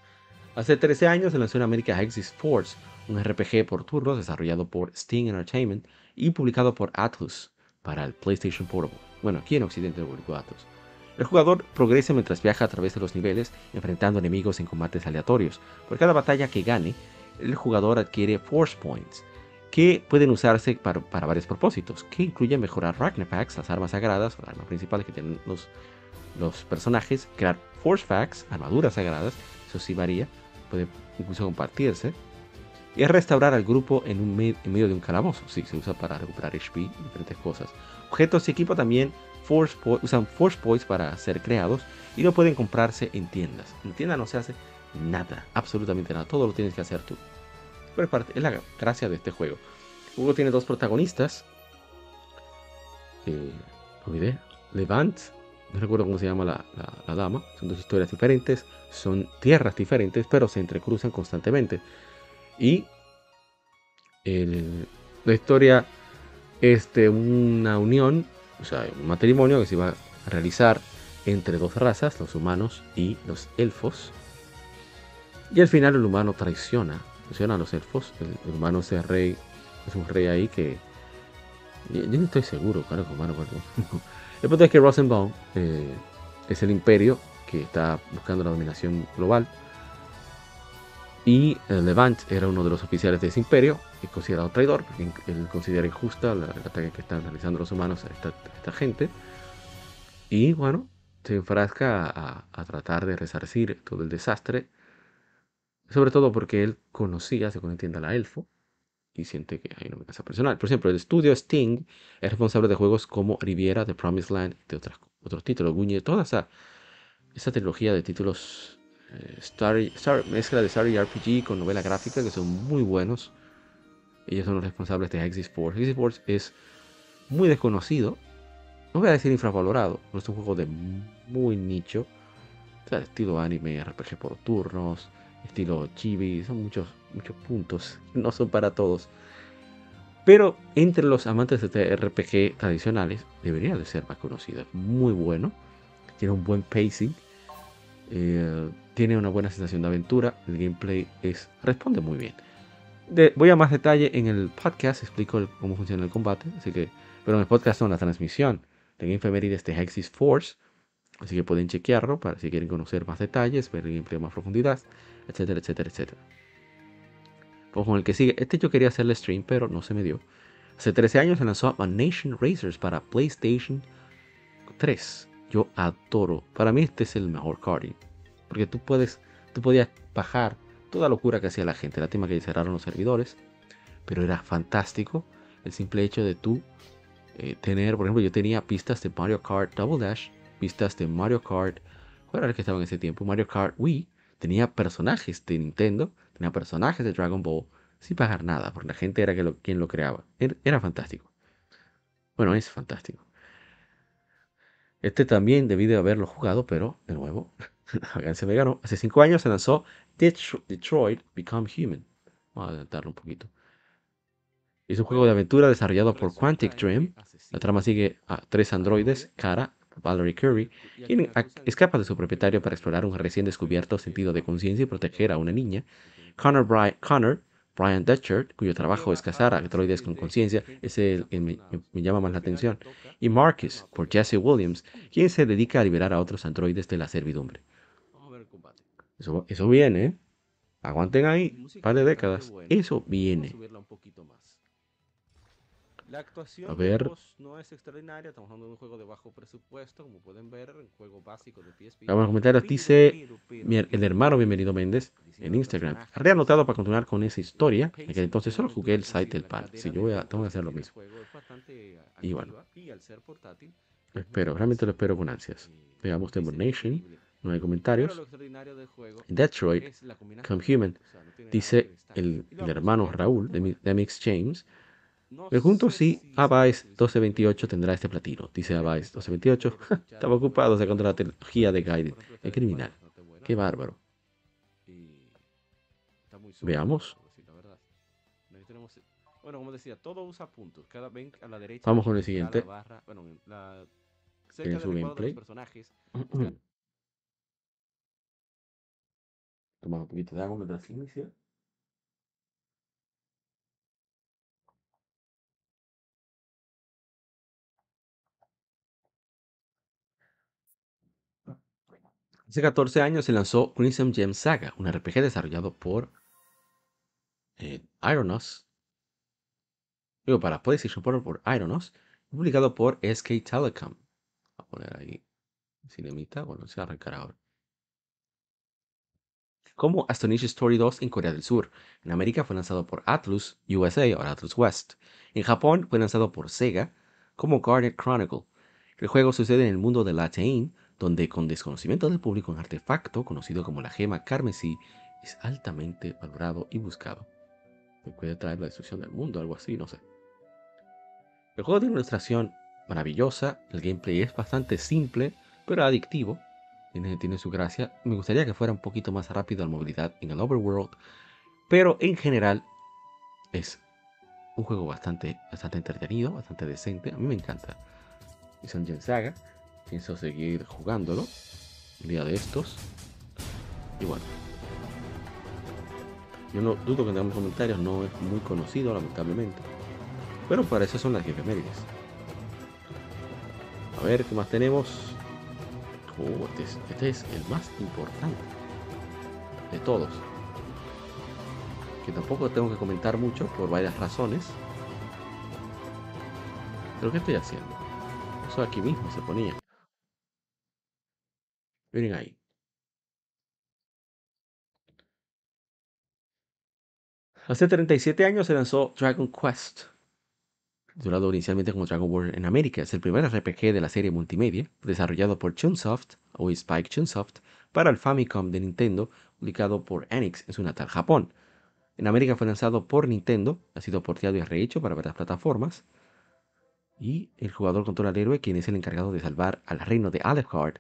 [SPEAKER 1] Hace 13 años se lanzó en América Exis Force, un RPG por turnos desarrollado por Sting Entertainment y publicado por Atlus para el PlayStation Portable. Bueno, aquí en Occidente lo publicó Atlus. El jugador progresa mientras viaja a través de los niveles, enfrentando enemigos en combates aleatorios. Por cada batalla que gane, el jugador adquiere Force Points, que pueden usarse para, varios propósitos, que incluyen mejorar Packs, las armas sagradas, las armas principales que tienen los, los personajes, crear Force Packs, armaduras sagradas, eso sí varía, puede incluso compartirse, y restaurar al grupo en, un medio de un calabozo, sí, se usa para recuperar HP y diferentes cosas. Objetos y equipo también force usan Force Points para ser creados y no pueden comprarse en tiendas. En tiendas no se hace nada, absolutamente nada, todo lo tienes que hacer tú. Es, es la gracia de este juego. Juego tiene dos protagonistas. Eh, olvidé. Levant. No recuerdo cómo se llama la, la, dama. Son dos historias diferentes. Son tierras diferentes, pero se entrecruzan constantemente. Y la historia es de una unión, o sea, un matrimonio que se va a realizar entre dos razas, los humanos y los elfos. Y al final el humano traiciona a los elfos. El, humano es rey, es un rey ahí que. Yo, no estoy seguro, claro, humano, El punto es que Rosenbaum eh, es el imperio que está buscando la dominación global. Y eh, Levant era uno de los oficiales de ese imperio, es considerado traidor, porque él considera injusta el ataque que están realizando los humanos a esta, gente. Y bueno, se enfrasca a, tratar de resarcir todo el desastre sobre todo porque él conocía, se entiende a la elfo, y siente que hay una amenaza personal. Por ejemplo, el estudio Sting es responsable de juegos como Riviera, The Promised Land, de otras, otros títulos, Guñe, toda esa, esa trilogía de títulos eh, Star, mezcla de Star y RPG con novela gráfica que son muy buenos. Ellos son los responsables de Exis Force. Exis Force es muy desconocido, no voy a decir infravalorado, no es un juego de muy nicho, o sea, estilo anime, RPG por turnos, estilo chibi, son muchos, muchos puntos, no son para todos. Pero entre los amantes de este RPG tradicionales debería de ser más conocido. Muy bueno, tiene un buen pacing, eh, tiene una buena sensación de aventura, el gameplay es, responde muy bien. voy a más detalle en el podcast, explico cómo funciona el combate, así que, pero en el podcast son la transmisión de Game Efemérides de Hexis Force, así que pueden chequearlo para si quieren conocer más detalles, ver el gameplay más profundidad etcétera, etcétera, etcétera. O con el que sigue. Este yo quería hacerle stream, pero no se me dio. Hace 13 años se lanzó A Nation Racers para PlayStation 3. Yo adoro. Para mí este es el mejor carding. Porque tú puedes, tú podías bajar toda locura que hacía la gente. La tema que cerraron los servidores. Pero era fantástico el simple hecho de tú eh, tener, por ejemplo, yo tenía pistas de Mario Kart Double Dash, pistas de Mario Kart, ¿cuál era el que estaba en ese tiempo? Mario Kart Wii, tenía personajes de Nintendo, tenía personajes de Dragon Ball, sin pagar nada, porque la gente era quien lo creaba. Era, fantástico. Bueno, es fantástico. Este también debí de haberlo jugado, pero de nuevo, se me ganó. Hace cinco años se lanzó Detroit Become Human. Vamos a adelantarlo un poquito. Es un juego de aventura desarrollado por Quantic Dream. La trama sigue a tres androides, Kara, Valerie Curry, quien escapa de su propietario para explorar un recién descubierto sentido de conciencia y proteger a una niña. Connor, Connor Brian Dutchert, cuyo trabajo es cazar a androides con conciencia, es el que me, llama más la atención. Y Marcus, por Jesse Williams, quien se dedica a liberar a otros androides de la servidumbre. Eso, eso viene, ¿eh? Aguanten ahí, un par de décadas. Eso viene.
[SPEAKER 7] La actuación
[SPEAKER 1] A
[SPEAKER 7] de
[SPEAKER 1] ver.
[SPEAKER 7] no es extraordinaria, estamos hablando de un juego de bajo presupuesto, como pueden ver, un juego básico de PSP.
[SPEAKER 1] Vamos a comentarios, dice mi- el hermano Bienvenido Méndez en Instagram. Reanotado para continuar con esa historia. En aquel entonces solo jugué el site del pan. Si yo voy a, tengo que hacer lo mismo. Y bueno. Espero, realmente lo espero con ansias. Veamos Demon Nation. No hay comentarios. Detroit, Come Human. Dice el, el hermano Raúl de, Mi- de Mix James. Pregunto si Avice 1228 tendrá este platino. Dice Avice 1228. Estaba ocupado sacando la trilogía de Gaiden, el criminal. Qué bárbaro. Veamos.
[SPEAKER 7] Bueno, como decía, todo usa puntos. Cada ven a la derecha.
[SPEAKER 1] Vamos con el siguiente.
[SPEAKER 7] barra- bueno, en la,
[SPEAKER 1] Tiene
[SPEAKER 7] cerca
[SPEAKER 1] su gameplay.
[SPEAKER 7] personajes.
[SPEAKER 1] Toma un poquito de agua mientras inicia. Hace 14 años se lanzó Crimson Gem Saga, un RPG desarrollado por eh, Ironos. Digo, para PlayStation por, por Ironos, publicado por SK Telecom. A poner ahí cinemita, bueno, se va a arrancar ahora. Como Astonish Story 2 en Corea del Sur. En América fue lanzado por Atlus USA o Atlus West. En Japón fue lanzado por Sega como Guardian Chronicle. El juego sucede en el mundo de Latain, donde con desconocimiento del público un artefacto conocido como la gema carmesí es altamente valorado y buscado. Que puede traer la destrucción del mundo, algo así, no sé. El juego tiene una ilustración maravillosa, el gameplay es bastante simple, pero adictivo. Tiene, tiene su gracia. Me gustaría que fuera un poquito más rápido la movilidad en el overworld, pero en general es un juego bastante, bastante entretenido, bastante decente. A mí me encanta. Es un Gen Saga. Pienso seguir jugándolo un día de estos. Y bueno. Yo no dudo que tengamos comentarios, no es muy conocido lamentablemente. Pero para eso son las efemérides. A ver, ¿qué más tenemos? Oh, este es, este es el más importante de todos. Que tampoco tengo que comentar mucho por varias razones. Pero ¿qué estoy haciendo? Eso aquí mismo se ponía. Miren ahí. Hace 37 años se lanzó Dragon Quest, titulado inicialmente como Dragon Warrior en América. Es el primer RPG de la serie multimedia, desarrollado por Chunsoft o Spike Chunsoft para el Famicom de Nintendo, publicado por Enix en su natal Japón. En América fue lanzado por Nintendo, ha sido porteado y rehecho para varias plataformas. Y el jugador controla al héroe, quien es el encargado de salvar al reino de Alucard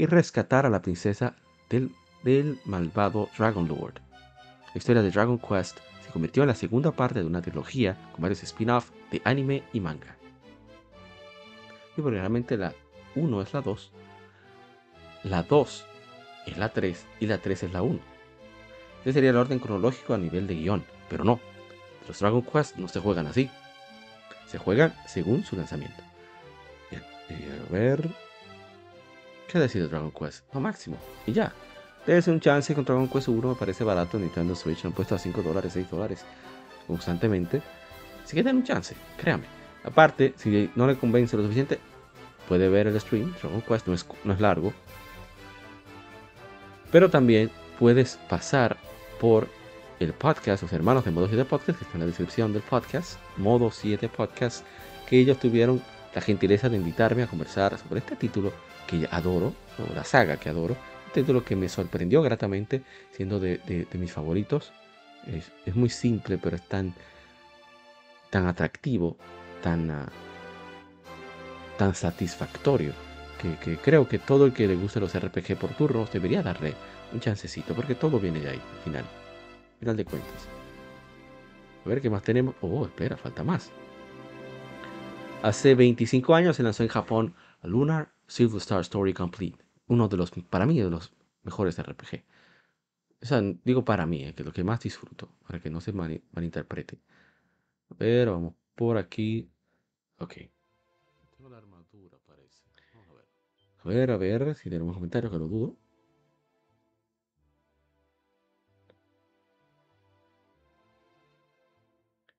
[SPEAKER 1] y rescatar a la princesa del, del malvado Dragon Lord. La historia de Dragon Quest se convirtió en la segunda parte de una trilogía con varios spin-off de anime y manga. Y realmente la 1 es la 2, la 2 es la 3 y la 3 es la 1. Ese sería el orden cronológico a nivel de guion, pero no. Los Dragon Quest no se juegan así. Se juegan según su lanzamiento. Bien, eh, a ver. ¿Qué ha decidido Dragon Quest? Lo máximo. Y ya. Debe un chance con Dragon Quest 1, me parece barato. Nintendo Switch lo han puesto a 5 dólares, 6 dólares constantemente. Así que den un chance, créame. Aparte, si no le convence lo suficiente, puede ver el stream. Dragon Quest no es, no es largo. Pero también puedes pasar por el podcast, los hermanos de Modo 7 Podcast, que está en la descripción del podcast, Modo 7 Podcast, que ellos tuvieron la gentileza de invitarme a conversar sobre este título que adoro, ¿no? la saga que adoro, un título que me sorprendió gratamente, siendo de, mis favoritos. Es, muy simple, pero es tan, tan atractivo, tan, ah, tan satisfactorio, que, que creo que todo el que le guste los RPG por turnos debería darle un chancecito, porque todo viene de ahí, al final. Final de cuentas. A ver qué más tenemos. Oh, espera, falta más. Hace 25 años se lanzó en Japón Lunar Silver Star Story Complete. Uno de los, para mí, de los mejores RPG. O sea, digo para mí, eh, que es lo que más disfruto, para que no se mani- malinterprete. A ver, vamos por aquí. Ok. Tengo la armadura, parece. Vamos a ver. A ver, a ver, si tenemos comentarios, que lo dudo.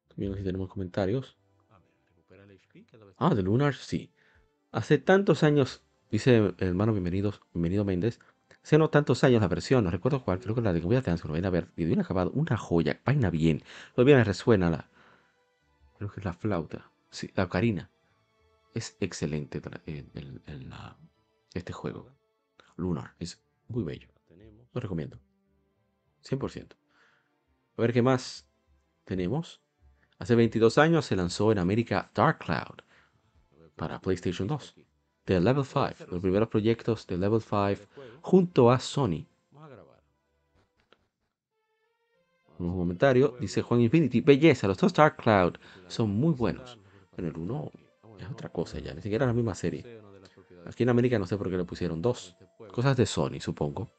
[SPEAKER 1] También si tenemos comentarios. Ah, de Lunar, sí. Hace tantos años, dice el hermano bienvenidos, bienvenido Méndez, hace no tantos años la versión, no recuerdo cuál, creo que la de Game Boy Advance, lo ven a ver, y bien acabado, una joya, vaina bien, todavía me resuena la, creo que es la flauta, sí, la ocarina. Es excelente el- este juego. Lunar, es muy bello. Lo recomiendo. 100%. A ver qué más tenemos. Hace 22 años se lanzó en América Dark Cloud para PlayStation 2. De Level 5, los primeros proyectos de Level 5 junto a Sony. Un comentario, dice Juan Infinity, belleza, los dos Dark Cloud son muy buenos. Bueno, el uno es otra cosa ya, ni siquiera la misma serie. Aquí en América no sé por qué le pusieron dos. Cosas de Sony, supongo.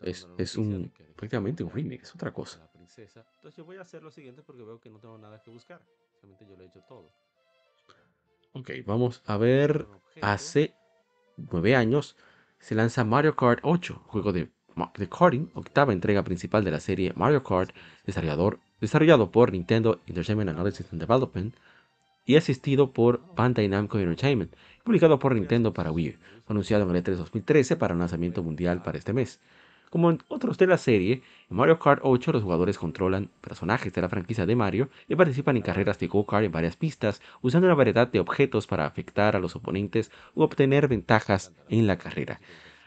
[SPEAKER 1] Es, es un prácticamente un remake, es otra cosa. Entonces yo voy a hacer lo siguiente porque veo que no tengo nada que buscar. Solamente yo lo he hecho todo. Ok, vamos a ver. Hace nueve años se lanza Mario Kart 8, juego de, de karting, octava entrega principal de la serie Mario Kart, desarrollador, desarrollado por Nintendo Entertainment Analysis and Development y asistido por Bandai Namco Entertainment, publicado por Nintendo para Wii anunciado en el E3 2013 para un lanzamiento mundial para este mes. Como en otros de la serie, en Mario Kart 8 los jugadores controlan personajes de la franquicia de Mario y participan en carreras de go-kart en varias pistas, usando una variedad de objetos para afectar a los oponentes u obtener ventajas en la carrera.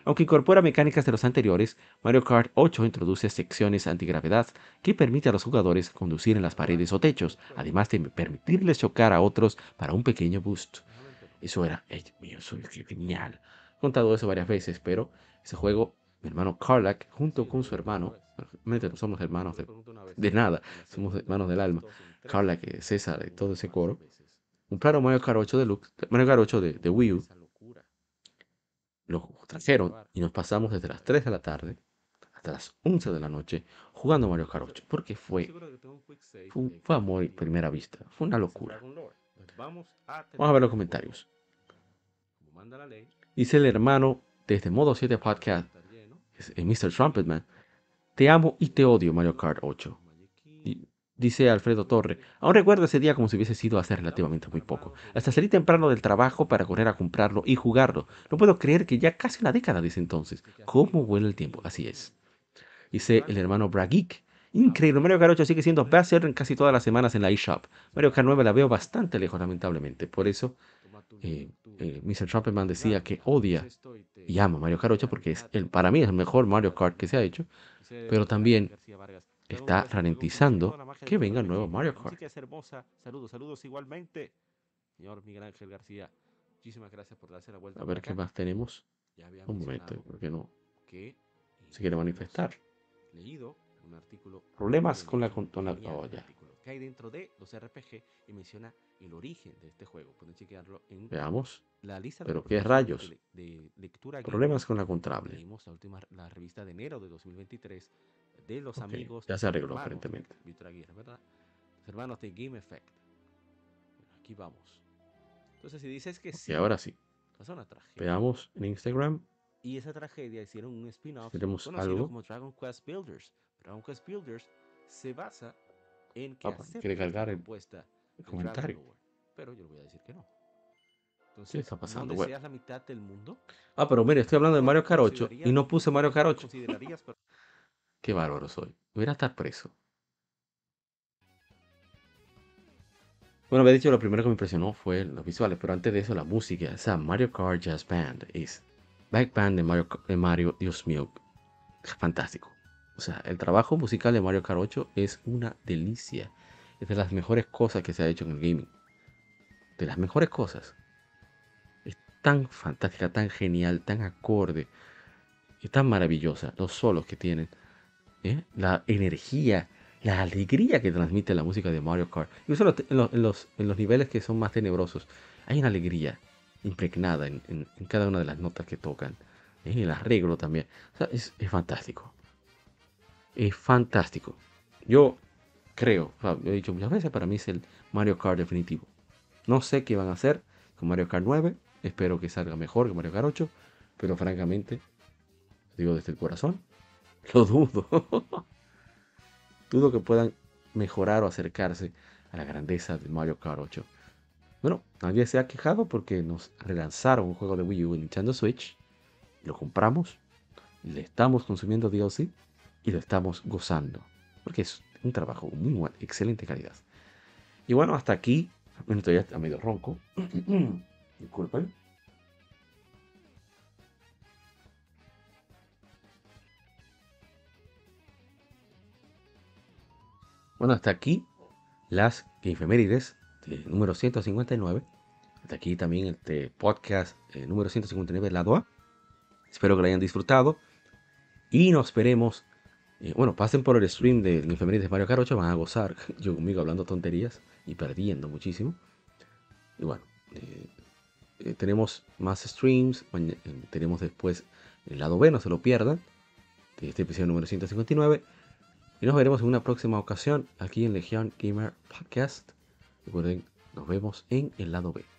[SPEAKER 1] Aunque incorpora mecánicas de los anteriores, Mario Kart 8 introduce secciones antigravedad que permite a los jugadores conducir en las paredes o techos, además de permitirles chocar a otros para un pequeño boost. Eso era, ¡ay, Dios mío, eso es genial. He contado eso varias veces, pero ese juego, mi hermano Carlack, junto con su hermano, realmente no somos hermanos de, de nada, somos hermanos del alma, Carlack, eh, César y todo ese coro, compraron Mario Kart 8 Deluxe, Mario Kart 8 de, de Wii U, lo trajeron y nos pasamos desde las 3 de la tarde hasta las 11 de la noche jugando Mario Kart 8, porque fue, fue, fue amor a primera vista, fue una locura. Vamos a ver los comentarios. Dice el hermano desde Modo 7 Podcast, el Mr. Trumpetman. Te amo y te odio, Mario Kart 8. Y dice Alfredo Torre, aún recuerdo ese día como si hubiese sido hace relativamente muy poco. Hasta salí temprano del trabajo para correr a comprarlo y jugarlo. No puedo creer que ya casi una década desde entonces. ¿Cómo vuela el tiempo? Así es. Dice el hermano Brageek. Increíble, Mario Kart 8 sigue siendo bestseller en casi todas las semanas en la eShop. Mario Kart 9 la veo bastante lejos, lamentablemente. Por eso, eh, eh, Mr. Trumpetman decía que odia y ama Mario Kart 8 porque es el, para mí es el mejor Mario Kart que se ha hecho. Pero también está ralentizando que venga el nuevo Mario Kart. Saludos, saludos igualmente. Señor Miguel Ángel García, muchísimas gracias por darse la vuelta. A ver qué más tenemos. Un momento, porque no se quiere manifestar. Leído un artículo. Problemas con la con la- ya. Que hay dentro de los RPG y menciona el origen de este juego. Pueden chequearlo en Veamos. la lista de
[SPEAKER 8] Pero, ¿qué rayos?
[SPEAKER 1] de, de lectura
[SPEAKER 8] Problemas con la contable.
[SPEAKER 1] Leímos la última la revista de enero de 2023 de los
[SPEAKER 8] Ok,
[SPEAKER 1] amigos
[SPEAKER 8] ya se arregló,
[SPEAKER 1] hermanos
[SPEAKER 8] aparentemente.
[SPEAKER 1] Víctor Aguirre, ¿verdad? Los hermanos de Game Effect. Aquí vamos. Entonces, si dices que sí,
[SPEAKER 8] Y ahora sí.
[SPEAKER 1] una tragedia.
[SPEAKER 8] Veamos en Instagram.
[SPEAKER 1] Y esa tragedia hicieron un spin-off
[SPEAKER 8] Tenemos
[SPEAKER 1] conocido
[SPEAKER 8] algo.
[SPEAKER 1] como Dragon Quest Builders. Dragon Quest Builders se basa en que
[SPEAKER 8] Ah, quiere cargar el comentario.
[SPEAKER 1] Lore, Pero yo le voy a decir que no. Entonces,
[SPEAKER 8] ¿Qué está pasando?
[SPEAKER 1] ¿no
[SPEAKER 8] Bueno.
[SPEAKER 1] deseas la mitad del mundo?
[SPEAKER 8] Ah, pero mire, estoy hablando de Mario 8 y no puse Mario Kart 8.
[SPEAKER 1] ¿Considerarías per-
[SPEAKER 8] Qué bárbaro soy. Hubiera estar preso. Bueno, había dicho lo primero que me impresionó fue los visuales, pero antes de eso la música. Esa Mario Kart Jazz Band es back band de Mario, de Mario, Dios mío, fantástico. O sea, el trabajo musical de Mario Kart 8 es una delicia. Es de las mejores cosas que se ha hecho en el gaming. De las mejores cosas. Es tan fantástica, tan genial, tan acorde. Es tan maravillosa. Los solos que tienen. ¿eh? La energía, la alegría que transmite la música de Mario Kart. Incluso en en los- en los- en niveles que son más tenebrosos. Hay una alegría impregnada en, en- en cada una de las notas que tocan. ¿eh? El arreglo también. O sea, es, es fantástico. Es fantástico. Yo creo, o lo he dicho muchas veces, para mí es el Mario Kart definitivo. No sé qué van a hacer con Mario Kart 9. Espero que salga mejor que Mario Kart 8. Pero francamente, digo desde el corazón, lo dudo. dudo que puedan mejorar o acercarse
[SPEAKER 1] a la grandeza de Mario Kart 8. Bueno, nadie se ha quejado porque nos relanzaron un juego de Wii U en Nintendo Switch, lo compramos, le estamos consumiendo DLC y lo estamos gozando, porque es un trabajo muy bueno, excelente calidad. Y bueno, hasta aquí, bueno, medio ronco, disculpen. Bueno, hasta aquí las efemérides número 159. Hasta aquí también este podcast eh, número 159, lado A. Espero que lo hayan disfrutado. Y nos veremos. Eh, bueno, pasen por el stream de Efemérides de Mario 8. Van a gozar yo conmigo hablando tonterías y perdiendo muchísimo. Y bueno, eh, tenemos más streams. tenemos después el lado B, no se lo pierdan. De este episodio número 159. Y nos veremos en una próxima ocasión aquí en Legion Gamer Podcast. Recuerden, nos vemos en el lado B.